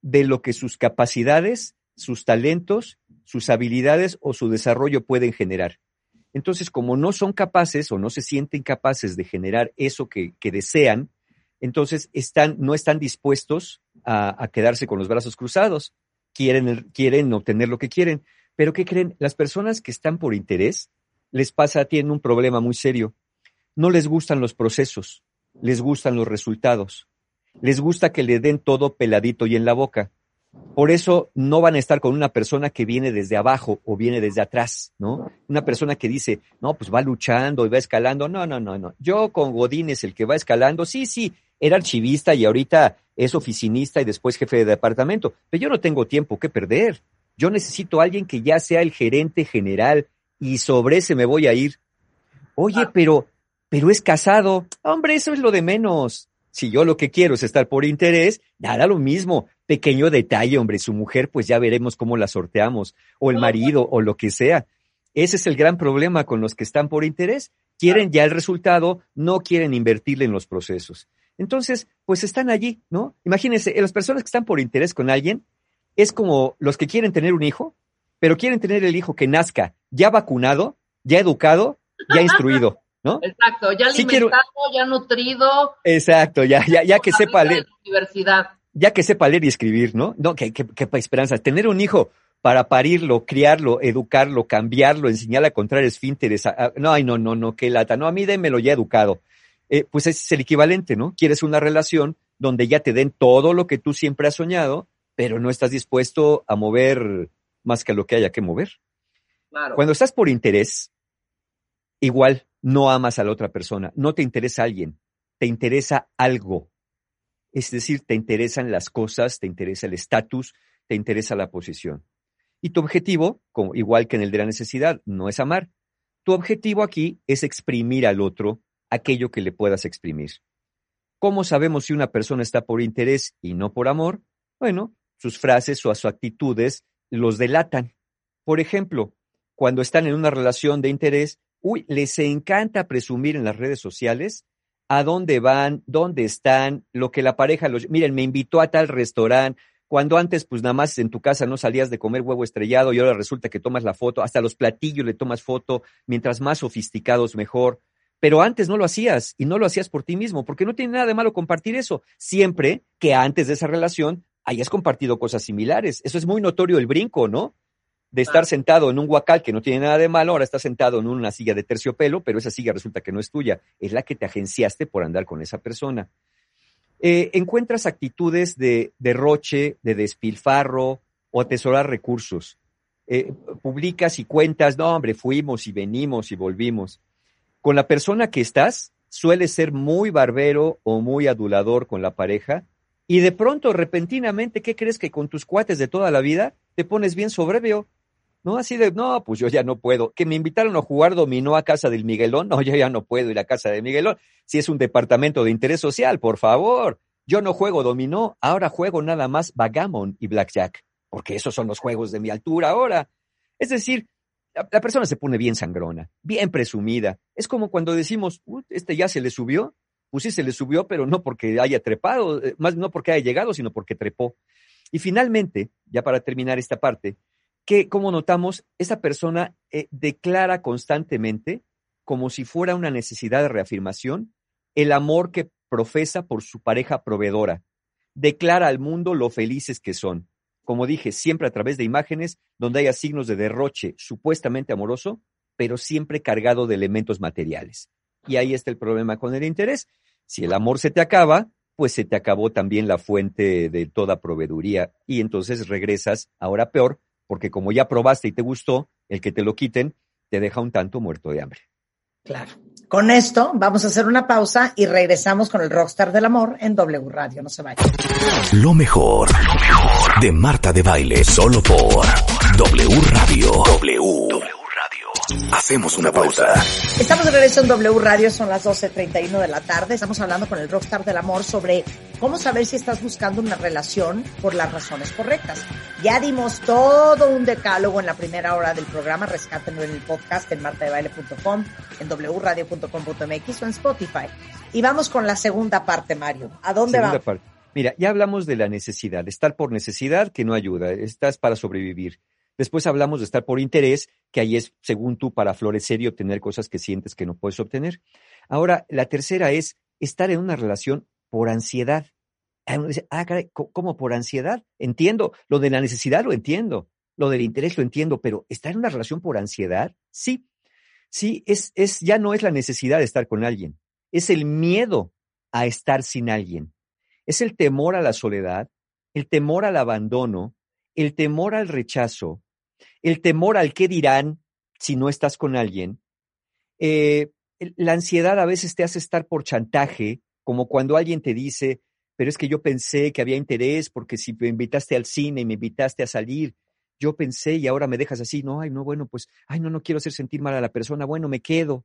de lo que sus capacidades, sus talentos, sus habilidades o su desarrollo pueden generar. Entonces, como no son capaces o no se sienten capaces de generar eso que, que desean, entonces están, no están dispuestos a, a quedarse con los brazos cruzados. Quieren, quieren obtener lo que quieren. Pero ¿qué creen? Las personas que están por interés les pasa, tienen un problema muy serio. No les gustan los procesos, les gustan los resultados. Les gusta que le den todo peladito y en la boca. Por eso no van a estar con una persona que viene desde abajo o viene desde atrás, ¿no? Una persona que dice, no, pues va luchando y va escalando. No, no, no, no. Yo con Godín es el que va escalando. Sí, sí, era archivista y ahorita es oficinista y después jefe de departamento. Pero yo no tengo tiempo que perder. Yo necesito a alguien que ya sea el gerente general y sobre ese me voy a ir. Oye, pero, pero es casado. Hombre, eso es lo de menos. Si yo lo que quiero es estar por interés, nada lo mismo. Pequeño detalle, hombre, su mujer, pues ya veremos cómo la sorteamos, o el marido, o lo que sea. Ese es el gran problema con los que están por interés. Quieren ya el resultado, no quieren invertirle en los procesos. Entonces, pues están allí, ¿no? Imagínense, las personas que están por interés con alguien es como los que quieren tener un hijo, pero quieren tener el hijo que nazca ya vacunado Ya educado, ya instruido, ¿no? Exacto, ya Sí alimentado, quiero- ya nutrido. Exacto, ya, ya, ya que sepa leer, Universidad. ya que sepa leer y escribir, ¿no? No, que, que, que pa- esperanza. Tener un hijo para parirlo, criarlo, educarlo, cambiarlo, enseñarle a encontrar esfínteres. a- no, ay, no, no, no, qué lata. No, a mí démelo ya educado. Eh, pues ese es el equivalente, ¿no? Quieres una relación donde ya te den todo lo que tú siempre has soñado, pero no estás dispuesto a mover más que lo que haya que mover. Claro. Cuando estás por interés, igual no amas a la otra persona, no te interesa alguien, te interesa algo. Es decir, te interesan las cosas, te interesa el estatus, te interesa la posición. Y tu objetivo, igual que en el de la necesidad, no es amar. Tu objetivo aquí es exprimir al otro aquello que le puedas exprimir. ¿Cómo sabemos si una persona está por interés y no por amor? Bueno, sus frases o sus actitudes los delatan. Por ejemplo, cuando están en una relación de interés, uy, les encanta presumir en las redes sociales a dónde van, dónde están, lo que la pareja los... Miren, me invitó a tal restaurante, cuando antes pues nada más en tu casa no salías de comer huevo estrellado y ahora resulta que tomas la foto, hasta los platillos le tomas foto, mientras más sofisticados mejor. Pero antes no lo hacías y no lo hacías por ti mismo, porque no tiene nada de malo compartir eso, siempre que antes de esa relación hayas compartido cosas similares. Eso es muy notorio el brinco, ¿no? De estar sentado en un huacal que no tiene nada de malo, ahora estás sentado en una silla de terciopelo, pero esa silla resulta que no es tuya, es la que te agenciaste por andar con esa persona. Eh, encuentras actitudes de derroche, de despilfarro o atesorar recursos. Eh, publicas y cuentas, no, hombre, fuimos y venimos y volvimos. Con la persona que estás, suele ser muy barbero o muy adulador con la pareja, y de pronto, repentinamente, ¿qué crees que con tus cuates de toda la vida te pones bien soberbio? ¿No? Así de, no, pues yo ya no puedo. Que me invitaron a jugar dominó a casa del Miguelón. No, yo ya no puedo ir a casa de Miguelón. Si es un departamento de interés social, por favor. Yo no juego dominó, ahora juego nada más Bagamon y Blackjack, porque esos son los juegos de mi altura ahora. Es decir, la, persona se pone bien sangrona, bien presumida. Es como cuando decimos, "Uh, este ya se le subió. Pues sí, se le subió, pero no porque haya trepado, eh, más no porque haya llegado, sino porque trepó. Y finalmente, ya para terminar esta parte, que como notamos, esa persona eh, declara constantemente, como si fuera una necesidad de reafirmación, el amor que profesa por su pareja proveedora. Declara al mundo lo felices que son. Como dije, siempre a través de imágenes donde haya signos de derroche supuestamente amoroso, pero siempre cargado de elementos materiales. Y ahí está el problema con el interés. Si el amor se te acaba, pues se te acabó también la fuente de toda proveeduría y entonces regresas ahora peor, porque como ya probaste y te gustó, el que te lo quiten te deja un tanto muerto de hambre. Claro. Con esto vamos a hacer una pausa y regresamos con el Rockstar del Amor en W Radio. No se vayan. Lo mejor, lo mejor de Marta de Baile, solo por W Radio. W. Hacemos una pausa. Estamos de regreso en W Radio, son las 12.31 de la tarde. Estamos hablando con el Rockstar del Amor sobre cómo saber si estás buscando una relación por las razones correctas. Ya dimos todo un decálogo en la primera hora del programa, rescátenlo en el podcast en martadebaile.com, en wradio.com.mx o en Spotify. Y vamos con la segunda parte, Mario. ¿A dónde Segunda vamos? parte. Mira, ya hablamos de la necesidad, estar por necesidad que no ayuda, estás para sobrevivir. Después hablamos de estar por interés, que ahí es, según tú, para florecer y obtener cosas que sientes que no puedes obtener. Ahora, la tercera es estar en una relación por ansiedad. Ah, ah, caray, ¿cómo- ¿cómo por ansiedad? Entiendo, lo de la necesidad lo entiendo, lo del interés lo entiendo, pero ¿estar en una relación por ansiedad? Sí, sí, es, es, ya no es la necesidad de estar con alguien, es el miedo a estar sin alguien. Es el temor a la soledad, el temor al abandono, el temor al rechazo, el temor al qué dirán si no estás con alguien. Eh, la ansiedad a veces te hace estar por chantaje, como cuando alguien te dice, pero es que yo pensé que había interés porque si me invitaste al cine y me invitaste a salir, yo pensé y ahora me dejas así, no, ay, no, bueno, pues, ay, no, no quiero hacer sentir mal a la persona, bueno, me quedo.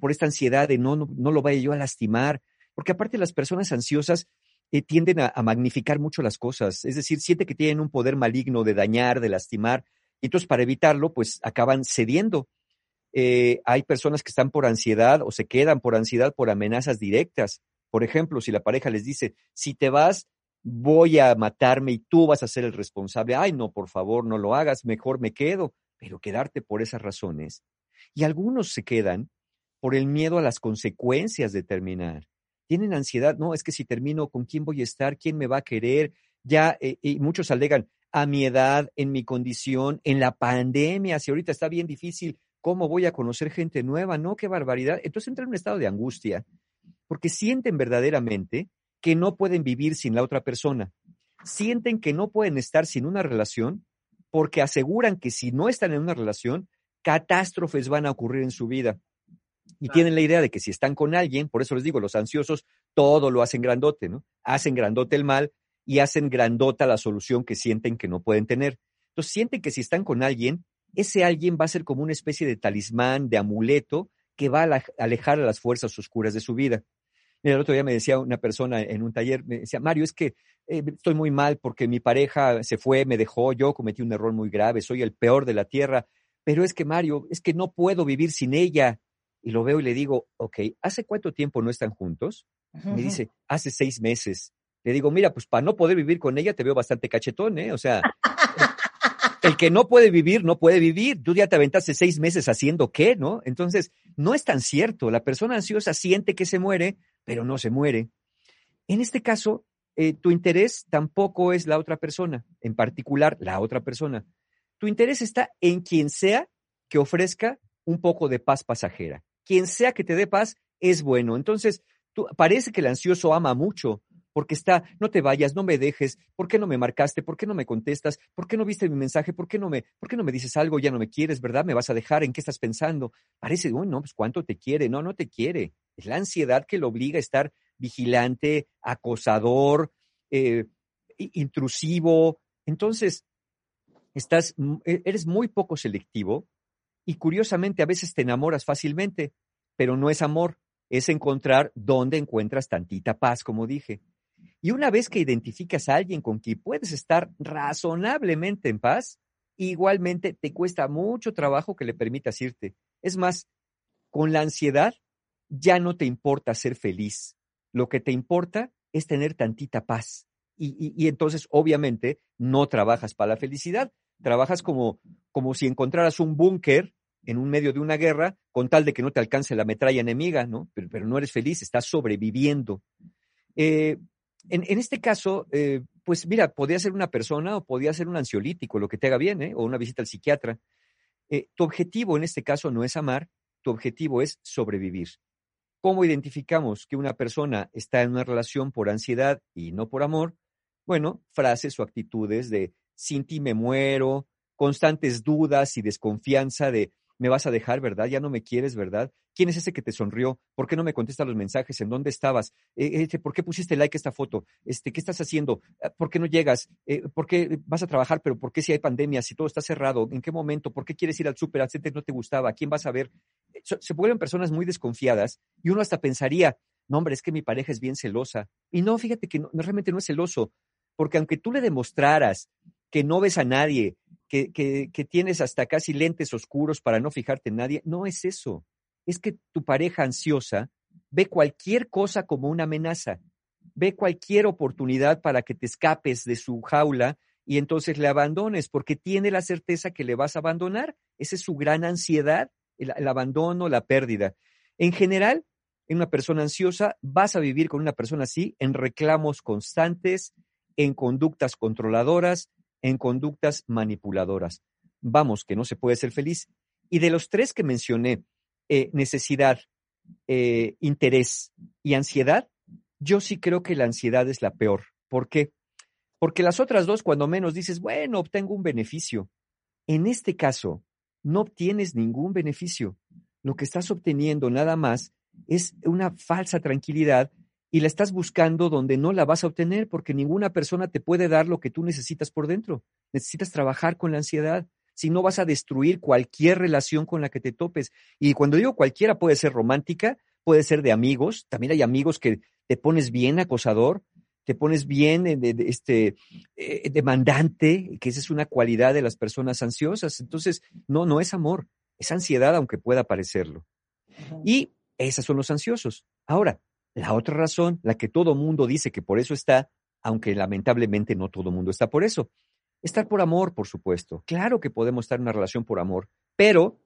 Por esta ansiedad de no, no, no lo vaya yo a lastimar, porque aparte las personas ansiosas eh, tienden a, a magnificar mucho las cosas, es decir, siente que tienen un poder maligno de dañar, de lastimar, y entonces para evitarlo, pues acaban cediendo. Eh, hay personas que están por ansiedad o se quedan por ansiedad por amenazas directas. Por ejemplo, si la pareja les dice, si te vas, voy a matarme y tú vas a ser el responsable. Ay, no, por favor, no lo hagas, mejor me quedo. Pero quedarte por esas razones Y algunos se quedan por el miedo a las consecuencias de terminar. Tienen ansiedad, no, es que si termino, ¿con quién voy a estar? ¿Quién me va a querer? Ya, eh, y muchos alegan, a mi edad, en mi condición, en la pandemia, si ahorita está bien difícil, ¿cómo voy a conocer gente nueva? No, qué barbaridad. Entonces entran en un estado de angustia, porque sienten verdaderamente que no pueden vivir sin la otra persona. Sienten que no pueden estar sin una relación porque aseguran que si no están en una relación, catástrofes van a ocurrir en su vida. Y tienen la idea de que si están con alguien, por eso les digo, los ansiosos todo lo hacen grandote, ¿no? Hacen grandote el mal y hacen grandota la solución que sienten que no pueden tener. Entonces sienten que si están con alguien, ese alguien va a ser como una especie de talismán, de amuleto, que va a alejar a las fuerzas oscuras de su vida. Mira, el otro día me decía una persona en un taller, me decía, Mario, es que eh, estoy muy mal porque mi pareja se fue, me dejó, yo cometí un error muy grave, soy el peor de la tierra, pero es que Mario, es que no puedo vivir sin ella. Y lo veo y le digo, ok, ¿hace cuánto tiempo no están juntos? Me dice, hace seis meses. Le digo, mira, pues para no poder vivir con ella te veo bastante cachetón, ¿eh? O sea, el que no puede vivir, no puede vivir. Tú ya te aventaste seis meses haciendo qué, ¿no? Entonces, no es tan cierto. La persona ansiosa siente que se muere, pero no se muere. En este caso, eh, tu interés tampoco es la otra persona, en particular la otra persona. Tu interés está en quien sea que ofrezca un poco de paz pasajera. Quien sea que te dé paz es bueno. Entonces, parece que el ansioso ama mucho, porque está, no te vayas, no me dejes, ¿por qué no me marcaste? ¿Por qué no me contestas? ¿Por qué no viste mi mensaje? ¿Por qué no me, por qué no me dices algo? Ya no me quieres, ¿verdad? ¿Me vas a dejar? ¿En qué estás pensando? Parece, bueno, pues cuánto te quiere. No, no te quiere. Es la ansiedad que lo obliga a estar vigilante, acosador, eh, intrusivo. Entonces, estás, e, eres muy poco selectivo y curiosamente a veces te enamoras fácilmente, pero no es amor, es encontrar dónde encuentras tantita paz, como dije. Y una vez que identificas a alguien con quien puedes estar razonablemente en paz, igualmente te cuesta mucho trabajo que le permitas irte. Es más, con la ansiedad ya no te importa ser feliz. Lo que te importa es tener tantita paz. Y, entonces, obviamente, no trabajas para la felicidad. Trabajas como, como si encontraras un búnker en un medio de una guerra con tal de que no te alcance la metralla enemiga, ¿no? Pero, pero no eres feliz, estás sobreviviendo. Eh, en, este caso, eh, pues mira, podría ser una persona o podría ser un ansiolítico, lo que te haga bien, ¿eh? o una visita al psiquiatra. Eh, tu objetivo en este caso no es amar, tu objetivo es sobrevivir. ¿Cómo identificamos que una persona está en una relación por ansiedad y no por amor? Bueno, frases o actitudes de sin ti me muero, constantes dudas y desconfianza de me vas a dejar, ¿verdad? Ya no me quieres, ¿verdad? ¿Quién es ese que te sonrió? ¿Por qué no me contesta los mensajes? ¿En dónde estabas? Eh, este, ¿Por qué pusiste like a esta foto? Este, ¿Qué estás haciendo? Ah, ¿Por qué no llegas? Eh, ¿Por qué vas a trabajar? ¿Pero por qué si hay pandemia? Si todo está cerrado, ¿en qué momento? ¿Por qué quieres ir al súper? Antes no te gustaba? ¿Quién vas a ver? Eh, se vuelven personas muy desconfiadas y uno hasta pensaría, no, hombre, es que mi pareja es bien celosa. Y no, fíjate que realmente no es celoso, porque aunque tú le demostraras que no ves a nadie, que, que, tienes hasta casi lentes oscuros para no fijarte en nadie. No es eso. Es que tu pareja ansiosa ve cualquier cosa como una amenaza, ve cualquier oportunidad para que te escapes de su jaula y entonces le abandones, porque tiene la certeza que le vas a abandonar. Esa es su gran ansiedad, el, el abandono, la pérdida. En general, en una persona ansiosa, vas a vivir con una persona así en reclamos constantes, en conductas controladoras, en conductas manipuladoras. Vamos, que no se puede ser feliz. Y de los tres que mencioné, eh, necesidad, eh, interés y ansiedad, yo sí creo que la ansiedad es la peor. ¿Por qué? Porque las otras dos, cuando menos dices, bueno, obtengo un beneficio. En este caso, no obtienes ningún beneficio. Lo que estás obteniendo nada más es una falsa tranquilidad y la estás buscando donde no la vas a obtener porque ninguna persona te puede dar lo que tú necesitas por dentro. Necesitas trabajar con la ansiedad. Si no vas a destruir cualquier relación con la que te topes. Y cuando digo cualquiera puede ser romántica, puede ser de amigos. También hay amigos que te pones bien acosador, te pones bien eh, este, eh, demandante, que esa es una cualidad de las personas ansiosas. Entonces, no, no es amor, es ansiedad, aunque pueda parecerlo. Y esos son los ansiosos. Ahora, la otra razón, la que todo mundo dice que por eso está, aunque lamentablemente no todo mundo está por eso. Estar por amor, por supuesto. Claro que podemos estar en una relación por amor, pero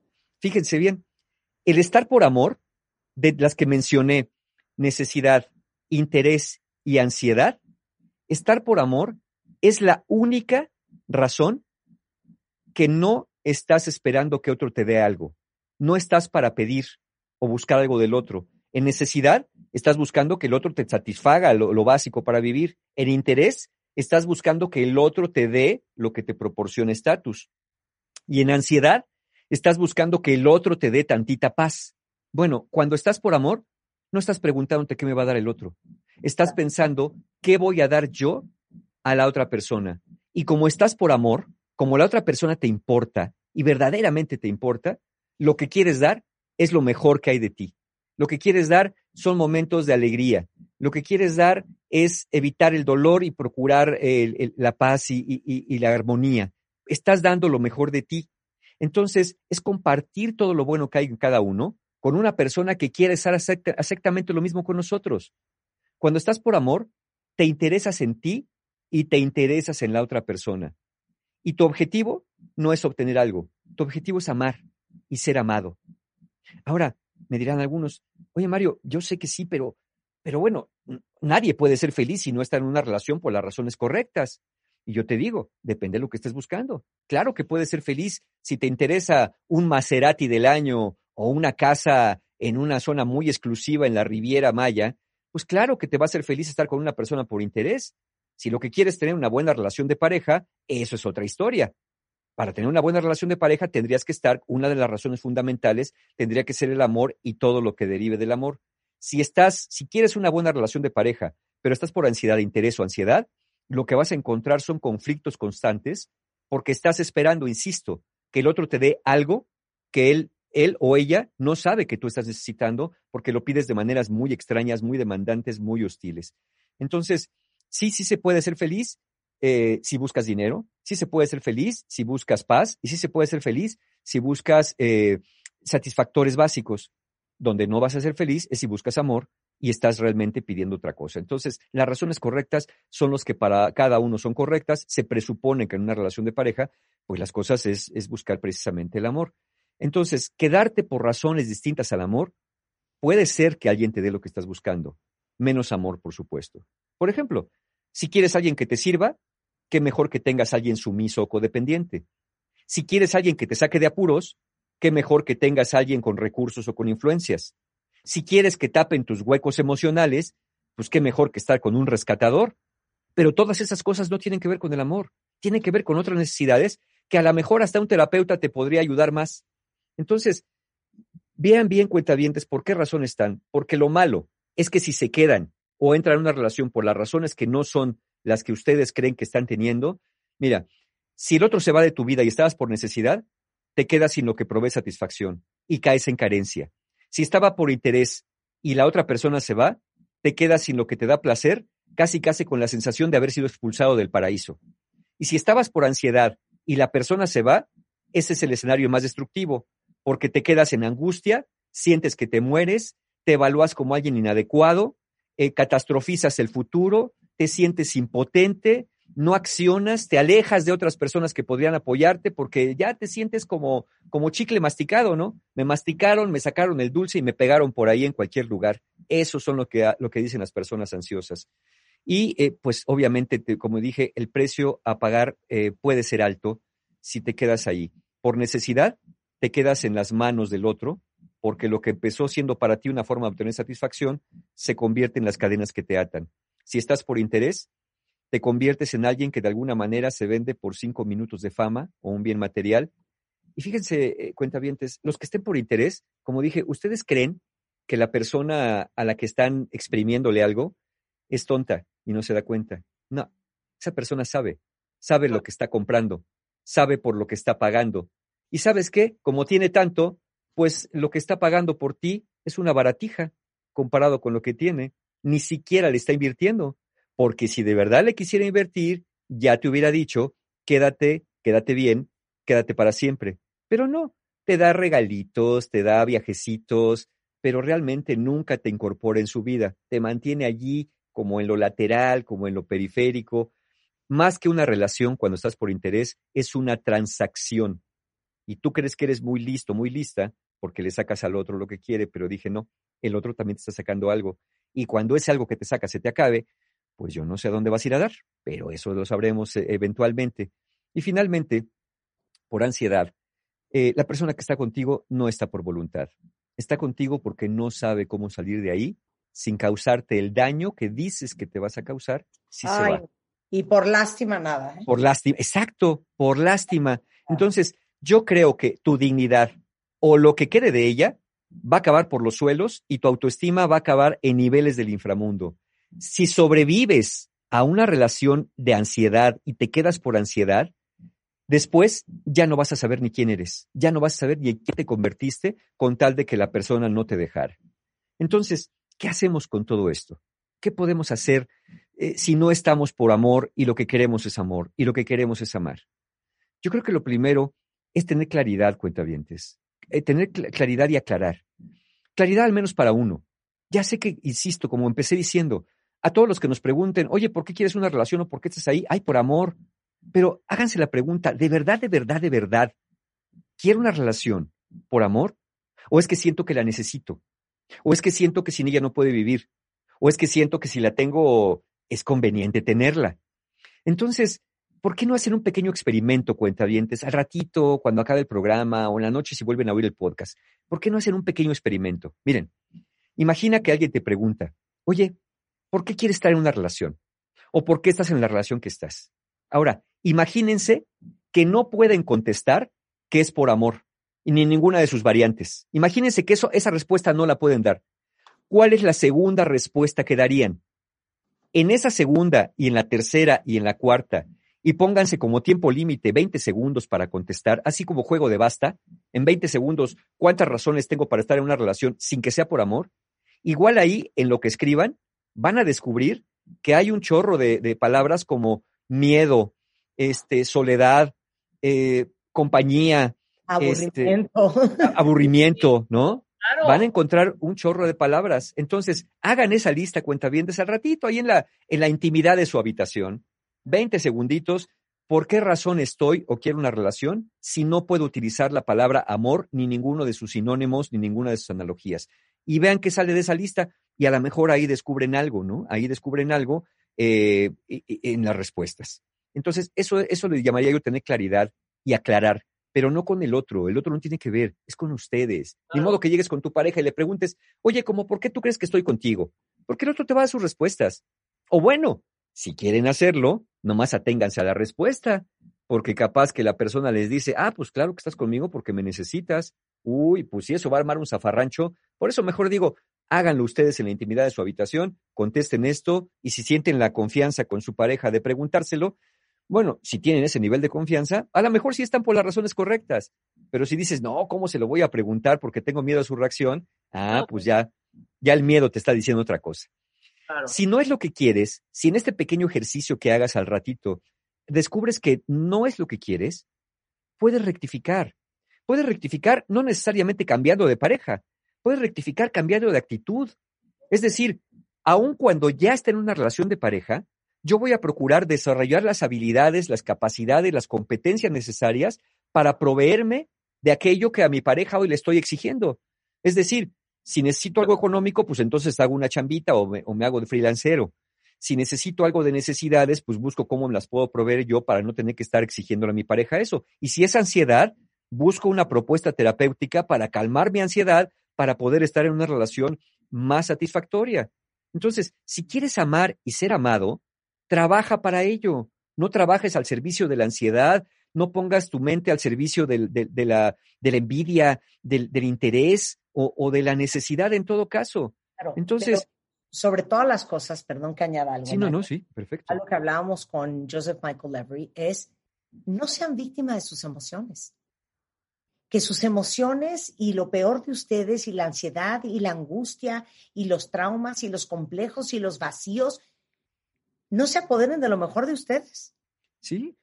Fíjense bien, el estar por amor, de las que mencioné, necesidad, interés y ansiedad, estar por amor es la única razón que no estás esperando que otro te dé algo. No estás para pedir o buscar algo del otro. En necesidad, estás buscando que el otro te satisfaga lo, lo básico para vivir. En interés, estás buscando que el otro te dé lo que te proporciona estatus. Y en ansiedad, estás buscando que el otro te dé tantita paz. Bueno, cuando estás por amor, no estás preguntándote qué me va a dar el otro. Estás pensando qué voy a dar yo a la otra persona. Y como estás por amor, como la otra persona te importa y verdaderamente te importa, lo que quieres dar es lo mejor que hay de ti. Lo que quieres dar son momentos de alegría. Lo que quieres dar es evitar el dolor y procurar la paz y la armonía. Estás dando lo mejor de ti. Entonces, es compartir todo lo bueno que hay en cada uno con una persona que quiere estar exactamente lo mismo con nosotros. Cuando estás por amor, te interesas en ti y te interesas en la otra persona. Y tu objetivo no es obtener algo, tu objetivo es amar y ser amado. Ahora, me dirán algunos, oye Mario, yo sé que sí, pero, pero bueno, nadie puede ser feliz si no está en una relación por las razones correctas. Y yo te digo, depende de lo que estés buscando. Claro que puedes ser feliz si te interesa un Maserati del año o una casa en una zona muy exclusiva en la Riviera Maya, pues claro que te va a hacer feliz estar con una persona por interés. Si lo que quieres es tener una buena relación de pareja, eso es otra historia. Para tener una buena relación de pareja tendrías que estar, una de las razones fundamentales tendría que ser el amor y todo lo que derive del amor. Si estás, si quieres una buena relación de pareja, pero estás por ansiedad, interés o ansiedad, lo que vas a encontrar son conflictos constantes porque estás esperando, insisto, que el otro te dé algo que él, él o ella no sabe que tú estás necesitando porque lo pides de maneras muy extrañas, muy demandantes, muy hostiles. Entonces, sí, sí se puede ser feliz eh, si buscas dinero, sí se puede ser feliz si buscas paz y sí se puede ser feliz si buscas eh, satisfactores básicos. Donde no vas a ser feliz es si buscas amor y estás realmente pidiendo otra cosa. Entonces, las razones correctas son las que para cada uno son correctas. Se presupone que en una relación de pareja, pues las cosas es, es buscar precisamente el amor. Entonces, quedarte por razones distintas al amor, puede ser que alguien te dé lo que estás buscando. Menos amor, por supuesto. Por ejemplo, si quieres alguien que te sirva, qué mejor que tengas alguien sumiso o codependiente. Si quieres alguien que te saque de apuros, qué mejor que tengas alguien con recursos o con influencias. Si quieres que tapen tus huecos emocionales, pues qué mejor que estar con un rescatador. Pero todas esas cosas no tienen que ver con el amor, tienen que ver con otras necesidades que a lo mejor hasta un terapeuta te podría ayudar más. Entonces, vean bien cuentavientes por qué razón están. Porque lo malo es que si se quedan o entran en una relación por las razones que no son las que ustedes creen que están teniendo, mira, si el otro se va de tu vida y estabas por necesidad, te quedas sin lo que provee satisfacción y caes en carencia. Si estaba por interés y la otra persona se va, te quedas sin lo que te da placer, casi casi con la sensación de haber sido expulsado del paraíso. Y si estabas por ansiedad y la persona se va, ese es el escenario más destructivo, porque te quedas en angustia, sientes que te mueres, te evalúas como alguien inadecuado, eh, catastrofizas el futuro, te sientes impotente, no accionas, te alejas de otras personas que podrían apoyarte porque ya te sientes como, como chicle masticado, ¿no? Me masticaron, me sacaron el dulce y me pegaron por ahí en cualquier lugar. Eso son lo que, lo que dicen las personas ansiosas. Y eh, pues obviamente, como dije, el precio a pagar eh, puede ser alto si te quedas ahí. Por necesidad, te quedas en las manos del otro, porque lo que empezó siendo para ti una forma de obtener satisfacción se convierte en las cadenas que te atan. Si estás por interés, te conviertes en alguien que de alguna manera se vende por cinco minutos de fama o un bien material. Y fíjense, eh, cuentavientes, los que estén por interés, como dije, ¿ustedes creen que la persona a la que están exprimiéndole algo es tonta y no se da cuenta? No, esa persona sabe, sabe lo que está comprando, sabe por lo que está pagando. Y sabes qué, como tiene tanto, pues lo que está pagando por ti es una baratija comparado con lo que tiene. Ni siquiera le está invirtiendo porque si de verdad le quisiera invertir, ya te hubiera dicho, quédate, quédate bien, quédate para siempre. Pero no, te da regalitos, te da viajecitos, pero realmente nunca te incorpora en su vida, te mantiene allí como en lo lateral, como en lo periférico. Más que una relación cuando estás por interés, es una transacción. y tú crees que eres muy listo, muy lista, porque le sacas al otro lo que quiere, pero dije, no, el otro también te está sacando algo. Y cuando ese algo que te saca se te acabe, pues yo no sé a dónde vas a ir a dar, pero eso lo sabremos eh, eventualmente. Y finalmente, por ansiedad, eh, la persona que está contigo no está por voluntad. Está contigo porque no sabe cómo salir de ahí sin causarte el daño que dices que te vas a causar si se va. Y por lástima nada. ¿eh? Por lástima, exacto, por lástima. Entonces, yo creo que tu dignidad o lo que quede de ella va a acabar por los suelos y tu autoestima va a acabar en niveles del inframundo. Si sobrevives a una relación de ansiedad y te quedas por ansiedad, después ya no vas a saber ni quién eres, ya no vas a saber ni en qué te convertiste con tal de que la persona no te dejara. Entonces, ¿qué hacemos con todo esto? ¿Qué podemos hacer eh, si no estamos por amor y lo que queremos es amor y lo que queremos es amar? Yo creo que lo primero es tener claridad, cuentavientes, eh, tener claridad y aclarar. Claridad al menos para uno. Ya sé que, insisto, como empecé diciendo, a todos los que nos pregunten, oye, ¿por qué quieres una relación o por qué estás ahí? Ay, por amor. Pero háganse la pregunta, ¿de verdad, de verdad, de verdad, quiero una relación por amor? ¿O es que siento que la necesito? ¿O es que siento que sin ella no puede vivir? ¿O es que siento que si la tengo es conveniente tenerla? Entonces, ¿por qué no hacer un pequeño experimento, cuentavientes, al ratito, cuando acabe el programa o en la noche si vuelven a oír el podcast? ¿Por qué no hacer un pequeño experimento? Miren, imagina que alguien te pregunta, oye, ¿por qué quieres estar en una relación? ¿O por qué estás en la relación que estás? Ahora, imagínense que no pueden contestar que es por amor, y ni ninguna de sus variantes. Imagínense que eso, esa respuesta no la pueden dar. ¿Cuál es la segunda respuesta que darían? En esa segunda y en la tercera y en la cuarta y pónganse como tiempo límite 20 segundos para contestar, así como juego de basta, en 20 segundos, ¿cuántas razones tengo para estar en una relación sin que sea por amor? Igual ahí, en lo que escriban, van a descubrir que hay un chorro de, palabras como miedo, este, soledad, eh, compañía, este, aburrimiento, aburrimiento, ¿no? Van a encontrar un chorro de palabras. Entonces, hagan esa lista, cuenta bien, al ratito, ahí en la, en la intimidad de su habitación 20 segunditos, ¿por qué razón estoy o quiero una relación si no puedo utilizar la palabra amor ni ninguno de sus sinónimos ni ninguna de sus analogías? Y vean qué sale de esa lista y a lo mejor ahí descubren algo, ¿no? Ahí descubren algo eh, en las respuestas. Entonces, eso, eso le llamaría yo tener claridad y aclarar, pero no con el otro. El otro no tiene que ver, es con ustedes. De modo que llegues con tu pareja y le preguntes, oye, ¿cómo por qué tú crees que estoy contigo? Porque el otro te va a dar sus respuestas. O bueno, si quieren hacerlo, nomás aténganse a la respuesta, porque capaz que la persona les dice, ah, pues claro que estás conmigo porque me necesitas. Uy, pues si eso va a armar un zafarrancho. Por eso mejor digo, háganlo ustedes en la intimidad de su habitación, contesten esto y si sienten la confianza con su pareja de preguntárselo, bueno, si tienen ese nivel de confianza, a lo mejor sí están por las razones correctas. Pero si dices, no, ¿cómo se lo voy a preguntar porque tengo miedo a su reacción? Ah, pues ya, ya el miedo te está diciendo otra cosa. Si no es lo que quieres, si en este pequeño ejercicio que hagas al ratito descubres que no es lo que quieres, puedes rectificar. Puedes rectificar no necesariamente cambiando de pareja, puedes rectificar cambiando de actitud. Es decir, aun cuando ya está en una relación de pareja, yo voy a procurar desarrollar las habilidades, las capacidades, las competencias necesarias para proveerme de aquello que a mi pareja hoy le estoy exigiendo. Es decir, si necesito algo económico, pues entonces hago una chambita o me, hago de freelancero. Si necesito algo de necesidades, pues busco cómo me las puedo proveer yo para no tener que estar exigiéndole a mi pareja eso. Y si es ansiedad, busco una propuesta terapéutica para calmar mi ansiedad, para poder estar en una relación más satisfactoria. Entonces, si quieres amar y ser amado, trabaja para ello. No trabajes al servicio de la ansiedad, no pongas tu mente al servicio de, la, de la, envidia, del, interés o, de la necesidad en todo caso. Entonces... sobre todas las cosas, perdón que añada algo. Sí, no, no, sí, perfecto. Algo que hablábamos con Joseph Michael Levery es, no sean víctimas de sus emociones. Que sus emociones y lo peor de ustedes y la ansiedad y la angustia y los traumas y los complejos y los vacíos no se apoderen de lo mejor de ustedes. Sí,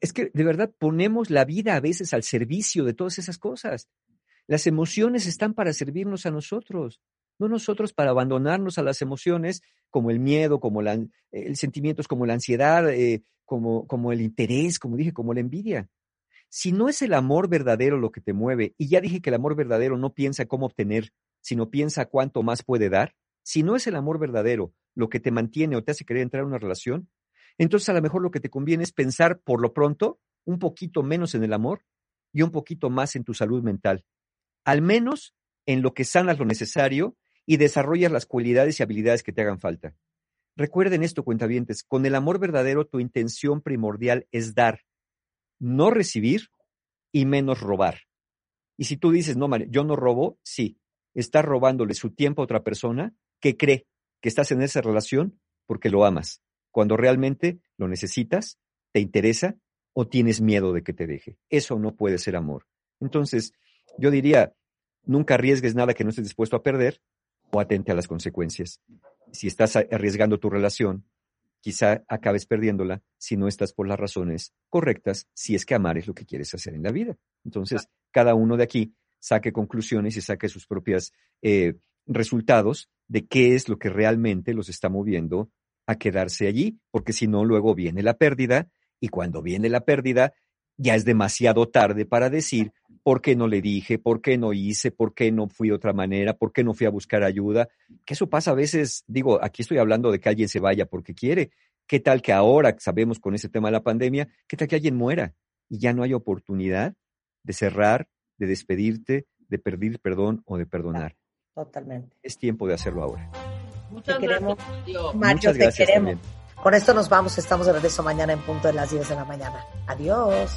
es que de verdad ponemos la vida a veces al servicio de todas esas cosas. Las emociones están para servirnos a nosotros, no nosotros para abandonarnos a las emociones como el miedo, como la, el sentimientos como la ansiedad, eh, como, como el interés, como dije, como la envidia. Si no es el amor verdadero lo que te mueve, y ya dije que el amor verdadero no piensa cómo obtener, sino piensa cuánto más puede dar, si no es el amor verdadero lo que te mantiene o te hace querer entrar en una relación, entonces a lo mejor lo que te conviene es pensar por lo pronto un poquito menos en el amor y un poquito más en tu salud mental. Al menos en lo que sanas lo necesario y desarrollas las cualidades y habilidades que te hagan falta. Recuerden esto, cuentavientes, con el amor verdadero tu intención primordial es dar, no recibir y menos robar. Y si tú dices, no, yo no robo, sí, estás robándole su tiempo a otra persona que cree que estás en esa relación porque lo amas, cuando realmente lo necesitas, te interesa o tienes miedo de que te deje. Eso no puede ser amor. Entonces, yo diría, nunca arriesgues nada que no estés dispuesto a perder o atente a las consecuencias. Si estás arriesgando tu relación, quizá acabes perdiéndola si no estás por las razones correctas, si es que amar es lo que quieres hacer en la vida. Entonces, cada uno de aquí saque conclusiones y saque sus propios eh, resultados de qué es lo que realmente los está moviendo a quedarse allí, porque si no, luego viene la pérdida y cuando viene la pérdida, ya es demasiado tarde para decir por qué no le dije, por qué no hice, por qué no fui de otra manera, por qué no fui a buscar ayuda. Que eso pasa a veces, digo, aquí estoy hablando de que alguien se vaya porque quiere. ¿Qué tal que ahora sabemos con ese tema de la pandemia, qué tal que alguien muera y ya no hay oportunidad de cerrar, de despedirte, de pedir perdón o de perdonar? Totalmente. Es tiempo de hacerlo ahora. Muchas Te queremos. gracias, Mario, Muchas te queremos. también. Con esto nos vamos. Estamos de regreso mañana en punto de las 10 de la mañana. Adiós.